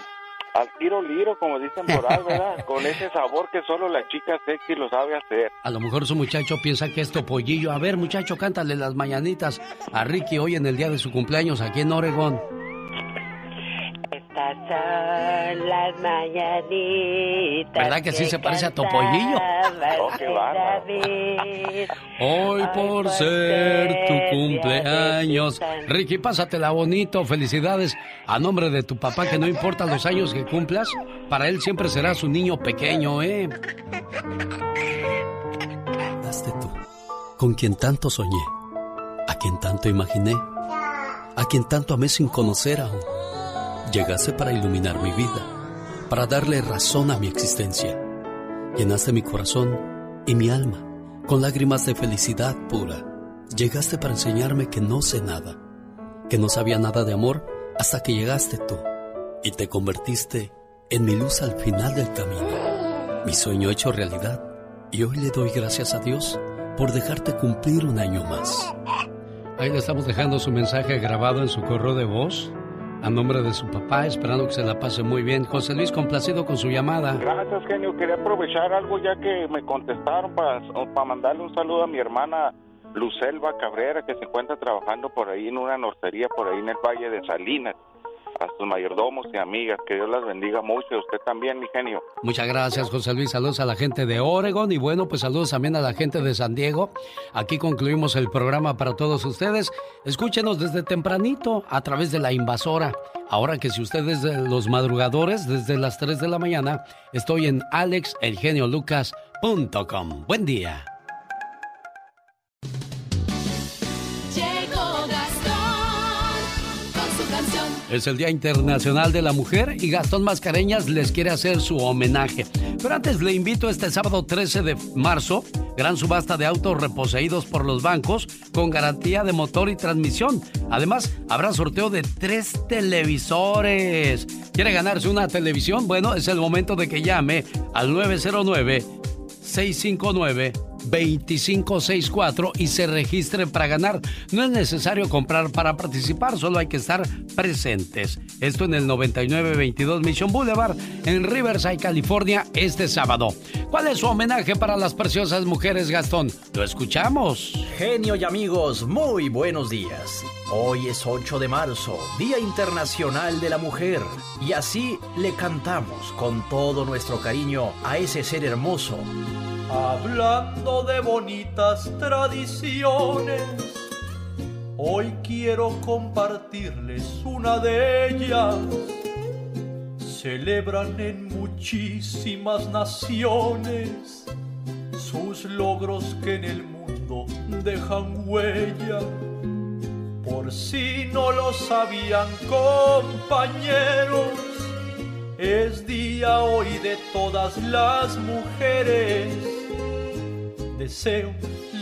al tiro liro, como dicen por ahí, ¿verdad? <laughs> Con ese sabor que solo la chica sexy lo sabe hacer. A lo mejor su muchacho piensa que es pollillo. A ver, muchacho, cántale las mañanitas a Ricky hoy en el día de su cumpleaños aquí en Oregón. Estas son las mañanitas. ¿Verdad que sí se parece a Topollillo? Oh, qué bárbaro. David. Hoy por ser tu cumpleaños. Ricky, pásatela bonito. Felicidades a nombre de tu papá, que no importa los años que cumplas, para él siempre serás un niño pequeño, ¿eh? Hazte tú, con quien tanto soñé, a quien tanto imaginé, a quien tanto amé sin conocer aún. Llegaste para iluminar mi vida, para darle razón a mi existencia. Llenaste mi corazón y mi alma con lágrimas de felicidad pura. Llegaste para enseñarme que no sé nada, que no sabía nada de amor hasta que llegaste tú y te convertiste en mi luz al final del camino. Mi sueño hecho realidad y hoy le doy gracias a Dios por dejarte cumplir un año más. Ahí le estamos dejando su mensaje grabado en su correo de voz a nombre de su papá, esperando que se la pase muy bien. José Luis, complacido con su llamada. Gracias, genio. Quería aprovechar algo ya que me contestaron para, para mandarle un saludo a mi hermana Lucelva Cabrera, que se encuentra trabajando por ahí en una norcería, por ahí en el Valle de Salinas. A sus mayordomos y amigas, que Dios las bendiga mucho. Y usted también, mi genio. Muchas gracias, José Luis. Saludos a la gente de Oregon y bueno, pues saludos también a la gente de San Diego. Aquí concluimos el programa para todos ustedes. Escúchenos desde tempranito a través de la invasora. Ahora que si ustedes de los madrugadores, desde las 3 de la mañana, estoy en alexelgeniolucas.com. Buen día. Es el Día Internacional de la Mujer y Gastón Mascareñas les quiere hacer su homenaje. Pero antes le invito este sábado 13 de marzo, gran subasta de autos reposeídos por los bancos con garantía de motor y transmisión. Además, habrá sorteo de tres televisores. ¿Quiere ganarse una televisión? Bueno, es el momento de que llame al 909 659-2564 y se registren para ganar. No es necesario comprar para participar, solo hay que estar presentes. Esto en el 9922 Mission Boulevard en Riverside, California, este sábado. ¿Cuál es su homenaje para las preciosas mujeres, Gastón? Lo escuchamos. Genio y amigos, muy buenos días. Hoy es 8 de marzo, Día Internacional de la Mujer, y así le cantamos con todo nuestro cariño a ese ser hermoso. Hablando de bonitas tradiciones, hoy quiero compartirles una de ellas. Celebran en muchísimas naciones sus logros que en el mundo dejan huella. Por si no lo sabían compañeros, es día hoy de todas las mujeres. Deseo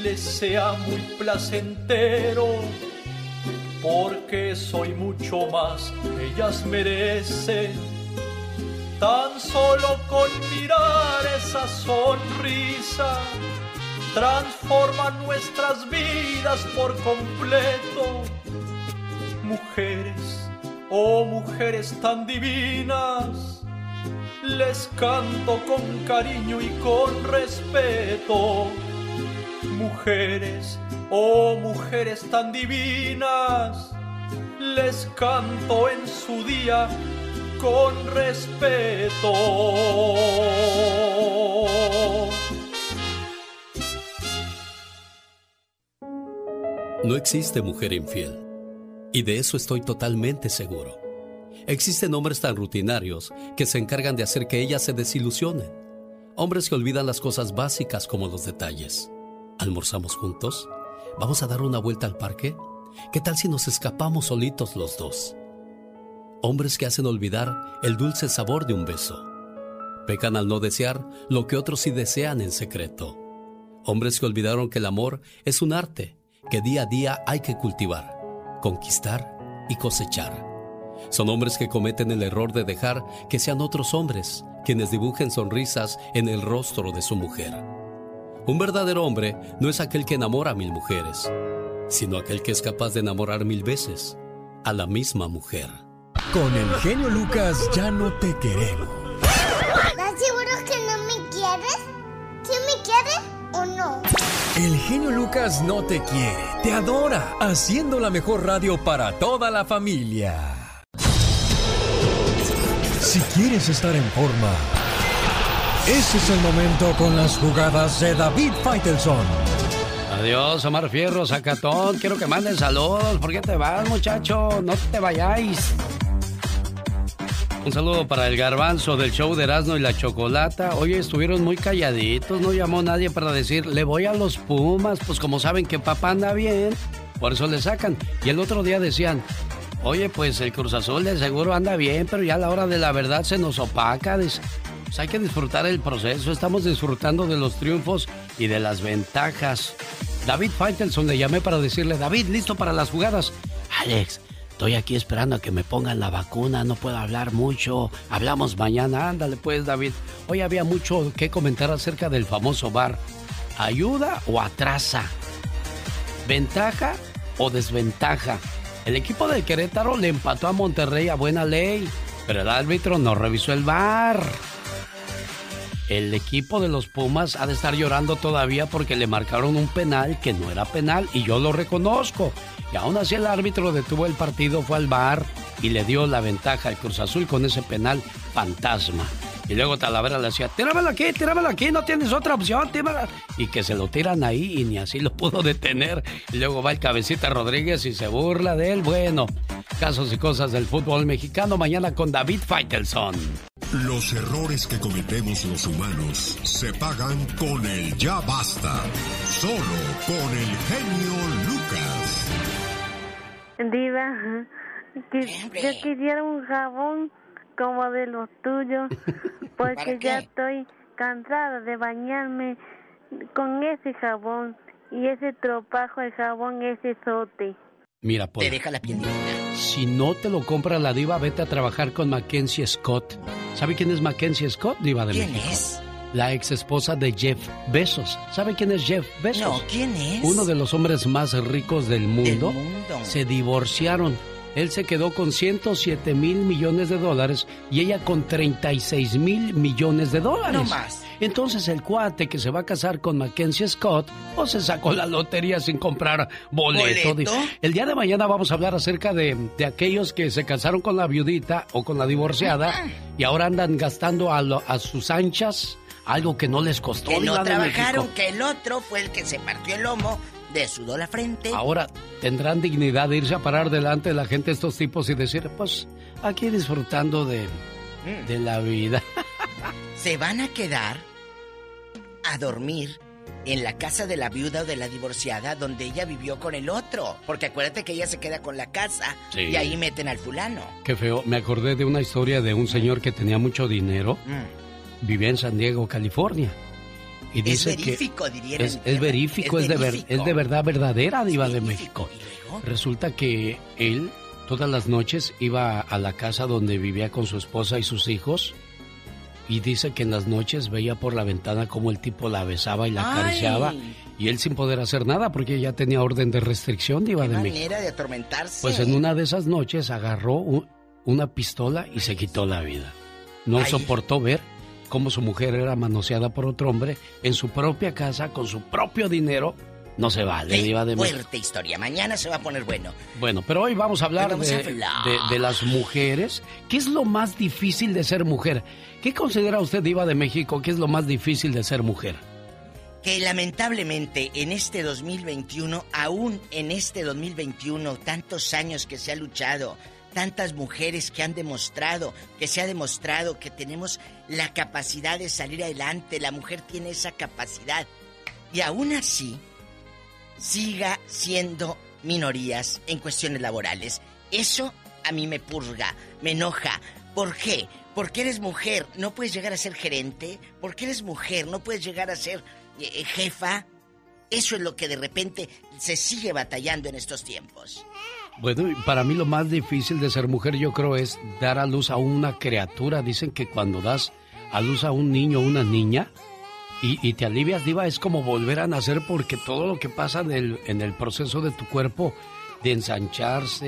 les sea muy placentero, porque soy mucho más que ellas merecen. Tan solo con mirar esa sonrisa, transforma nuestras vidas por completo. Mujeres, oh mujeres tan divinas, les canto con cariño y con respeto. Mujeres, oh mujeres tan divinas, les canto en su día con respeto. No existe mujer infiel. Y de eso estoy totalmente seguro. Existen hombres tan rutinarios que se encargan de hacer que ellas se desilusionen. Hombres que olvidan las cosas básicas como los detalles. ¿Almorzamos juntos? ¿Vamos a dar una vuelta al parque? ¿Qué tal si nos escapamos solitos los dos? Hombres que hacen olvidar el dulce sabor de un beso. Pecan al no desear lo que otros sí desean en secreto. Hombres que olvidaron que el amor es un arte que día a día hay que cultivar, conquistar y cosechar. Son hombres que cometen el error de dejar que sean otros hombres quienes dibujen sonrisas en el rostro de su mujer. Un verdadero hombre no es aquel que enamora a mil mujeres, sino aquel que es capaz de enamorar mil veces a la misma mujer. Con el genio Lucas ya no te queremos. ¿Estás seguro que no me quieres? ¿Sí me quieres o no? El genio Lucas no te quiere, te adora, haciendo la mejor radio para toda la familia. Si quieres estar en forma, ese es el momento con las jugadas de David Faitelson. Adiós, Omar Fierro, Zacatón. Quiero que manden saludos. ¿Por qué te vas, muchacho? No te vayáis. Un saludo para el garbanzo del show de Erasmo y la Chocolata. Hoy estuvieron muy calladitos, no llamó nadie para decir, le voy a los Pumas, pues como saben que papá anda bien, por eso le sacan. Y el otro día decían, oye, pues el Cruz Azul de seguro anda bien, pero ya a la hora de la verdad se nos opaca. Pues hay que disfrutar el proceso, estamos disfrutando de los triunfos y de las ventajas. David Faitelson le llamé para decirle, David, listo para las jugadas. Alex, estoy aquí esperando a que me pongan la vacuna, no puedo hablar mucho. Hablamos mañana, ándale pues, David. Hoy había mucho que comentar acerca del famoso bar. ¿Ayuda o atrasa? ¿Ventaja o desventaja? El equipo de Querétaro le empató a Monterrey a buena ley, pero el árbitro no revisó el bar. El equipo de los Pumas ha de estar llorando todavía porque le marcaron un penal que no era penal y yo lo reconozco. Y aún así el árbitro detuvo el partido, fue al bar y le dio la ventaja al Cruz Azul con ese penal fantasma. Y luego Talavera le decía, tíramelo aquí, tíramelo aquí, no tienes otra opción, tíramelo. Y que se lo tiran ahí y ni así lo <laughs> pudo detener. Y luego va el cabecita Rodríguez y se burla de él. Bueno, casos y cosas del fútbol mexicano mañana con David Faitelson. Los errores que cometemos los humanos se pagan con el ya basta. Solo con el genio Lucas. Diva, que- yo quisiera un jabón como de los tuyos, <laughs> porque ya estoy cansada de bañarme con ese jabón y ese tropajo de jabón, ese sote. Mira, Pola, Te deja la piel si no te lo compra la diva, vete a trabajar con Mackenzie Scott. ¿Sabe quién es Mackenzie Scott, diva de ¿Quién México? es? La ex esposa de Jeff Bezos. ¿Sabe quién es Jeff Bezos? No, ¿quién es? Uno de los hombres más ricos del mundo. mundo. Se divorciaron. Él se quedó con 107 mil millones de dólares y ella con 36 mil millones de dólares. No más. Entonces el cuate que se va a casar con Mackenzie Scott, o se sacó la lotería sin comprar boleto. ¿Boleto? El día de mañana vamos a hablar acerca de, de aquellos que se casaron con la viudita o con la divorciada y ahora andan gastando a, lo- a sus anchas algo que no les costó. Que no trabajaron, que el otro fue el que se partió el lomo, desudó la frente. Ahora tendrán dignidad de irse a parar delante de la gente estos tipos y decir, pues aquí disfrutando de, Mm. de la vida. <laughs> Se van a quedar a dormir en la casa de la viuda o de la divorciada donde ella vivió con el otro. Porque acuérdate que ella se queda con la casa Sí. y ahí meten al fulano. Qué feo. Me acordé de una historia de un señor que tenía mucho dinero. Mm. Vivía en San Diego, California. Y Es dice verífico, que dirían es, es verífico, Es es, de ver- es de verdad verdadera diva de México. Resulta que él todas las noches iba a la casa donde vivía con su esposa y sus hijos y dice que en las noches veía por la ventana como el tipo la besaba y la Ay. acariciaba y él sin poder hacer nada porque ya tenía orden de restricción diva de México. Manera de atormentarse. Pues en una de esas noches agarró u- una pistola y se quitó la vida. No Ay. soportó ver cómo su mujer era manoseada por otro hombre en su propia casa con su propio dinero. No se vale, Qué diva de fuerte historia. Mañana se va a poner bueno. Bueno, pero hoy vamos a hablar, vamos de, a hablar. de- de las mujeres. ¿Qué es lo más difícil de ser mujer? ¿Qué considera usted, diva de México, qué es lo más difícil de ser mujer? Que lamentablemente en este 2021, aún en este 2021, tantos años que se ha luchado, tantas mujeres que han demostrado, que se ha demostrado que tenemos la capacidad de salir adelante, la mujer tiene esa capacidad. Y aún así, siga siendo minorías en cuestiones laborales. Eso a mí me purga, me enoja. ¿Por qué? Porque eres mujer, no puedes llegar a ser gerente. Porque eres mujer, no puedes llegar a ser eh, eh, jefa. Eso es lo que de repente se sigue batallando en estos tiempos. Bueno, para mí lo más difícil de ser mujer yo creo es dar a luz a una criatura. Dicen que cuando das a luz a un niño o una niña y, y te alivias, diva, es como volver a nacer porque todo lo que pasa del- en el proceso de tu cuerpo, de ensancharse,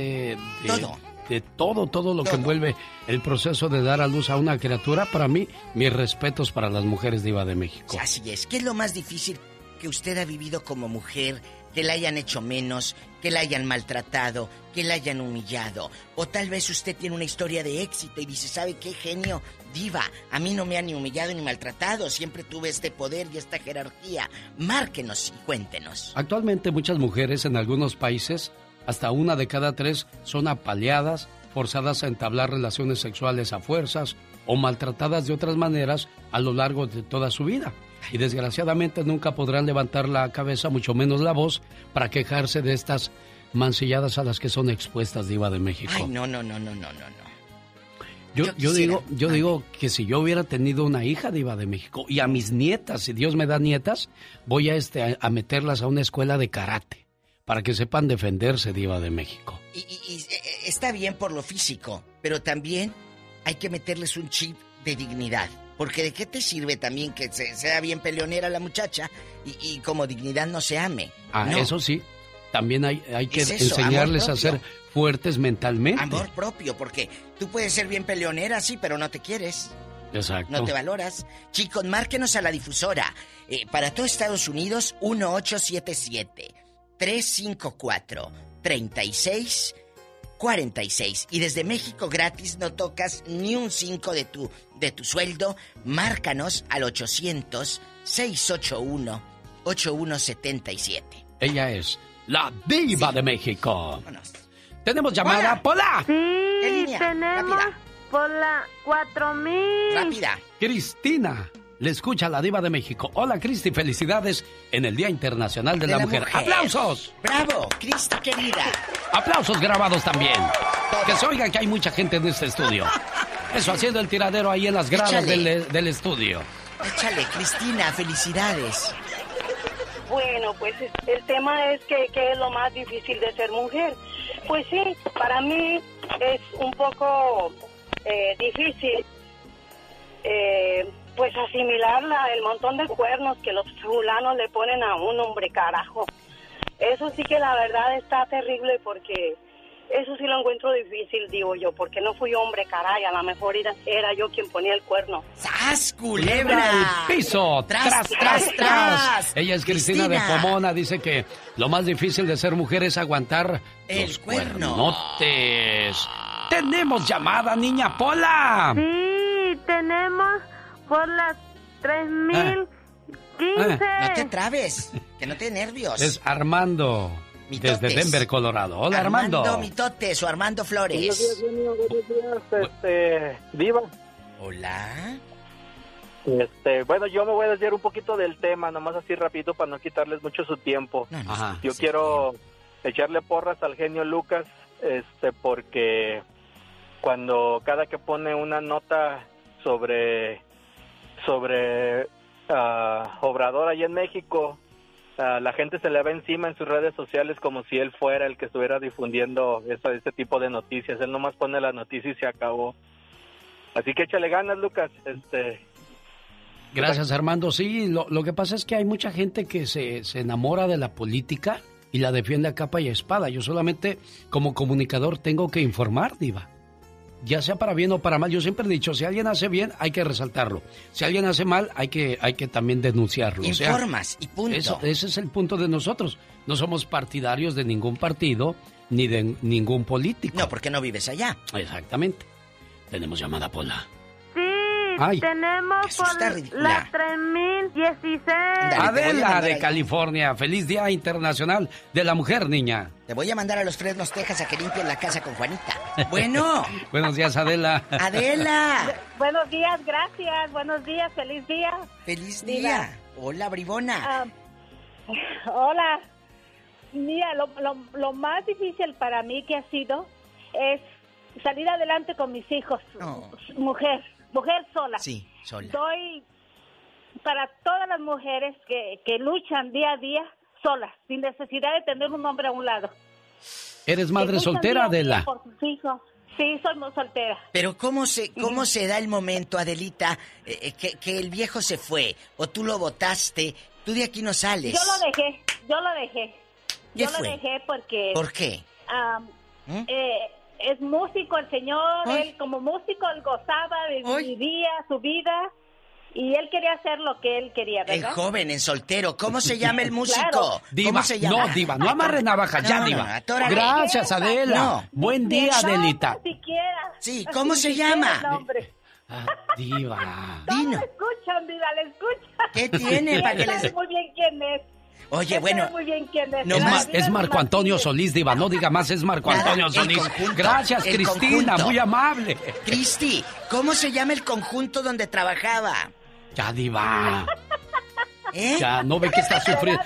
de Todo. de todo, todo lo que envuelve el proceso de dar a luz a una criatura, para mí, mis respetos para las mujeres diva de México. Así es. ¿Qué es lo más difícil que usted ha vivido como mujer que la hayan hecho menos, que la hayan maltratado, que la hayan humillado. O tal vez usted tiene una historia de éxito y dice, ¿sabe qué genio? Diva, a mí no me han ni humillado ni maltratado, siempre tuve este poder y esta jerarquía. Márquenos y cuéntenos. Actualmente muchas mujeres en algunos países, hasta una de cada tres, son apaleadas, forzadas a entablar relaciones sexuales a fuerzas o maltratadas de otras maneras a lo largo de toda su vida. Y desgraciadamente nunca podrán levantar la cabeza, mucho menos la voz, para quejarse de estas mancilladas a las que son expuestas Diva de México. Ay, no, no, no, no, no, no. no. Yo, Yo yo quisiera- digo, yo digo que si yo hubiera tenido una hija diva de México y a mis nietas, si Dios me da nietas, voy a este a, a meterlas a una escuela de karate para que sepan defenderse diva de México. Y, y- y, eh, está bien por lo físico, pero también hay que meterles un chip de dignidad. Porque de qué te sirve también que se- sea bien peleonera la muchacha y, y como dignidad no se ame. Ah, No. eso sí. También hay, hay que Es eso, enseñarles a ser fuertes mentalmente. Amor propio, porque tú puedes ser bien peleonera, sí, pero no te quieres. Exacto. No te valoras. Chicos, márquenos a la difusora. Eh, para todo Estados Unidos, 1877-354-3646. Y desde México gratis no tocas ni un 5 de tu, de tu sueldo. Márcanos al 800-681-8177. Ella es la diva de México. Tenemos llamada, Pola. Sí, tenemos por la 4000. Rápida. Cristina. Le escucha la diva de México. Hola, Cristi. Felicidades en el Día Internacional de, la, mujer. ¡Aplausos! ¡Bravo, Cristi querida! ¡Aplausos grabados también! Que se oiga que hay mucha gente en este estudio. Eso, haciendo el tiradero ahí en las gradas Échale. del, del estudio. Échale, Cristina, felicidades. Bueno, pues es- el tema es que, que es lo más difícil de ser mujer. Pues sí, para mí es un poco eh, difícil eh, pues asimilar la- el montón de cuernos que los fulanos le ponen a un hombre carajo. Eso sí que la verdad está terrible porque eso sí lo encuentro difícil, digo yo, porque no fui hombre caray, a lo mejor era, era yo quien ponía el cuerno. ¡Sas, ¡Culebra piso! ¡Tras, tras, tras! Ella es Cristina, de. Pomona. Dice que lo más difícil de ser mujer es aguantar los cuerno. cuernotes. ¡Tenemos llamada, niña Pola! Sí, tenemos por las 3015. No te trabes, que no te nervios. Es Armando, Mitotes. desde Denver, Colorado. Hola, Armando. Armando Mitotes o Armando Flores. Buenos días, genio, buenos días, este, Diva. Hola. Este, bueno, yo me voy a desviar un poquito del tema, nomás así rapidito para no quitarles mucho su tiempo. Ajá. Yo quiero echarle porras al genio Lucas, este, porque cuando cada que pone una nota sobre sobre ah, Obrador allá en México, ah, la gente se le va encima en sus redes sociales como si él fuera el que estuviera difundiendo esa- este tipo de noticias. Él nomás pone la noticia y se acabó. Así que échale ganas, Lucas. Este, Gracias, Armando. Sí, lo, lo que pasa es que hay mucha gente que se, se enamora de la política y la defiende a capa y espada. Yo solamente, como comunicador, tengo que informar, Diva. Ya sea para bien o para mal. Yo siempre he dicho, si alguien hace bien, hay que resaltarlo. Si alguien hace mal, hay que, hay que también denunciarlo. O sea, Informas y punto. eso- ese es el punto de nosotros. No somos partidarios de ningún partido ni de ningún político. No, porque no vives allá. Exactamente. Tenemos llamada, Pola. Ay. tenemos por las 3016. Adela de California. Feliz Día Internacional de la Mujer, niña. Te voy a mandar a los Fresnos, Texas a que limpien la casa con Juanita. Bueno, <laughs> Buenos días, Adela. Adela. Buenos días, gracias. Buenos días, feliz día. Feliz Diva. día. Hola, bribona. Ah, <laughs> hola. Mira, lo, lo, lo más difícil para mí que ha sido es salir adelante con mis hijos. Mujer, mujer sola. Sí, sola. Doy para todas las mujeres que, que luchan día a día solas, sin necesidad de tener un hombre a un lado. ¿Eres madre soltera, Adela? Por sus hijos. Sí, soy muy soltera. Pero ¿cómo se, cómo se da el momento, Adelita, eh, eh, que, que el viejo se fue o tú lo votaste? Tú de aquí no sales. Yo lo dejé, yo lo dejé. ¿Qué Yo fue? lo dejé porque... ¿Por qué? ¿Mm? eh, es músico el señor, Ay. él como músico él gozaba, Ay. vi- vivía su vida y él quería hacer lo que él quería, El ¿verdad? joven, en soltero. ¿Cómo se llama el <laughs> músico? Claro. Diva, ¿Cómo se llama? no, Diva, no amarre navajas, ya, No, no, Diva. Gracias, Adela. No. Buen día, Adelita. ni siquiera. Sí, ¿cómo se llama? el. <laughs> Ah, diva. No le escuchan, Diva, le escuchan. ¿Qué tiene para que les- muy bien quién es. Oye, bueno. muy bien quién es. Es, Marco. Antonio Solís, Diva. No diga más, es Marco Antonio Solís. conjunto, Gracias, Cristina, conjunto. muy amable. Cristi, ¿cómo se llama el conjunto donde trabajaba? Ya, Diva. ¿Eh? Ya, no ve que está <laughs> sufriendo.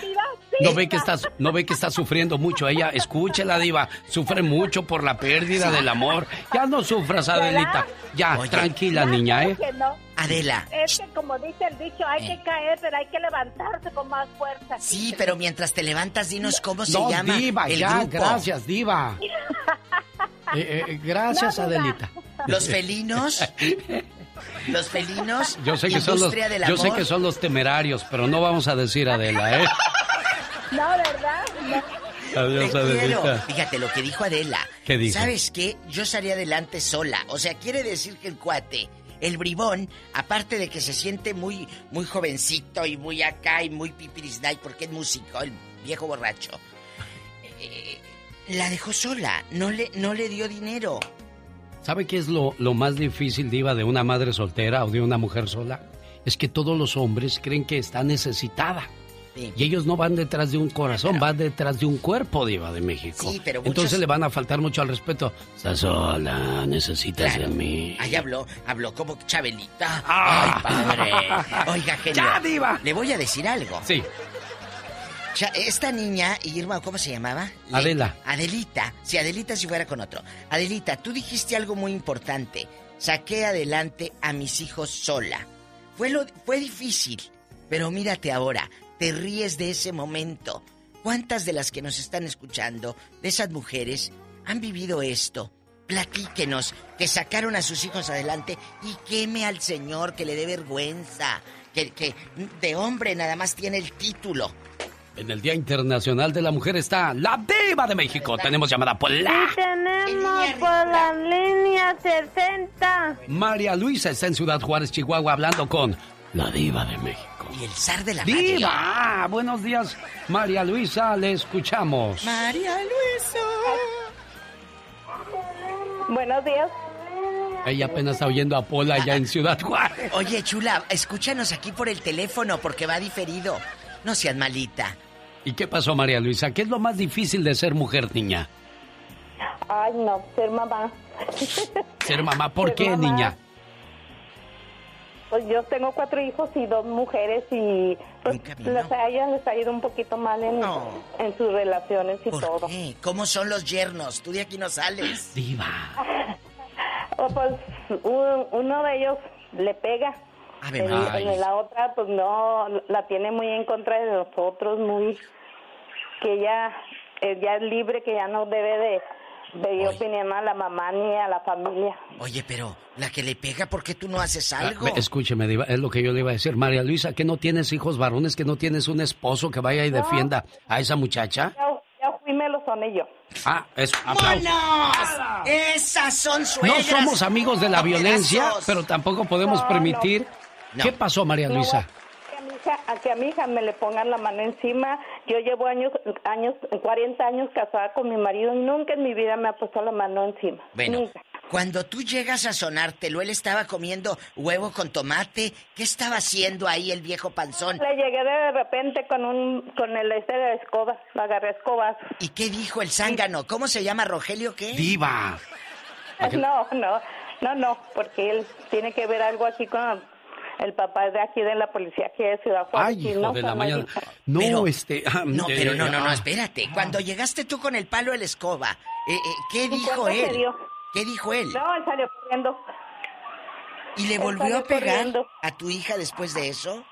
No ve que está, no ve que está sufriendo mucho ella. Escúchela, diva. Sufre mucho por la pérdida del amor. Ya no sufras, Adelita. Ya, Oye. tranquila, Ya, niña, ¿eh? que no. Adela. Es que como dice el dicho, hay que caer, pero hay que levantarse con más fuerza. Sí, pero mientras te levantas, dinos cómo se No, llama diva, el ya, grupo. gracias, diva. <laughs> Eh, eh, gracias, No. Adelita. Los felinos. Los felinos. Yo sé que son los, yo sé que son los temerarios, pero no vamos a decir Adela, ¿eh? No, ¿verdad? No. Adiós, Te quiero. Fíjate lo que dijo Adela. ¿Qué dijo? ¿Sabes qué? Yo salí adelante sola. O sea, quiere decir que el cuate, el bribón, aparte de que se siente muy, muy jovencito y muy acá y muy pipirisnay porque es músico, el viejo borracho, eh, la dejó sola. No le, no le dio dinero. ¿Sabe qué es lo, lo más difícil, Diva, de una madre soltera o de una mujer sola? Es que todos los hombres creen que está necesitada. Sí. Y ellos no van detrás de un corazón, van detrás de un cuerpo, Diva de México. Sí, pero muchos- Entonces le van a faltar mucho al respeto. Estás sola, necesitas Claro. de mí. Ahí habló, habló como Chabelita. Ah. Ay, padre. Oiga, genio. ¡Ya, diva! Le voy a decir algo. Sí, Esta niña, Irma, ¿cómo se llamaba? Le- Adela. Adelita. Si Adelita si fuera con otro. Adelita, tú dijiste algo muy importante. Saqué adelante a mis hijos sola. Fue, lo, fue difícil, pero mírate ahora. Te ríes de ese momento. ¿Cuántas de las que nos están escuchando, de esas mujeres, han vivido esto? Platíquenos, que sacaron a sus hijos adelante y queme al Señor, que le dé vergüenza, que, que de hombre nada más tiene el título. en el Día Internacional de la Mujer está la Diva de México. Tenemos llamada por la... Y tenemos por la línea 60. María Luisa está en Ciudad Juárez, Chihuahua, hablando con la Diva de México. Y el zar de la radio. ¡Diva! Ah, Buenos días, María Luisa, le escuchamos. María Luisa. Buenos días. Ella apenas está oyendo a Pola allá en Ciudad Juárez. Oye, chula, escúchanos aquí por el teléfono porque va diferido. No seas malita. ¿Y qué pasó, María Luisa? ¿Qué es lo más difícil de ser mujer, niña? Ay, no, ser mamá. Ser mamá, ¿por Ser qué, mamá. niña? Pues yo tengo cuatro hijos y dos mujeres y pues les, a ellas les ha ido un poquito mal en, en sus relaciones y todo. ¿Qué? ¿Cómo son los yernos? Tú de aquí no sales. <gasps> Diva. <laughs> O pues un- uno de ellos le pega. El- María. el- la otra pues no, la tiene muy en contra de nosotros, muy que ella eh, ya es libre, que ya no debe de pedir opinión a la mamá ni a la familia. Oye, pero la que le pega, ¿por qué tú no haces algo? Ah, Escúcheme, Diva, es lo que yo le iba a decir. María Luisa, ¿que no tienes hijos varones, que no tienes un esposo que vaya y No. defienda a esa muchacha? Ya, ya fui, me lo soné yo. Ah, eso. Esas son No suegras. somos amigos de la violencia, pero tampoco podemos No, permitir. no. ¿Qué pasó, María No, Luisa? A mi hija, a que a mi hija me le pongan la mano encima. Yo llevo años, años, 40 años casada con mi marido y nunca en mi vida me ha puesto la mano encima. Bueno, Nunca. cuando tú llegas a sonártelo, él estaba comiendo huevo con tomate. ¿Qué estaba haciendo ahí el viejo panzón? Le llegué de repente con un, con el este de escoba, la agarré escobas. ¿Y qué dijo el zángano? ¿Cómo se llama Rogelio qué? Diva. <laughs> No, no, no, no, porque él tiene que ver algo aquí con el papá de aquí de la policía que es Ciudad Juárez. Ay, y hijo no de la mañana. No, Pero- este... ah, No, eh, pero no, no, no, ah. espérate. Cuando llegaste tú con el palo de la escoba, eh, eh, ¿qué ¿Y dijo él? dio? ¿Qué dijo él? No, él salió corriendo. ¿Y le volvió a pegar corriendo. a tu hija después de eso?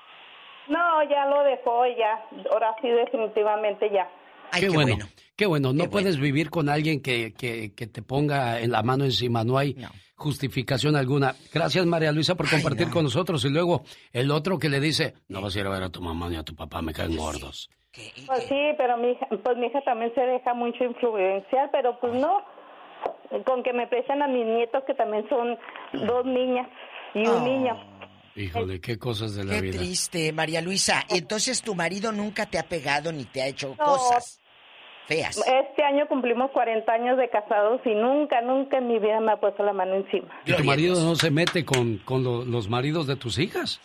No, ya lo dejó, ya. Ahora sí, definitivamente ya. Ay, qué, qué bueno, bueno. qué bueno. No Qué puedes vivir con alguien que, que, que te ponga en la mano encima. No hay justificación alguna. Gracias, María Luisa, por compartir con nosotros. Y luego el otro que le dice, no vas a ir a ver a tu mamá ni a tu papá, me caen gordos. Pues sí, pero mi hija, pues mi hija también se deja mucho influenciar, pero pues no. Con que me prestan a mis nietos, que también son dos niñas y un Oh. niño. Híjole, qué cosas de la Qué vida. triste, María Luisa. Entonces tu marido nunca te ha pegado ni te ha hecho No. cosas feas. Este año cumplimos 40 años de casados y nunca, nunca en mi vida me ha puesto la mano encima. ¿Y tu marido no se mete con, con lo- los maridos de tus hijas?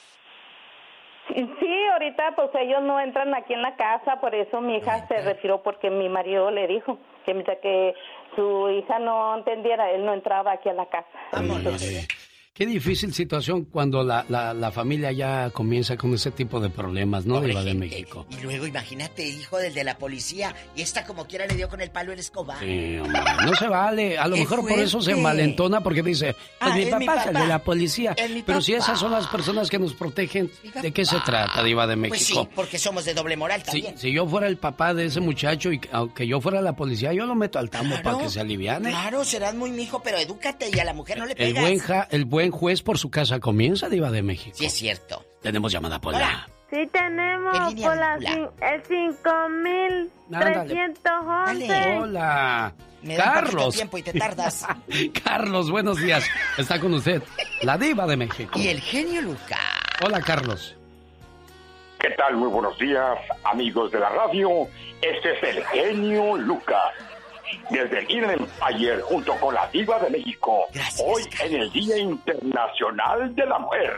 Sí, sí, ahorita pues ellos no entran aquí en la casa, por eso mi hija se retiró porque mi marido le dijo que mientras que su hija no entendiera, él no entraba aquí a la casa. Híjole. Qué difícil situación cuando la, la, la familia ya comienza con ese tipo de problemas, ¿no? Diva de México. Y luego imagínate, hijo del de la policía, y esta como quiera le dio con el palo el escoba. Sí, hombre, no se vale. A lo mejor por eso se malentona porque dice, pues Ah, mi es papá mi es el de la policía. Pero si esas son las personas que nos protegen, ¿de qué se trata, Diva de Pues sí, México? porque somos de doble moral también. si yo fuera el papá de ese muchacho y que- aunque yo fuera la policía, yo lo meto al tambo para que se aliviane. Claro, serás muy mijo, pero edúcate y a la mujer no le El pegas. buen, ja- el buen juez por su casa comienza, Diva de México. Sí, es cierto. Tenemos llamada por la. Sí tenemos ¿Qué línea por la vincular? cin- el 5311. Hola. Me Carlos. tiempo y te tardas. <laughs> Carlos, buenos días. Está con usted, la Diva de México. Y el genio Lucas. Hola, Carlos. ¿Qué tal? Muy buenos días, amigos de la radio. Este es el genio Lucas. Desde el Inland Empire, junto con la Diva de México. hoy en el Día Internacional de la Mujer.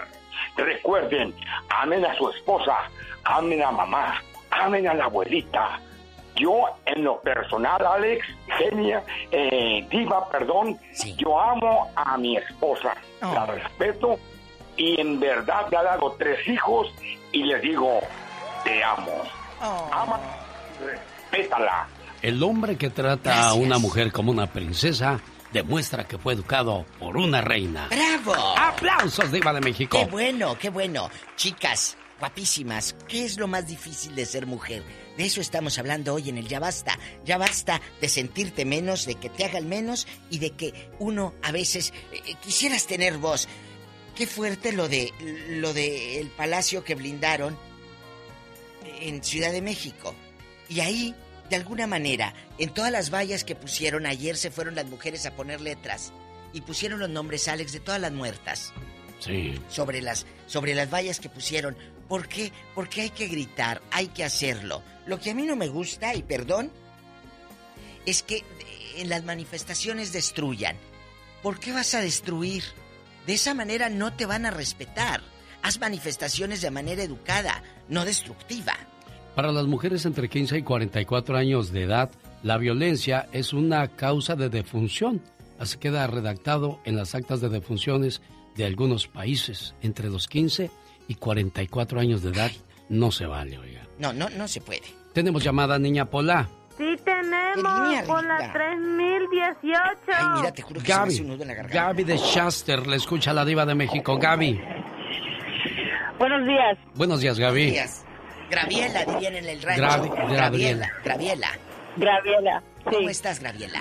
Recuerden, amen a su esposa, amen a mamá, amen a la abuelita. Yo, en lo personal, Alex, genia, eh, Diva, perdón, yo amo a mi esposa. La respeto y en verdad le ha dado tres hijos y les digo, te amo. Ama, respétala. El hombre que trata a una mujer como una princesa demuestra que fue educado por una reina. ¡Bravo! ¡Aplausos, Diva de México! ¡Qué bueno, qué bueno! Chicas, guapísimas, ¿qué es lo más difícil de ser mujer? De eso estamos hablando hoy en el Ya Basta. Ya basta de sentirte menos, de que te hagan menos y de que uno a veces eh, quisieras tener voz. Qué fuerte lo de lo de el palacio que blindaron en Ciudad de México. Y ahí, de alguna manera, en todas las vallas que pusieron ayer se fueron las mujeres a poner letras y pusieron los nombres Alex de todas las muertas Sí. sobre las sobre las vallas que pusieron. ¿Por qué? Porque hay que gritar, hay que hacerlo. Lo que a mí no me gusta y perdón es que eh, en las manifestaciones destruyan. ¿Por qué vas a destruir? De esa manera no te van a respetar. Haz manifestaciones de manera educada, no destructiva. Para las mujeres entre 15 y 44 años de edad, la violencia es una causa de defunción. Así queda redactado en las actas de defunciones de algunos países. Entre los 15 y 44 años de edad no se vale, oiga. No, no, no se puede. Tenemos llamada Niña Pola. Sí tenemos línea por la rica? 3018. Ay, mira, te juro que se me Gaby, hace un nudo en la garganta. Gaby de Shaster, le escucha la diva de México. Gaby. Buenos días. Buenos días, Gaby. Días. Graviela, dirían en el rancho. Gravi- Graviela. Graviela. Graviela. Graviela. ¿Cómo estás, Graviela?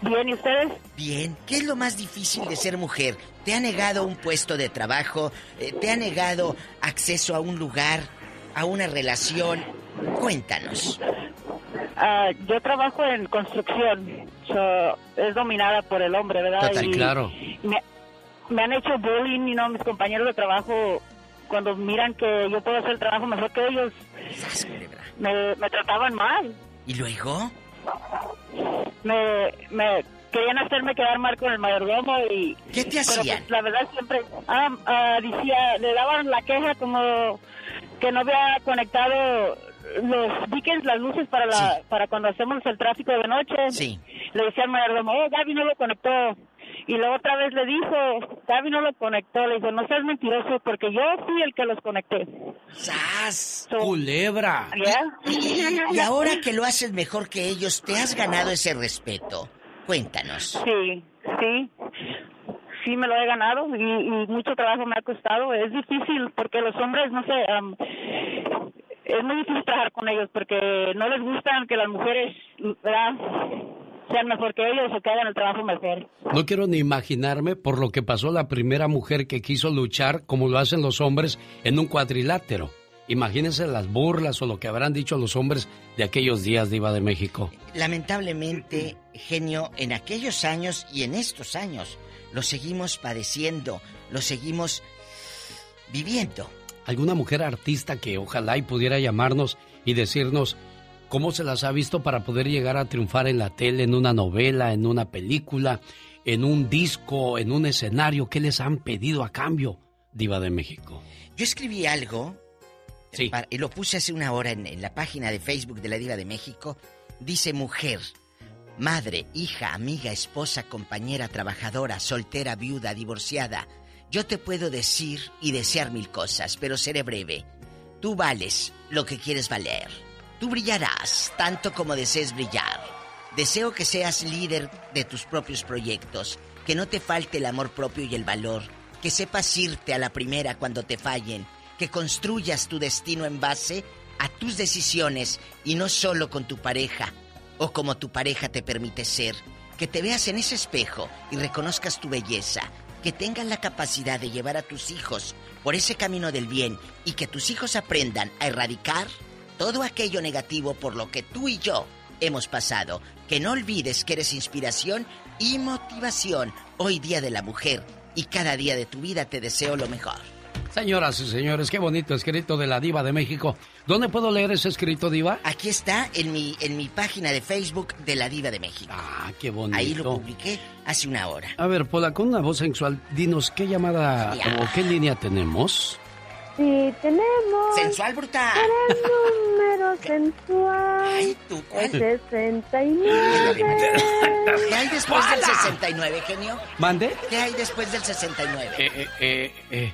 Bien, ¿y ustedes? Bien. ¿Qué es lo más difícil de ser mujer? ¿Te ha negado un puesto de trabajo? Eh, ¿Te ha negado acceso a un lugar? ¿A una relación? Cuéntanos. Ah, yo trabajo en construcción. So, es dominada por el hombre, ¿verdad? Total, Y claro. Me, me han hecho bullying, y no mis compañeros de trabajo, cuando miran que yo puedo hacer el trabajo mejor que ellos, me, me trataban mal. ¿Y luego? Me, me querían hacerme quedar mal con el mayordomo y... ¿Qué te pero, hacían? pues, la verdad siempre... Ah, ah, decía, le daban la queja como que no había conectado los beacons, las luces para la para cuando hacemos el tráfico de noche. Sí. Le decía al mayordomo, oh, Gaby no lo conectó. Y luego otra vez le dijo, Gaby no lo conectó. Le dijo, no seas mentiroso porque yo fui el que los conecté. ¡Sas! ¡Culebra! Y ahora que lo haces mejor que ellos, ¿te has ganado ese respeto? Cuéntanos. Sí, sí. Sí, me lo he ganado y, y mucho trabajo me ha costado. Es difícil porque los hombres, no sé, am, es muy difícil trabajar con ellos porque no les gustan que las mujeres, ¿verdad? Sean mejor que ellos o que hagan el trabajo mejor. No quiero ni imaginarme por lo que pasó la primera mujer que quiso luchar como lo hacen los hombres en un cuadrilátero. Imagínense las burlas o lo que habrán dicho los hombres de aquellos días, Diva de México. Lamentablemente, genio, en aquellos años y en estos años, lo seguimos padeciendo, lo seguimos viviendo. ¿Alguna mujer artista que ojalá y pudiera llamarnos y decirnos cómo se las ha visto para poder llegar a triunfar en la tele, en una novela, en una película, en un disco, en un escenario? ¿Qué les han pedido a cambio, Diva de México? Yo escribí algo para- y lo puse hace una hora en, en la página de Facebook de la Diva de México. Dice mujer, madre, hija, amiga, esposa, compañera, trabajadora, soltera, viuda, divorciada. Yo te puedo decir y desear mil cosas, pero seré breve. Tú vales lo que quieres valer. Tú brillarás tanto como desees brillar. Deseo que seas líder de tus propios proyectos, que no te falte el amor propio y el valor, que sepas irte a la primera cuando te fallen, que construyas tu destino en base a tus decisiones y no solo con tu pareja o como tu pareja te permite ser, que te veas en ese espejo y reconozcas tu belleza, que tengas la capacidad de llevar a tus hijos por ese camino del bien y que tus hijos aprendan a erradicar todo aquello negativo por lo que tú y yo hemos pasado. Que no olvides que eres inspiración y motivación hoy día de la mujer y cada día de tu vida te deseo lo mejor. Señoras y señores, qué bonito escrito de la Diva de México. ¿Dónde puedo leer ese escrito, Diva? Aquí está en mi, en mi página de Facebook de la Diva de México. Ah, qué bonito. Ahí lo publiqué hace una hora. A ver, Pola, con una voz sensual, dinos qué llamada Ya. o qué línea tenemos. Sí, tenemos. Sensual brutal. El número <laughs> sensual. Ay, tú, ¿cuál? El 69. ¿Qué hay después del 69, genio? ¿Mande? ¿Qué hay después del 69? Eh, eh, eh, eh,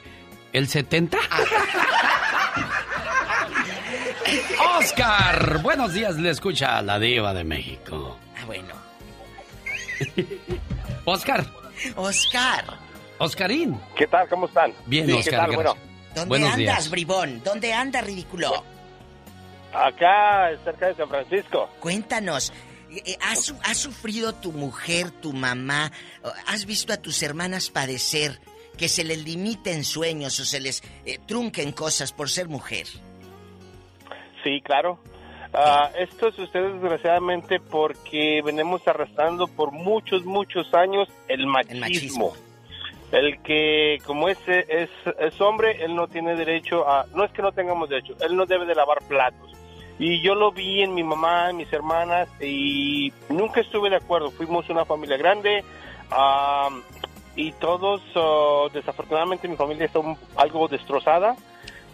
¿El 70? <laughs> Oscar, buenos días, le escucha a la Diva de México. Ah, bueno. Oscar. Oscar. Oscarín. ¿Qué tal? ¿Cómo están? Bien, Sí, Oscar, ¿qué tal? gracias. Bueno, ¿Dónde Buenos andas, días. bribón? ¿Dónde anda, ridículo? acá cerca de San Francisco. Cuéntanos. eh, ¿Has, su- has sufrido tu mujer, tu mamá? ¿Has visto a tus hermanas padecer que se les limiten sueños o se les eh, trunquen cosas por ser mujer? Sí, claro. Ah, esto sucede desgraciadamente porque venimos arrastrando por muchos, muchos años el machismo. machismo. El que, como es, es, es hombre, él no tiene derecho a... No es que no tengamos derecho, él no debe de lavar platos. Y yo lo vi en mi mamá, en mis hermanas, y nunca estuve de acuerdo. Fuimos una familia grande, ah, y todos, ah, desafortunadamente, mi familia está algo destrozada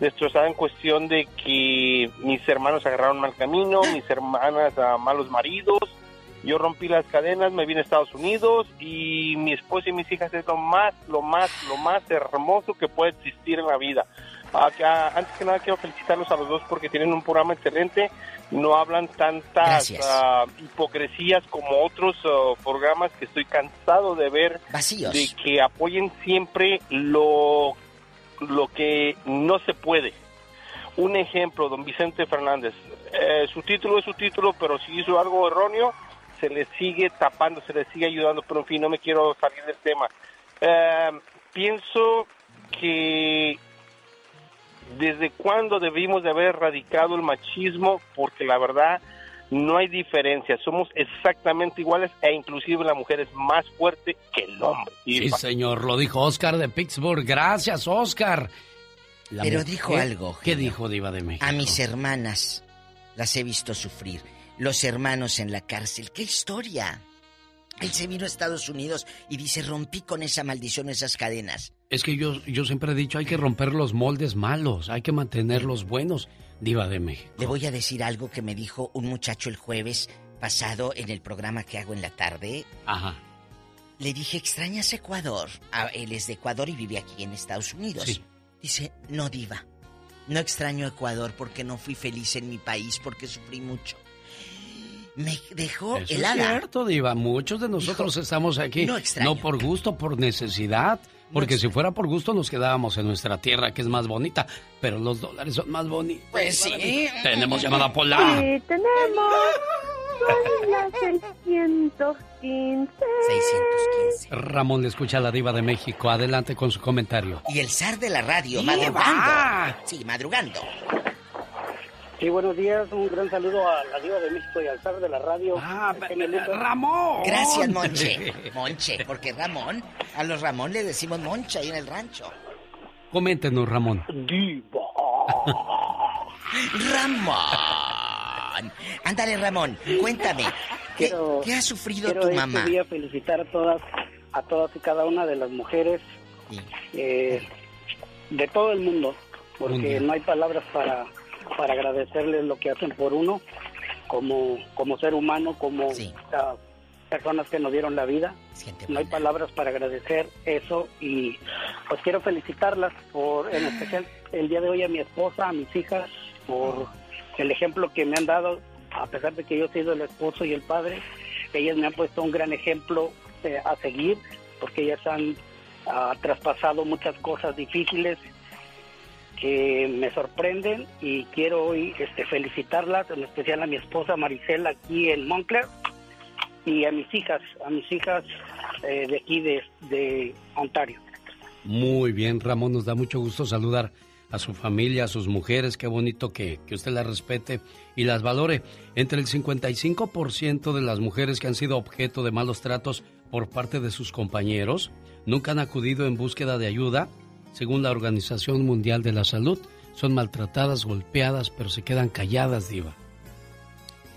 destrozada en cuestión de que mis hermanos agarraron mal camino, mis hermanas a malos maridos, yo rompí las cadenas, me vine a Estados Unidos y mi esposa y mis hijas es lo más, lo más, lo más hermoso que puede existir en la vida. Acá, antes que nada quiero felicitarlos a los dos porque tienen un programa excelente, no hablan tantas ah, hipocresías como otros ah, programas que estoy cansado de ver Vacíos. de que apoyen siempre lo, lo que no se puede. Un ejemplo, don Vicente Fernández, eh, su título es su título, pero si hizo algo erróneo, se le sigue tapando, se le sigue ayudando, pero en fin, no me quiero salir del tema. Eh, pienso que desde cuándo debimos de haber erradicado el machismo, porque la verdad no hay diferencia, somos exactamente iguales e inclusive la mujer es más fuerte que el hombre. Sí, señor, lo dijo Oscar de Pittsburgh. Gracias, Oscar. La Pero mujer- dijo algo, ¿Qué genio. dijo Diva de México? A mis hermanas las he visto sufrir. Los hermanos en la cárcel. ¡Qué historia! Él se vino a Estados Unidos y dice, rompí con esa maldición, esas cadenas. Es que yo, yo siempre he dicho, hay que romper los moldes malos, hay que mantenerlos buenos, Diva de México. Le voy a decir algo que me dijo un muchacho el jueves pasado en el programa que hago en la tarde. Ajá. Le dije, ¿extrañas Ecuador? Ah, él es de Ecuador y vive aquí en Estados Unidos. Sí. Dice, no, diva. No extraño Ecuador porque no fui feliz en mi país, porque sufrí mucho. Me dejó Eso es helada. cierto, Diva. Muchos de nosotros estamos aquí "No extraño". no por gusto, por necesidad. Porque si fuera por gusto nos quedábamos en nuestra tierra, que es más bonita. Pero los dólares son más bonitos. Pues sí. Tenemos llamada Pola. Sí, tenemos. Son las 615. 615. Ramón le escucha a la Diva de México. Adelante con su comentario. Y el zar de la radio, ¡Diva! madrugando. Sí, madrugando. Sí, buenos días. Un gran saludo a la Diva de México y al zar de la radio. Ah. Ramón. Gracias, Monche. <laughs> Monche, porque Ramón, a los Ramón le decimos Monche ahí en el rancho. Coméntenos, Ramón. Diva. <laughs> Ramón. Ándale, Ramón, cuéntame. ¿Qué, Quiero- qué ha sufrido tu este mamá? día felicitar a todas, a todas y cada una de las mujeres eh, de todo el mundo, porque no hay palabras para, para agradecerles lo que hacen por uno, como, como ser humano, como ah, personas que nos dieron la vida. No hay palabras para agradecer eso y pues quiero felicitarlas por, en especial el día de hoy a mi esposa, a mis hijas, por el ejemplo que me han dado, a pesar de que yo he sido el esposo y el padre, ellas me han puesto un gran ejemplo eh, a seguir, porque ellas han ah, traspasado muchas cosas difíciles que me sorprenden y quiero hoy este, felicitarlas, en especial a mi esposa Maricela aquí en Montclair y a mis hijas, a mis hijas eh, de aquí de, de Ontario. Muy bien, Ramón, nos da mucho gusto saludar a su familia, a sus mujeres. Qué bonito que, que usted las respete y las valore. Entre el 55% de las mujeres que han sido objeto de malos tratos por parte de sus compañeros nunca han acudido en búsqueda de ayuda. Según la Organización Mundial de la Salud, son maltratadas, golpeadas, pero se quedan calladas, diva.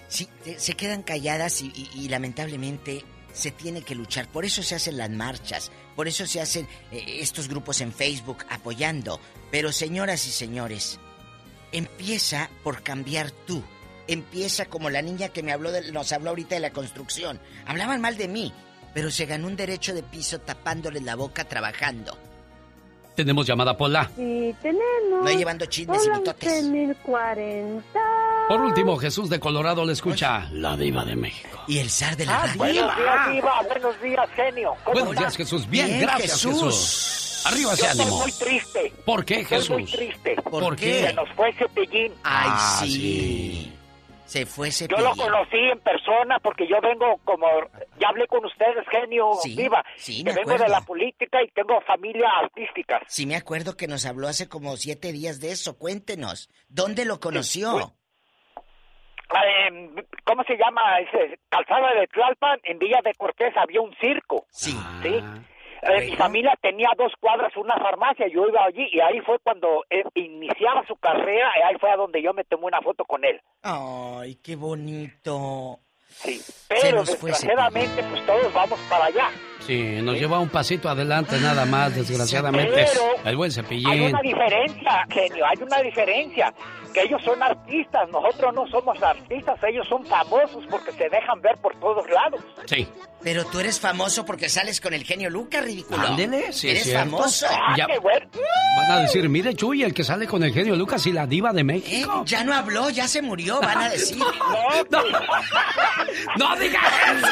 Sí, te- se quedan calladas y, lamentablemente se tiene que luchar. Por eso se hacen las marchas, por eso se hacen eh, estos grupos en Facebook apoyando. Pero señoras y señores, empieza por cambiar tú. Empieza como la niña que me habló de- nos habló ahorita de la construcción. Hablaban mal de mí, pero se ganó un derecho de piso tapándole la boca trabajando. Tenemos llamada Pola. Sí, tenemos. No llevando chismes y mitotes. 11.040. Por último, Jesús de Colorado le escucha la diva de México. Y el zar de la radio. Buenos días, Diva. Buenos días, genio. ¿Cómo Buenos estás? días, Jesús. Bien, Bien, gracias, Jesús. Jesús. Arriba ese Yo estoy ánimo. muy triste. ¿Por qué, Estoy muy Jesús? triste. ¿Por qué? Se nos fue Cepillín. Ay, Ah, sí. Se fue ese Yo lo conocí en persona porque yo vengo como... Ya hablé con ustedes, genio, Sí, Diva. sí, que me vengo de la política y tengo familia artística. Sí, me acuerdo que nos habló hace como siete días de eso. Cuéntenos. ¿Dónde lo conoció? Eh, ¿Cómo se llama? Ese, Calzada de Tlalpan, en Villa de Cortés había un circo. Sí. ¿sí? Eh, mi familia tenía dos cuadras, una farmacia, yo iba allí y ahí fue cuando eh, iniciaba su carrera y ahí fue a donde yo me tomé una foto con él. Ay, qué bonito. Sí, pero desgraciadamente pues todos vamos para allá. Sí, nos lleva un pasito adelante nada más, desgraciadamente. Pero El buen Hay cepillín. una diferencia, genio, hay una diferencia, que ellos son artistas, nosotros no somos artistas, ellos son famosos porque se dejan ver por todos lados. Sí. Pero tú eres famoso porque sales con el genio Lucas, ridículo. Ándele, sí, es Eres cierto. famoso. Ya- Van a decir, mire Chuy, el que sale con el genio Lucas y la diva de Eh, México. ya no habló, ya se murió, van a <laughs> decir. no, <laughs> no digas eso.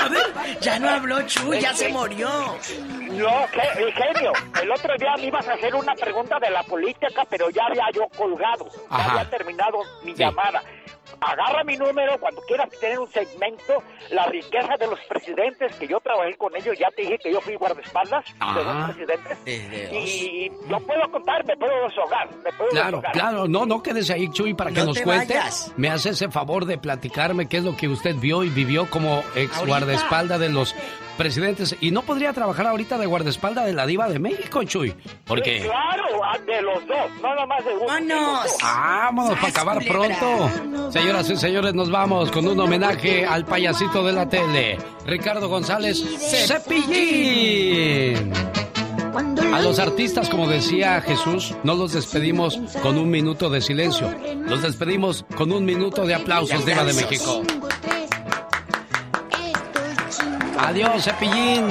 <laughs> Ya no habló Chuy, ya se murió. No, que- el genio, el otro día me ibas a hacer una pregunta de la política, pero ya había yo colgado, ya Ajá. había terminado mi llamada. Agarra mi número cuando quieras tener un segmento, la riqueza de los presidentes, que yo trabajé con ellos, ya te dije que yo fui guardaespaldas de dos presidentes, Eh, y yo puedo contar, me puedo deshogar, me puedo Claro, deshogar. claro, no, no quédese ahí, Chuy, para que No nos te cuente. vayas. Me hace ese favor de platicarme qué es lo que usted vio y vivió como ex Ahorita. guardaespaldas de los presidentes. Y no podría trabajar ahorita de guardaespaldas de la diva de México, Chuy. Porque... Claro, ah, de los dos, no nada más de uno. dos. Vámonos para acabar pronto. Señoras y señores, nos vamos con un homenaje al payasito de la tele, Ricardo González Cepillín. A los artistas, como decía Jesús, no los despedimos con un minuto de silencio. Los despedimos con un minuto de aplausos, Diva de México. Adiós, Cepillín.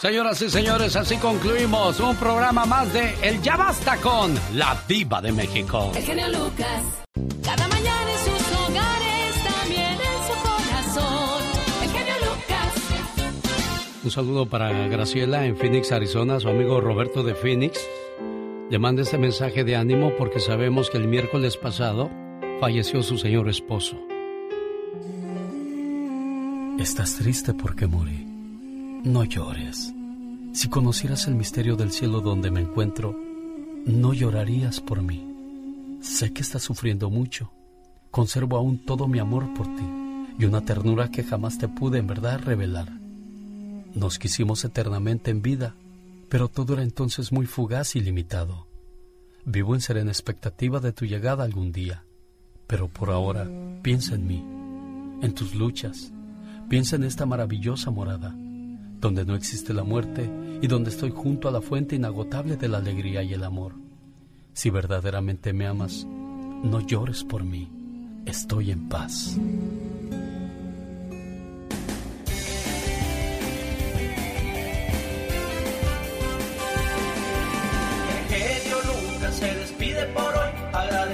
Señoras y señores, así concluimos un programa más de El Ya Basta con la Diva de México. El genio Lucas. Cada mañana en sus hogares, también en su corazón. El genio Lucas. Un saludo para Graciela en Phoenix, Arizona, su amigo Roberto de Phoenix. Le manda este mensaje de ánimo porque sabemos que el miércoles pasado falleció su señor esposo. Estás triste porque morí. No llores. Si conocieras el misterio del cielo donde me encuentro, no llorarías por mí. Sé que estás sufriendo mucho. Conservo aún todo mi amor por ti y una ternura que jamás te pude en verdad revelar. Nos quisimos eternamente en vida, pero todo era entonces muy fugaz y limitado. Vivo en serena expectativa de tu llegada algún día, pero por ahora piensa en mí, en tus luchas, piensa en esta maravillosa morada, donde no existe la muerte y donde estoy junto a la fuente inagotable de la alegría y el amor. Si verdaderamente me amas, no llores por mí, estoy en paz. Se despide por hoy,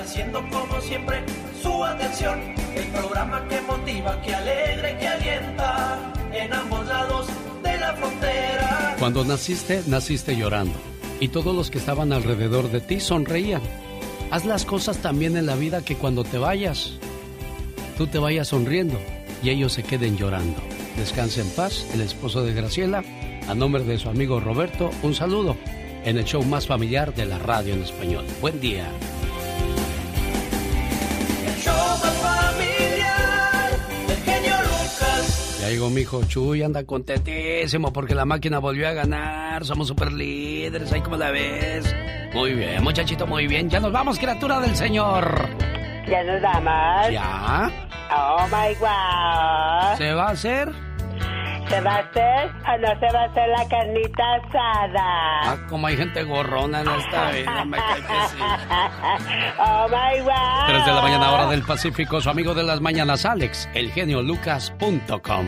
agradeciendo como siempre su atención. El programa que motiva, que alegra que alienta en ambos lados de la frontera. Cuando naciste, naciste llorando, y todos los que estaban alrededor de ti sonreían. Haz las cosas también en la vida que cuando te vayas, tú te vayas sonriendo y ellos se queden llorando. Descanse en paz, el esposo de Graciela, a nombre de su amigo Roberto, un saludo en el show más familiar de la radio en español. Buen día. Ya llegó mi hijo Chuy, anda contentísimo porque la máquina volvió a ganar. Somos super líderes, ahí como la ves. Muy bien, muchachito, muy bien. Ya nos vamos, criatura del Señor. ¿Ya nos vamos? ¿Ya? Oh my god. ¿Se va a hacer? ¿Se va a hacer o no se va a hacer la carnita asada? Ah, como hay gente gorrona en esta vida, me cae que sí. Oh my god. 3 de la mañana, hora del Pacífico, su amigo de las mañanas, Alex, elgeniolucas.com.